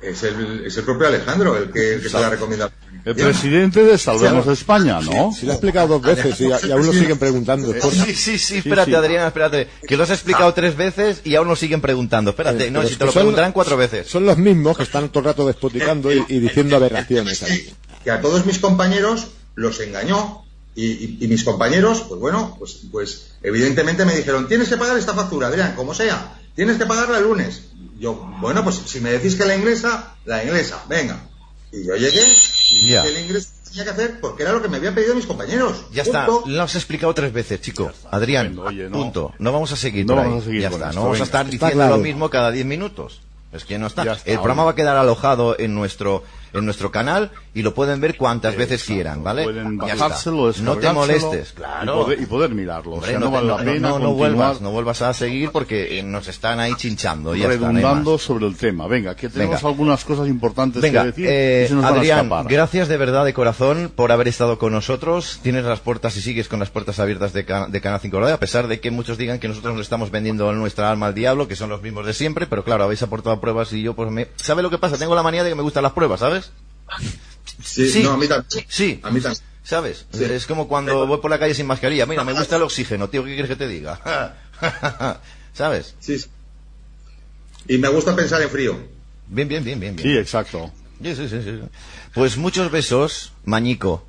Es el, es el propio Alejandro el que, el que se la recomienda. El presidente de Salvemos España, ¿no? Si lo he explicado dos veces y, y aún lo siguen preguntando. Sí, sí, sí, espérate, sí. Adrián, espérate. Que lo has explicado tres veces y aún nos siguen preguntando. Espérate, Eh, no, si te lo preguntarán cuatro veces. Son los mismos que están todo el rato despoticando y, y diciendo aberraciones ahí. que a todos mis compañeros los engañó y, y- y mis compañeros, pues bueno, pues, pues evidentemente me dijeron, tienes que pagar esta factura, Adrián, como sea, tienes que pagarla el lunes. Yo, bueno, pues si me decís que la inglesa, la inglesa, venga. Y yo llegué y Ya. que el inglés tenía que hacer porque era lo que me habían pedido mis compañeros. Ya está, lo has explicado tres veces, chico. Adrián, oye, no. punto. No vamos a seguir No vamos a seguir ya está, esto, no vamos a estar Está diciendo claro. lo mismo cada diez minutos. Es que no está. Está, El programa oye. va a quedar alojado en nuestro en nuestro canal y lo pueden ver cuantas veces quieran, ¿vale? Pueden bajárselo, No te molestes, y claro. poder, y poder mirarlo. Hombre, o sea, no, no, vale no- la pena no, vuelvas, no vuelvas a seguir porque eh, nos están ahí chinchando. y Ya está, no hay redundando sobre el tema. Venga, que tenemos Venga. algunas cosas importantes Venga, que decir eh, y se nos van a Adrián, gracias de verdad, de corazón, por haber estado con nosotros. Tienes las puertas y sigues con las puertas abiertas de, Ca- de Canal 5 Radio, a pesar de que muchos digan que nosotros le estamos vendiendo nuestra alma al diablo, que son los mismos de siempre, pero claro, habéis aportado pruebas y yo, pues me... ¿Sabe lo que pasa? Tengo la manía de que me gustan las pruebas, ¿sabes? Sí, no, a mí también. Sí. A mí también. ¿Sabes? Sí. Es como cuando voy por la calle sin mascarilla. Mira, me gusta el oxígeno, tío, ¿qué quieres que te diga? ¿Sabes? Sí, sí. Y me gusta pensar en frío. Bien, bien, bien, bien. bien. Sí, exacto. Sí, sí, sí, sí. Pues muchos besos, Mañico,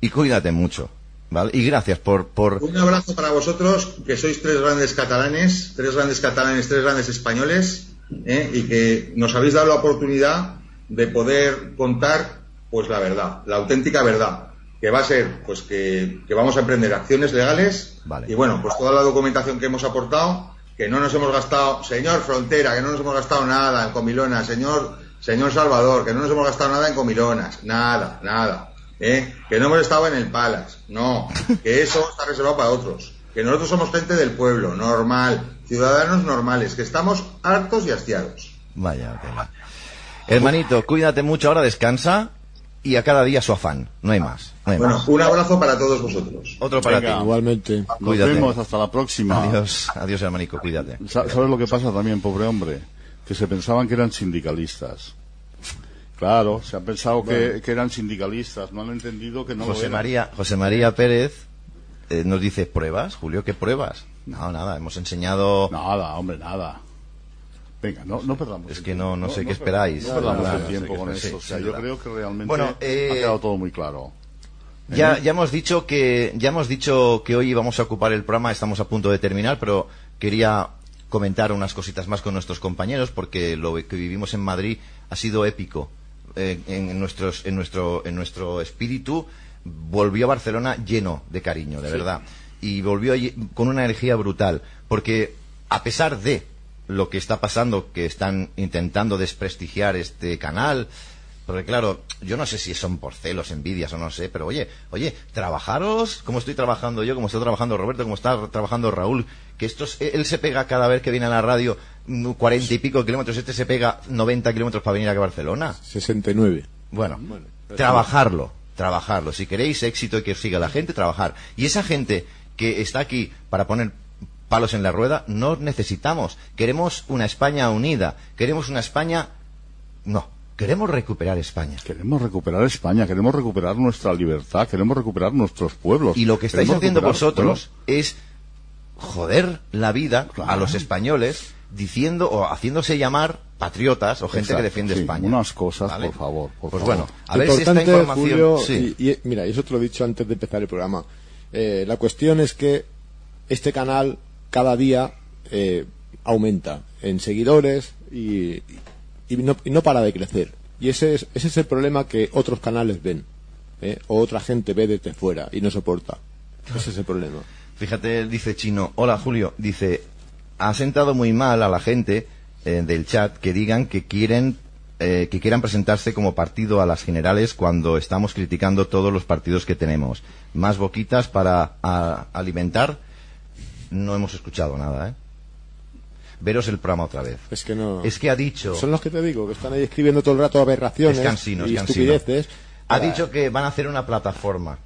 y cuídate mucho, ¿vale? Y gracias por... por... Un abrazo para vosotros, que sois tres grandes catalanes, tres grandes catalanes, tres grandes españoles, ¿eh? y que nos habéis dado la oportunidad de poder contar, pues la verdad, la auténtica verdad, que va a ser, pues que, que vamos a emprender acciones legales, Vale. y bueno, pues toda la documentación que hemos aportado, que no nos hemos gastado, señor Frontera, que no nos hemos gastado nada en comilonas, señor, señor Salvador, que no nos hemos gastado nada en comilonas, nada, nada. ¿eh? Que no hemos estado en el Palace, no, que eso está reservado para otros. Que nosotros somos gente del pueblo, normal, ciudadanos normales, que estamos hartos y hastiados. Vaya, ok. Hermanito, cuídate mucho, ahora descansa y a cada día su afán, no hay más. No hay Bueno, más. un abrazo para todos vosotros. Otro para Venga. ti. Igualmente. Nos Cuídate. vemos hasta la próxima. Adiós, adiós hermanico, cuídate. Sa- ¿Sabes lo que pasa también, pobre hombre? Que se pensaban que eran sindicalistas. Claro, se han pensado que, que eran sindicalistas, no han entendido que no lo José eran. María, José María Pérez eh, nos dice, ¿pruebas, Julio? ¿Qué pruebas? No, nada, hemos enseñado... Nada, hombre, nada. Venga, no, no perdamos Es que no- no sé qué esperáis. No perdamos el tiempo con esto. O sea, yo creo que realmente Bueno, eh, ha quedado todo muy claro. Ya, ya hemos dicho que ya hemos dicho que hoy íbamos a ocupar el programa, estamos a punto de terminar, pero quería comentar unas cositas más con nuestros compañeros porque lo que vivimos en Madrid ha sido épico. Eh, en nuestros en nuestro en nuestro espíritu volvió a Barcelona lleno de cariño, de verdad, y volvió allí con una energía brutal, porque a pesar de lo que está pasando, que están intentando desprestigiar este canal, porque claro, yo no sé si son por celos, envidias o no sé, pero oye, oye, trabajaros como estoy trabajando yo, como está trabajando Roberto, como está trabajando Raúl, que estos, él se pega cada vez que viene a la radio mm, cuarenta y pico kilómetros, este se pega 90 kilómetros para venir aquí a Barcelona. 69. Bueno, trabajarlo, trabajarlo. Si queréis éxito y que os siga la gente, trabajar. Y esa gente que está aquí para poner palos en la rueda, no necesitamos. Queremos una España unida. Queremos una España... No, queremos recuperar España. Queremos recuperar España, queremos recuperar nuestra libertad, queremos recuperar nuestros pueblos. Y lo que estáis haciendo recuperar- vosotros es joder la vida a los españoles diciendo o haciéndose llamar patriotas o gente Exacto, que defiende sí, España. unas cosas, ¿Vale? por favor, por pues favor. bueno, a ver si esta información... Julio, sí. y, y, mira, y eso te lo he dicho antes de empezar el programa. Eh, la cuestión es que este canal cada día eh, aumenta en seguidores y, y no, y no para de crecer. Y ese es, ese es el problema que otros canales ven. ¿eh? O otra gente ve desde fuera y no soporta. Ese es el problema. Fíjate, dice Chino, hola Julio, dice, ha sentado muy mal a la gente eh, del chat que digan que quieren eh, que quieran presentarse como partido a las generales cuando estamos criticando todos los partidos que tenemos. Más boquitas para alimentar. No hemos escuchado nada, ¿eh? Veros el programa otra vez. Es que no. Es que ha dicho... Son los que te digo, que están ahí escribiendo todo el rato aberraciones Es cansino, es y cansino. estupideces. Ha para- dicho que van a hacer una plataforma,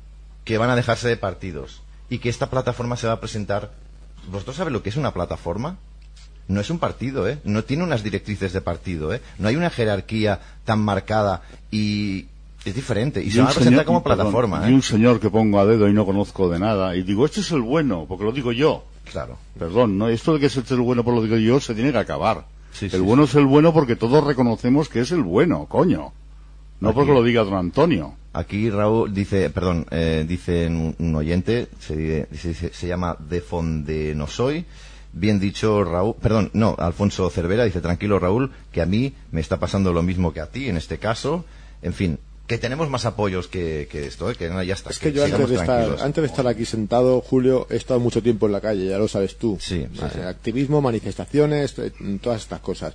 que van a dejarse de partidos y que esta plataforma se va a presentar. ¿Vosotros sabéis lo que es una plataforma? No es un partido, ¿eh? No tiene unas directrices de partido, ¿eh? No hay una jerarquía tan marcada y es diferente. Y, se van a presentar señor- como perdón, plataforma, Y un ¿eh? señor que pongo a dedo y no conozco de nada. Y digo, este es el bueno, porque lo digo yo. Claro. Perdón, ¿no? Esto de que este es el bueno por lo digo yo se tiene que acabar. Sí, el sí, bueno es el bueno porque todos reconocemos que es el bueno, coño. No Aquí. porque lo diga don Antonio. Aquí Raúl dice, perdón, eh, dice un, un oyente, se, dice- dice- se llama De Fondenosoy. Bien dicho, Raúl, perdón, no, Alfonso Cervera dice, tranquilo Raúl, que a mí me está pasando lo mismo que a ti en este caso. En fin, que tenemos más apoyos que, que esto, ¿eh? que no, ya está. Es que yo antes de, estar, antes de estar aquí sentado, Julio, he estado mucho tiempo en la calle, ya lo sabes tú. Sí. Activismo, manifestaciones, eh, todas estas cosas.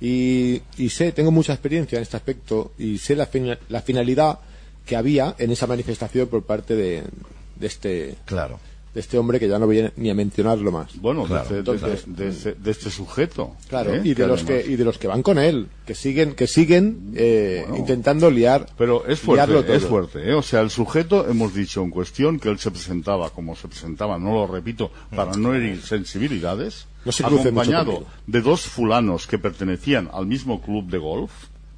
Y, y sé, tengo mucha experiencia en este aspecto y sé la, la finalidad que había en esa manifestación por parte de, de este Claro. De este hombre que ya no voy a- ni a mencionarlo más. Bueno, Claro, de, este, de entonces- este- de este- de este sujeto. Claro, ¿eh? y de los que y de los que van con él, que siguen que siguen eh, intentando liar. Pero es liarlo fuerte, es fuerte. ¿eh? O sea, el sujeto, hemos dicho en cuestión que él se presentaba como se presentaba, no lo repito, para no herir sensibilidades, No se acompañado de dos fulanos que pertenecían al mismo club de golf,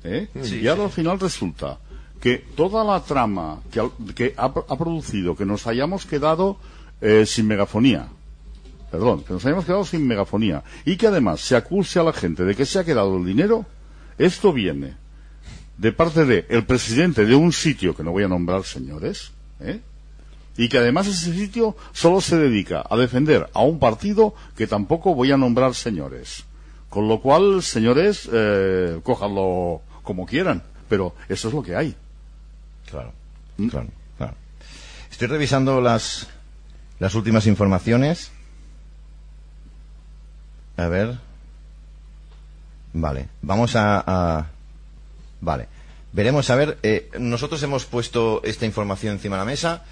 ¿eh? y ahora al final resulta que toda la trama que, que ha, ha producido que nos hayamos quedado eh, sin megafonía, perdón, que nos hayamos quedado sin megafonía, y que además se acuse a la gente de que se ha quedado el dinero, esto viene de parte de el presidente de un sitio que no voy a nombrar, señores, ¿eh? y que además ese sitio solo se dedica a defender a un partido que tampoco voy a nombrar, señores. Con lo cual, señores, eh, cójanlo como quieran, pero eso es lo que hay. Claro, claro, claro. Estoy revisando las, las últimas informaciones. A ver. Vale, vamos a... Vale, veremos a ver. eh, nosotros hemos puesto esta información encima de la mesa.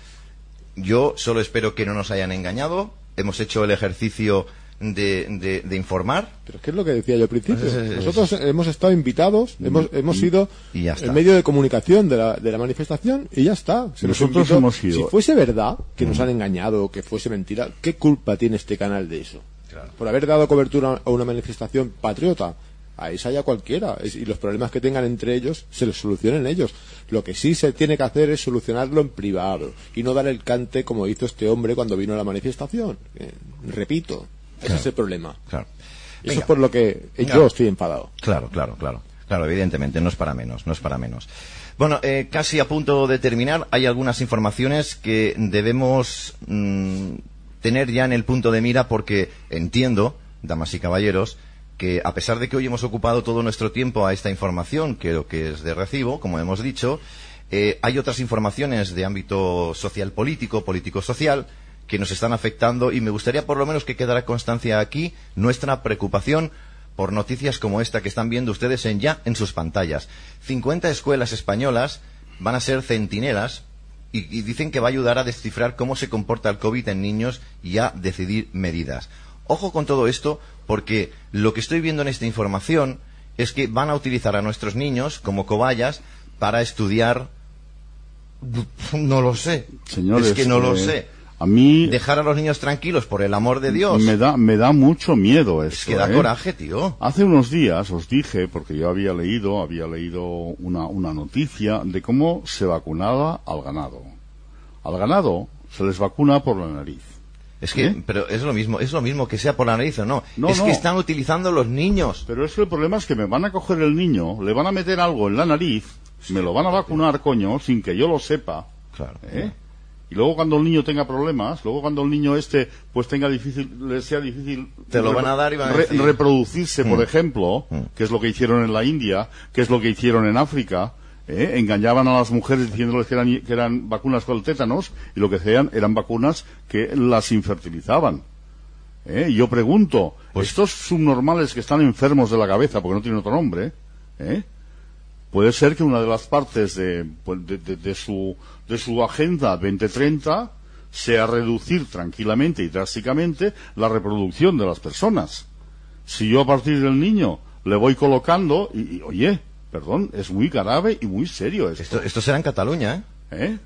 Yo solo espero que no nos hayan engañado. Hemos hecho el ejercicio de, de- de informar. Pero es que es lo que decía yo al principio. Es- es- es- Nosotros hemos estado invitados, hemos, hemos sido y ya está. el medio de comunicación de la, de la manifestación y ya está. Se nos Nosotros invitó. hemos sido- Si fuese verdad que nos han engañado, que fuese mentira, ¿qué culpa tiene este canal de eso? Por haber dado cobertura a una manifestación patriota. A esa ya cualquiera. Y los problemas que tengan entre ellos se los solucionen ellos. Lo que sí se tiene que hacer es solucionarlo en privado y no dar el cante como hizo este hombre cuando vino a la manifestación. Eh, repito, ese es el problema. Claro. Eso es por lo que yo estoy enfadado. Claro, claro, claro. Claro, evidentemente, no es para menos, no es para menos. Bueno, eh, casi a punto de terminar, hay algunas informaciones que debemos mm, tener ya en el punto de mira porque entiendo, damas y caballeros, que a pesar de que hoy hemos ocupado todo nuestro tiempo a esta información, que lo que es de recibo, como hemos dicho, eh, hay otras informaciones de ámbito social político, político social, que nos están afectando y me gustaría por lo menos que quedara constancia aquí nuestra preocupación por noticias como esta que están viendo ustedes en ya en sus pantallas. 50 escuelas españolas van a ser centinelas y, y dicen que va a ayudar a descifrar cómo se comporta el COVID en niños y a decidir medidas. Ojo con todo esto porque lo que estoy viendo en esta información es que van a utilizar a nuestros niños como cobayas para estudiar no lo sé. Señores, es que no lo eh, sé. A mí Dejar a los niños tranquilos, por el amor de Dios. me da, me da mucho miedo es esto. que da ¿eh? coraje, tío. Hace unos días os dije, porque yo había leído, había leído una, una noticia de cómo se vacunaba al ganado. Al ganado se les vacuna por la nariz. Es que, ¿Eh? pero es lo mismo, es lo mismo que sea por la nariz o no. No, es no. que están utilizando los niños. Pero es que el problema es que me van a coger el niño, le van a meter algo en la nariz, me lo van a vacunar, coño, sin que yo lo sepa. Claro. ¿eh? Y luego cuando el niño tenga problemas, luego cuando el niño este pues tenga difícil, le sea difícil Te lo van a dar y van a re- reproducirse, por Mm. ejemplo, Mm. que es lo que hicieron en la India, que es lo que hicieron en África, ¿eh? engañaban a las mujeres diciéndoles que eran, que eran vacunas con el tétanos y lo que hacían eran vacunas que las infertilizaban. ¿eh? Y yo pregunto, Pues- estos subnormales que están enfermos de la cabeza, porque no tienen otro nombre, ¿eh? Puede ser que una de las partes de, pues, de, de- de su, de su agenda 2030 sea reducir tranquilamente y drásticamente la reproducción de las personas. Si yo a partir del niño le voy colocando, y, y, oye, perdón, es muy grave y muy serio esto. Esto, esto será en Cataluña, ¿eh? ¿eh?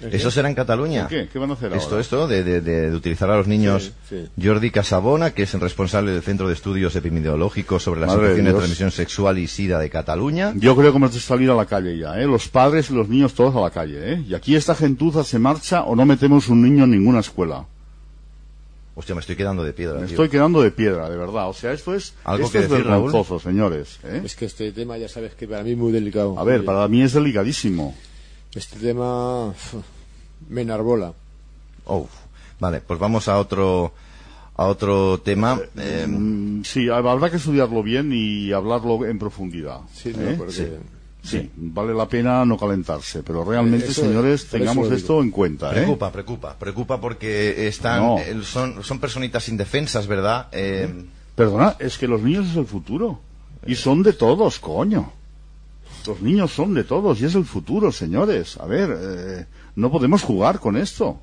Eso será en Cataluña. ¿Qué? ¿Qué van a hacer Esto, ahora? esto de, de- de- de utilizar a los niños. Sí, Jordi Casabona, que es el responsable del Centro de Estudios Epidemiológicos sobre las Madre de infecciones de transmisión sexual y SIDA de Cataluña. Yo creo que hemos de salir a la calle ya, ¿eh? Los padres y los niños todos a la calle, ¿eh? Y aquí esta gentuza se marcha o no metemos un niño en ninguna escuela. Hostia, me estoy quedando de piedra. Me tío. estoy quedando de piedra, de verdad. O sea, esto es, ¿Algo esto que es decir, Raúl? señores. ¿eh? Es que este tema ya sabes que para mí es muy delicado. A ver, para mí es delicadísimo. Este tema me enarbola. Oh, vale, pues vamos a otro, a otro tema. Eh, Mm, sí, habrá que estudiarlo bien y hablarlo en profundidad. Sí, no, ¿eh? porque- Sí. Sí, vale la pena no calentarse, pero realmente, Eso- señores, tengamos esto en cuenta. ¿eh? Preocupa, preocupa, preocupa porque están, No. eh, son, son personitas indefensas, ¿verdad? Eh, Perdona, es que los niños es el futuro. Y son de todos, coño. Los niños son de todos y es el futuro, señores. A ver, eh, no podemos jugar con esto.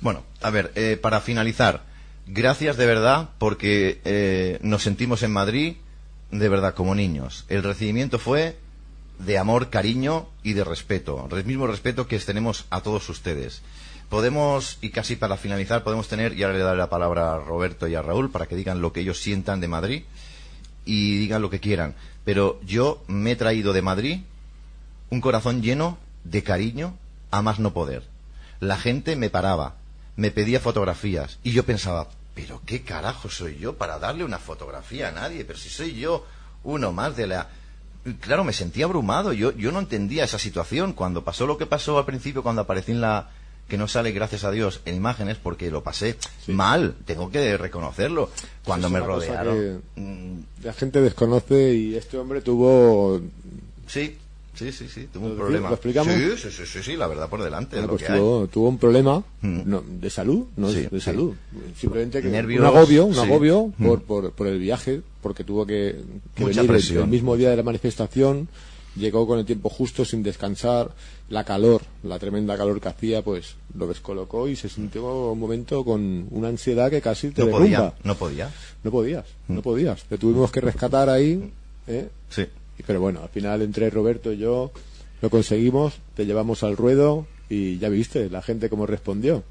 Bueno, a ver, eh, para finalizar, gracias de verdad porque eh, nos sentimos en Madrid de verdad como niños. El recibimiento fue de amor, cariño y de respeto. El mismo respeto que tenemos a todos ustedes. Podemos, y casi para finalizar, podemos tener, y ahora le daré la palabra a Roberto y a Raúl para que digan lo que ellos sientan de Madrid y digan lo que quieran. Pero yo me he traído de Madrid un corazón lleno de cariño a más no poder. La gente me paraba, me pedía fotografías y yo pensaba, pero qué carajo soy yo para darle una fotografía a nadie, pero si soy yo uno más de la... Claro, me sentía abrumado, yo, yo no entendía esa situación. Cuando pasó lo que pasó al principio, cuando aparecí en la, que no sale, gracias a Dios, en imágenes porque lo pasé mal, tengo que reconocerlo. Cuando Es me rodearon. mm, La gente desconoce y este hombre tuvo. Sí, sí, sí, sí, tuvo un ¿Lo problema. lo explicamos? Sí, sí, sí, sí, sí, la verdad por delante. Bueno, es lo pues que hay. tuvo, un problema Mm. no, de salud, no Sí, de salud. Simplemente que Nervios, un agobio, un agobio Mm. por, por, por el viaje, porque tuvo que, que Mucha venir el- presión. el mismo día de la manifestación, llegó con el tiempo justo, sin descansar, la calor, la tremenda calor que hacía, pues lo descolocó y se sintió un momento con una ansiedad que casi te No derrumba. podía, no podía. No podías, Mm. no podías. Te tuvimos que rescatar ahí, ¿eh? Sí. Pero bueno, al final entre Roberto y yo lo conseguimos, te llevamos al ruedo y ya viste la gente cómo respondió.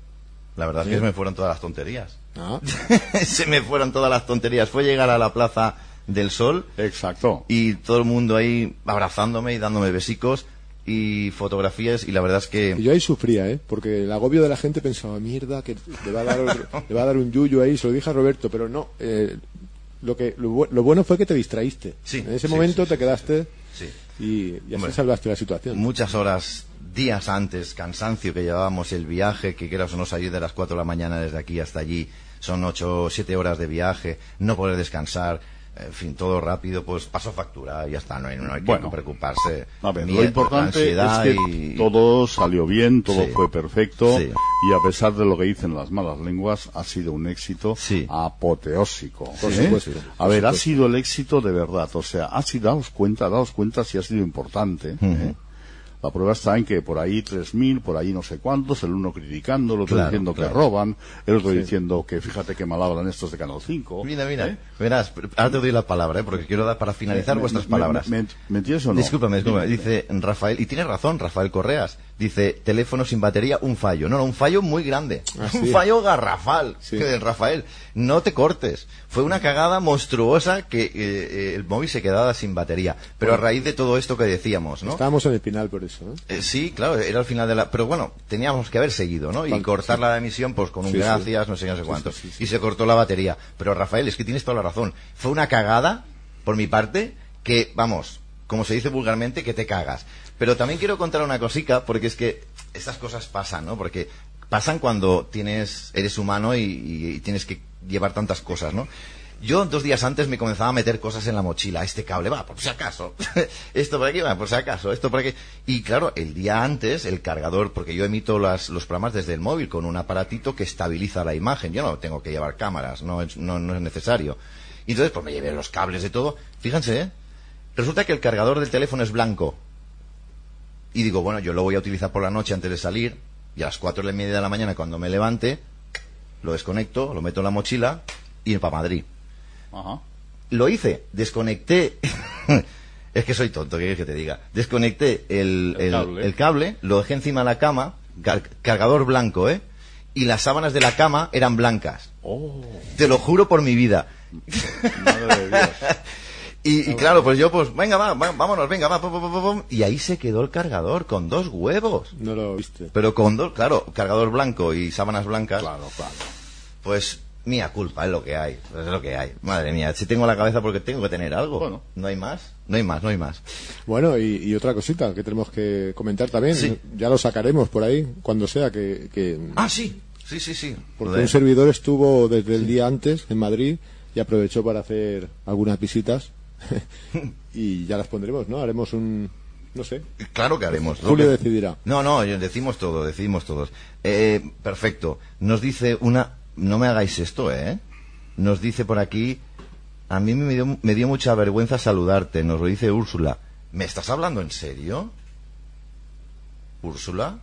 La verdad es que se me fueron todas las tonterías. Ah, se me fueron todas las tonterías. Fue llegar a la Plaza del Sol Exacto. y todo el mundo ahí abrazándome y dándome besicos y fotografías y la verdad es y que yo ahí sufría, ¿eh? Porque el agobio de la gente pensaba, mierda, que le va a dar, le va a dar un yuyo ahí, se lo dije a Roberto, pero no. eh, lo, que, lo, bu- lo bueno fue que te distraíste. Sí, en ese sí, momento sí, te quedaste y, y así Hombre, salvaste la situación. muchas horas, días antes, cansancio que llevábamos el viaje, que quieras o no salir de las 4 de la mañana desde aquí hasta allí, son 8 o 7 horas de viaje, no poder descansar, en fin, todo rápido, pues pasó factura, ya está, no hay, no hay que Bueno. preocuparse. A ver, lo importante es que y- todo salió bien, todo Sí. fue perfecto Sí. y a pesar de lo que dicen las malas lenguas, ha sido un éxito Sí. apoteósico. A ver, ha sido el éxito de verdad, o sea, ha sido, daos cuenta, daos cuenta si ha sido importante. ¿eh? La prueba está en que por ahí 3.000, por ahí no sé cuántos, el uno criticando, el otro Claro, diciendo claro. que roban, el otro diciendo que fíjate que mal hablan estos de Canal 5. Mira, mira, ¿eh? verás, ahora te doy la palabra, ¿eh? porque quiero dar para finalizar Me- vuestras me- palabras. ¿me entiendes o no? Discúlpame, discúlpame. Dice Rafael, y tiene razón Rafael Correas. Dice, teléfono sin batería, un fallo. No, no, un fallo muy grande. Ah, Un fallo garrafal. Sí. Que Rafael. No te cortes. Fue una cagada monstruosa que eh, eh, el móvil se quedaba sin batería. Pero a raíz de todo esto que decíamos, ¿no? Estábamos en el final por eso, ¿no? Eh, sí, claro, era el final de la... Pero bueno, teníamos que haber seguido, ¿no? Y cortar la emisión pues con un gracias, no sé, no sé cuánto. Y se cortó la batería. Pero Rafael, es que tienes toda la razón. Fue una cagada, por mi parte, que, vamos, como se dice vulgarmente, que te cagas. Pero también quiero contar una cosica, porque es que estas cosas pasan, ¿no? Porque pasan cuando tienes, eres humano y, tienes que llevar tantas cosas, ¿no? Yo dos días antes me comenzaba a meter cosas en la mochila. Este cable va, por si acaso. esto por aquí va, por si acaso. Esto por aquí. Y claro, el día antes, el cargador, porque yo emito las- los programas desde el móvil con un aparatito que estabiliza la imagen. Yo no tengo que llevar cámaras, no es, no, no es necesario. Y entonces, pues me llevé los cables de todo. Fíjense, ¿eh? Resulta que el cargador del teléfono es blanco. Y digo, bueno, yo lo voy a utilizar por la noche antes de salir. Y a las cuatro y media de la mañana, cuando me levante, lo desconecto, lo meto en la mochila y para Madrid. Ajá. Lo hice, desconecté. es que soy tonto, ¿qué quieres que te diga? Desconecté el, El el- cable. el cable, lo dejé encima de la cama, car- cargador blanco, ¿eh? Y las sábanas de la cama eran blancas. Oh, Te lo juro por mi vida. madre de Dios. Y, y claro, pues yo, pues, venga, va, va, vámonos, venga, va, pum, pum, pum, pum. y ahí se quedó el cargador con dos huevos. No lo viste. Pero con dos, claro, cargador blanco y sábanas blancas, Claro, claro. pues mía culpa, es lo que hay, es lo que hay. Madre mía, si tengo la cabeza porque tengo que tener algo. Bueno. No hay más, no hay más, no hay más. Bueno, y, y otra cosita que tenemos que comentar también, Sí. ya lo sacaremos por ahí, cuando sea, que, que Ah, sí, sí, sí, sí. porque un servidor estuvo desde el día antes en Madrid y aprovechó para hacer algunas visitas y ya las pondremos, ¿no? Haremos un, no sé, Claro que haremos. Julio decidirá. No, no, decimos todo, decimos todos. Eh, perfecto. Nos dice una... No me hagáis esto, ¿eh? Nos dice por aquí A mí me dio, me dio mucha vergüenza saludarte, nos lo dice Úrsula. ¿Me estás hablando en serio? Úrsula,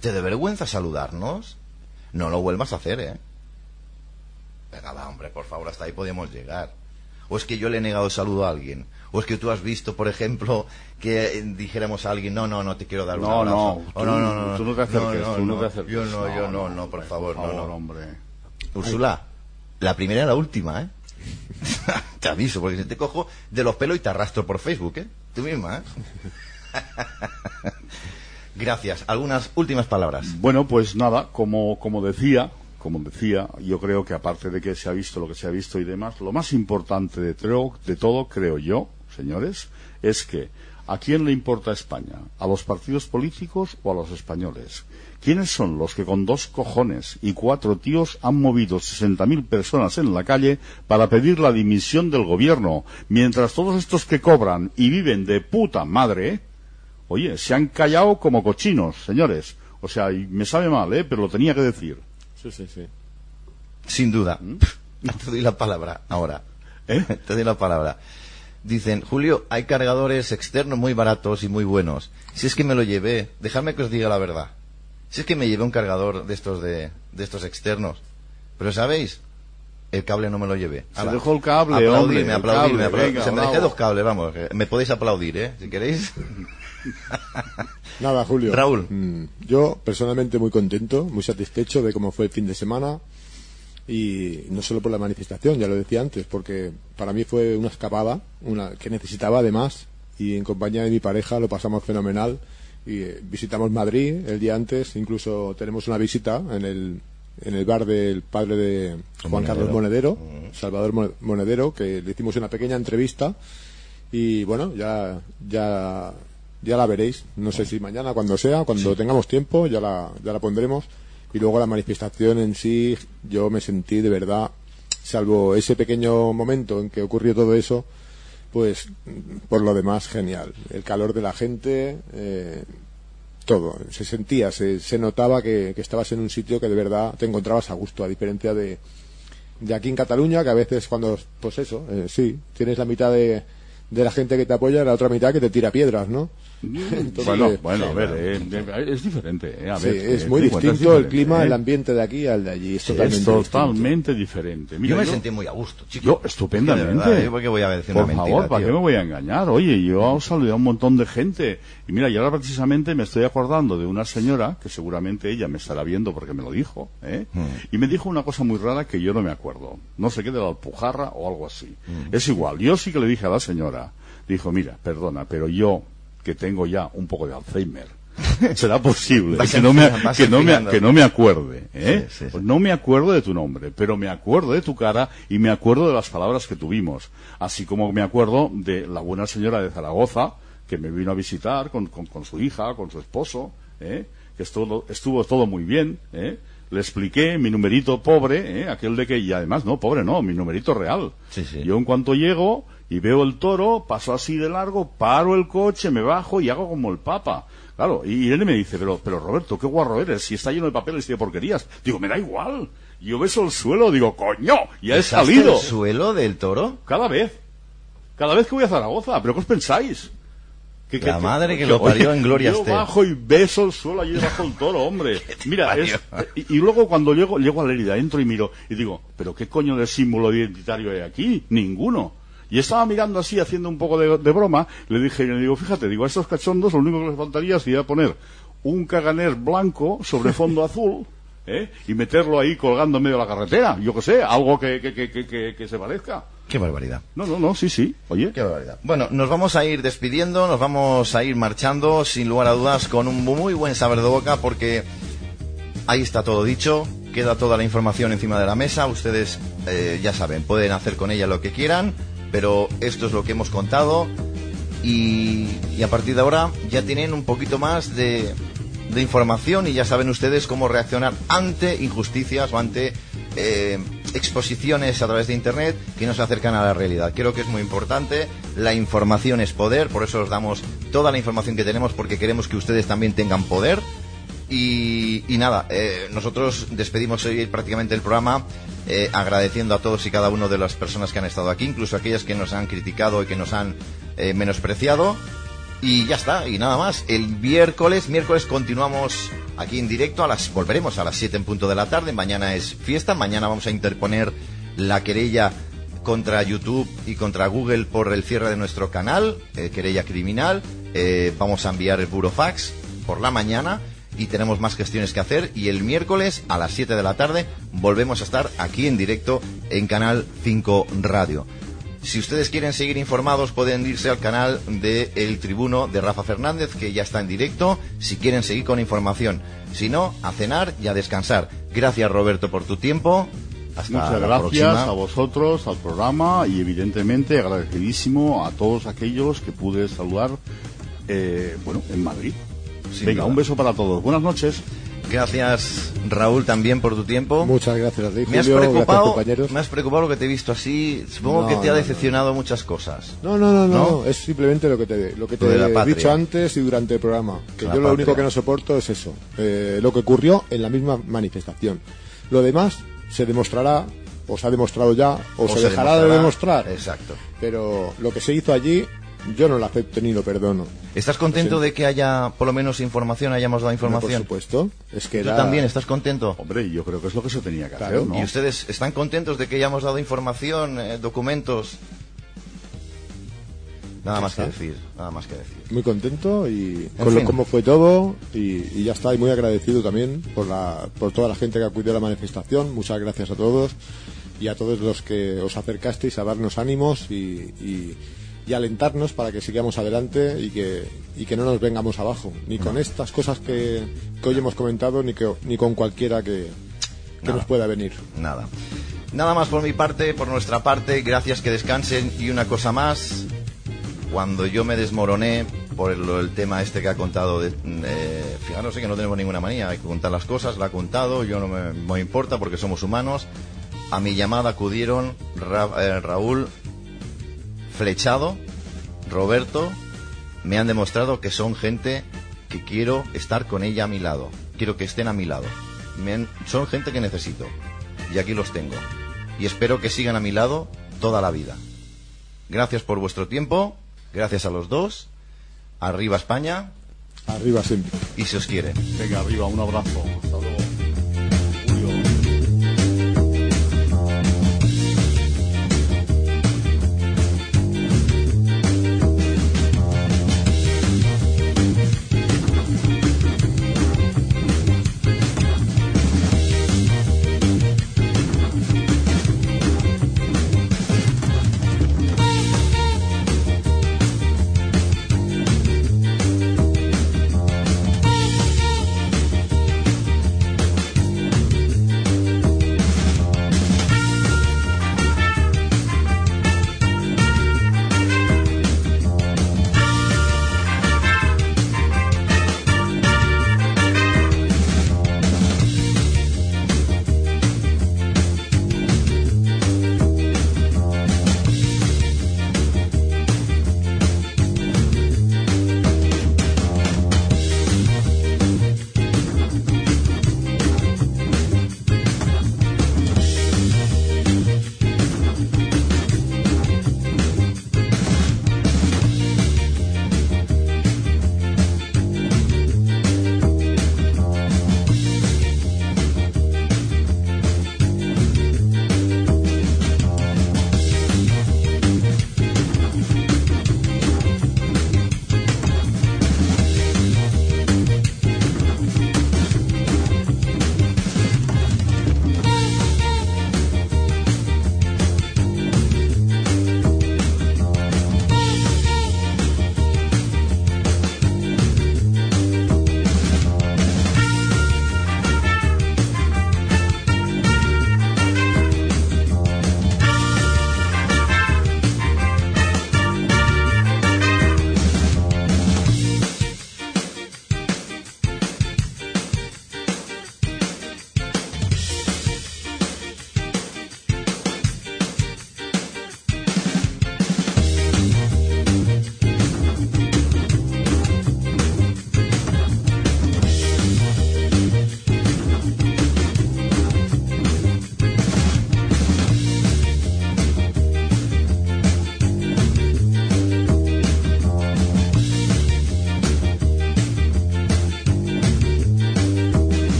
¿te da vergüenza saludarnos? No lo vuelvas a hacer, ¿eh? Venga, va, hombre, por favor, hasta ahí podemos llegar. ¿O es que yo le he negado el saludo a alguien? ¿O es que tú has visto, por ejemplo, que eh, dijéramos a alguien, no, no, no te quiero dar un No, abrazo? no, no, no, no, tú no te acerques, tú no te acerques. Yo no, yo no, No, no, por favor, no, no. hombre. Úrsula, la primera y la última, ¿eh? te aviso, porque si te cojo de los pelos y te arrastro por Facebook, ¿eh? Tú misma, ¿eh? Gracias. Algunas últimas palabras. Bueno, pues nada, como, como decía, como decía, yo creo que aparte de que se ha visto lo que se ha visto y demás, lo más importante de, todo, creo yo, señores, es que ¿a quién le importa España? ¿A los partidos políticos o a los españoles? ¿Quiénes son los que con dos cojones y cuatro tíos han movido 60.000 personas en la calle para pedir la dimisión del gobierno, mientras todos estos que cobran y viven de puta madre, Oye, se han callado como cochinos, señores. O sea, y me sabe mal, ¿eh? Pero lo tenía que decir. Sí, sí, sí. Sin duda. Te doy la palabra ahora. ¿Eh? Te doy la palabra. Dicen, Julio, hay cargadores externos muy baratos y muy buenos. Si es que me lo llevé, dejadme que os diga la verdad. Si es que me llevé un cargador de estos de, de estos externos. Pero ¿sabéis? El cable no me lo llevé. Se Ala. dejó el cable, aplaudirme, aplaudirme, Se me dejé dos cables, vamos. que Me podéis aplaudir, ¿eh? Si queréis. Nada, Julio. Raúl. Mm, Yo personalmente muy contento, muy satisfecho de cómo fue el fin de semana y no solo por la manifestación, ya lo decía antes, porque para mí fue una escapada, una que necesitaba además y en compañía de mi pareja lo pasamos fenomenal y eh, visitamos Madrid el día antes, incluso tenemos una visita en el en el bar del padre de Juan Monedero. Carlos Monedero, Salvador Mo- Monedero, que le hicimos una pequeña entrevista y bueno, ya ya ya la veréis. No sé si mañana, cuando sea, cuando tengamos tiempo, ya la, ya la pondremos. Y luego la manifestación en sí, yo me sentí de verdad, salvo ese pequeño momento en que ocurrió todo eso, pues por lo demás genial. El calor de la gente, eh, todo. Se sentía, se, se notaba que, que estabas en un sitio que de verdad te encontrabas a gusto, a diferencia de, de aquí en Cataluña, que a veces cuando, pues eso, eh, sí, tienes la mitad de, de la gente que te apoya y la otra mitad que te tira piedras, ¿no? Entonces, bueno, bueno, a ver, eh, es diferente. eh, a Sí, ver, es eh, muy distinto el clima, eh. el ambiente de aquí al de allí. Es totalmente es distinto. totalmente diferente. Mira, yo me yo- sentí muy a gusto, chico. Yo, estupendamente. Verdad, ¿yo por qué voy a decir Por una mentira, favor, ¿para tío? qué me voy a engañar? Oye, yo he saludado a un montón de gente. Y mira, y ahora precisamente me estoy acordando de una señora, que seguramente ella me estará viendo porque me lo dijo, ¿eh? Hmm. Y me dijo una cosa muy rara que yo no me acuerdo. No sé qué, de la alpujarra o algo así. Hmm. Es igual. Yo sí que le dije a la señora, dijo, mira, perdona, pero yo, que tengo ya un poco de Alzheimer, será posible que no, me, que, no me, que no me acuerde, ¿eh? Sí, sí, sí. No me acuerdo de tu nombre, pero me acuerdo de tu cara y me acuerdo de las palabras que tuvimos. Así como me acuerdo de la buena señora de Zaragoza, que me vino a visitar con, con- con su hija, con su esposo, ¿eh? que estuvo, estuvo todo muy bien. ¿eh? Le expliqué mi numerito pobre, ¿eh? aquel de que, y además, no, pobre no, mi numerito real. Sí, sí. Yo en cuanto llego y veo el toro, paso así de largo, paro el coche, me bajo y hago como el papa. Claro, y Irene me dice, pero, pero Roberto, qué guarro eres, si está lleno de papeles y de porquerías. Digo, me da igual. Yo beso el suelo, digo, coño, ya he ¿Besaste salido. el suelo del toro? Cada vez. Cada vez que voy a Zaragoza. ¿Pero qué os pensáis? Que- La madre que lo parió en gloria Yo bajo y beso el suelo allí debajo del toro, hombre. Mira, es- y, y luego cuando llego, llego a Lérida, entro y miro y digo, ¿pero qué coño de símbolo identitario hay aquí? Ninguno. Y estaba mirando así, haciendo un poco de, de broma, le dije, le digo, fíjate, digo, a estos cachondos lo único que les faltaría sería poner un caganer blanco sobre fondo azul, ¿eh? y meterlo ahí colgando en medio de la carretera, yo qué sé, algo que, que, que, que, se parezca. Qué barbaridad. No, no, no, sí, sí, oye. Qué barbaridad. Bueno, nos vamos a ir despidiendo, nos vamos a ir marchando, sin lugar a dudas, con un muy buen saber de boca, porque ahí está todo dicho, queda toda la información encima de la mesa, ustedes eh, ya saben, pueden hacer con ella lo que quieran, pero esto es lo que hemos contado y, a partir de ahora ya tienen un poquito más de, información y ya saben ustedes cómo reaccionar ante injusticias o ante eh, exposiciones a través de Internet que no se acercan a la realidad. Creo que es muy importante, la información es poder, por eso os damos toda la información que tenemos porque queremos que ustedes también tengan poder Y, nada, eh, nosotros despedimos hoy prácticamente el programa eh, agradeciendo a todos y cada uno de las personas que han estado aquí, incluso aquellas que nos han criticado y que nos han eh, menospreciado. Y ya está, y nada más. El miércoles, miércoles continuamos aquí en directo, a las, volveremos a las 7 en punto de la tarde. Mañana es fiesta, mañana vamos a interponer la querella contra YouTube y contra Google por el cierre de nuestro canal, eh, querella criminal. Eh, vamos a enviar el burofax por la mañana y tenemos más gestiones que hacer. Y el miércoles a las 7 de la tarde volvemos a estar aquí en directo en Canal 5 Radio. Si ustedes quieren seguir informados, pueden irse al canal de El Tribuno de Rafa Fernández, que ya está en directo, si quieren seguir con información. Si no, a cenar y a descansar. Gracias, Roberto, por tu tiempo. Hasta Muchas gracias próxima. a vosotros, al programa y evidentemente agradecidísimo a todos aquellos que pude saludar, eh, bueno, en Madrid. Sin Venga, duda. un beso para todos. Buenas noches. Gracias, Raúl, también por tu tiempo. Muchas gracias a ti, Me has Julio, gracias, preocupado, compañeros. me has preocupado lo que te he visto así. Supongo No, que te ha no, decepcionado muchas cosas. No, no, no, no, ¿No? es simplemente lo que te, lo que te he patria. dicho antes y durante el programa. Que La yo lo patria. único que no soporto es eso, eh, lo que ocurrió en la misma manifestación. Lo demás se demostrará, o se ha demostrado ya, o, se, dejará de demostrar. Exacto. Pero lo que se hizo allí, yo no lo acepto ni lo perdono. ¿Estás contento de que haya, por lo menos, información, hayamos dado Por información? supuesto. Es que ¿Tú era- también estás contento? Hombre, yo creo que es lo que se tenía que Claro. hacer, ¿no? ¿Y ustedes están contentos de que hayamos dado información, eh, documentos? Nada más que está. decir, nada más que decir. muy contento y En con lo fin. cómo fue todo y, y ya está y muy agradecido también por la por toda la gente que acudió a la manifestación muchas gracias a todos y a todos los que os acercasteis a darnos ánimos y, y- y alentarnos para que sigamos adelante y que y que no nos vengamos abajo ni con estas cosas que, que hoy hemos comentado ni que ni con cualquiera que, que nos pueda venir Nada. Nada más por mi parte, por nuestra parte, gracias que descansen y una cosa más. Cuando yo me desmoroné por el, el tema este que ha contado, de, eh, fijaros que no tenemos ninguna manía, hay que contar las cosas, la ha contado, yo no me, importa porque somos humanos. A mi llamada acudieron Ra- eh, Raúl Flechado, Roberto, me han demostrado que son gente que quiero estar con ella a mi lado, quiero que estén a mi lado. Me han- son gente que necesito y aquí los tengo. Y espero que sigan a mi lado toda la vida. Gracias por vuestro tiempo, gracias a los dos. Arriba España arriba siempre y si os quiere. Venga, arriba, un abrazo.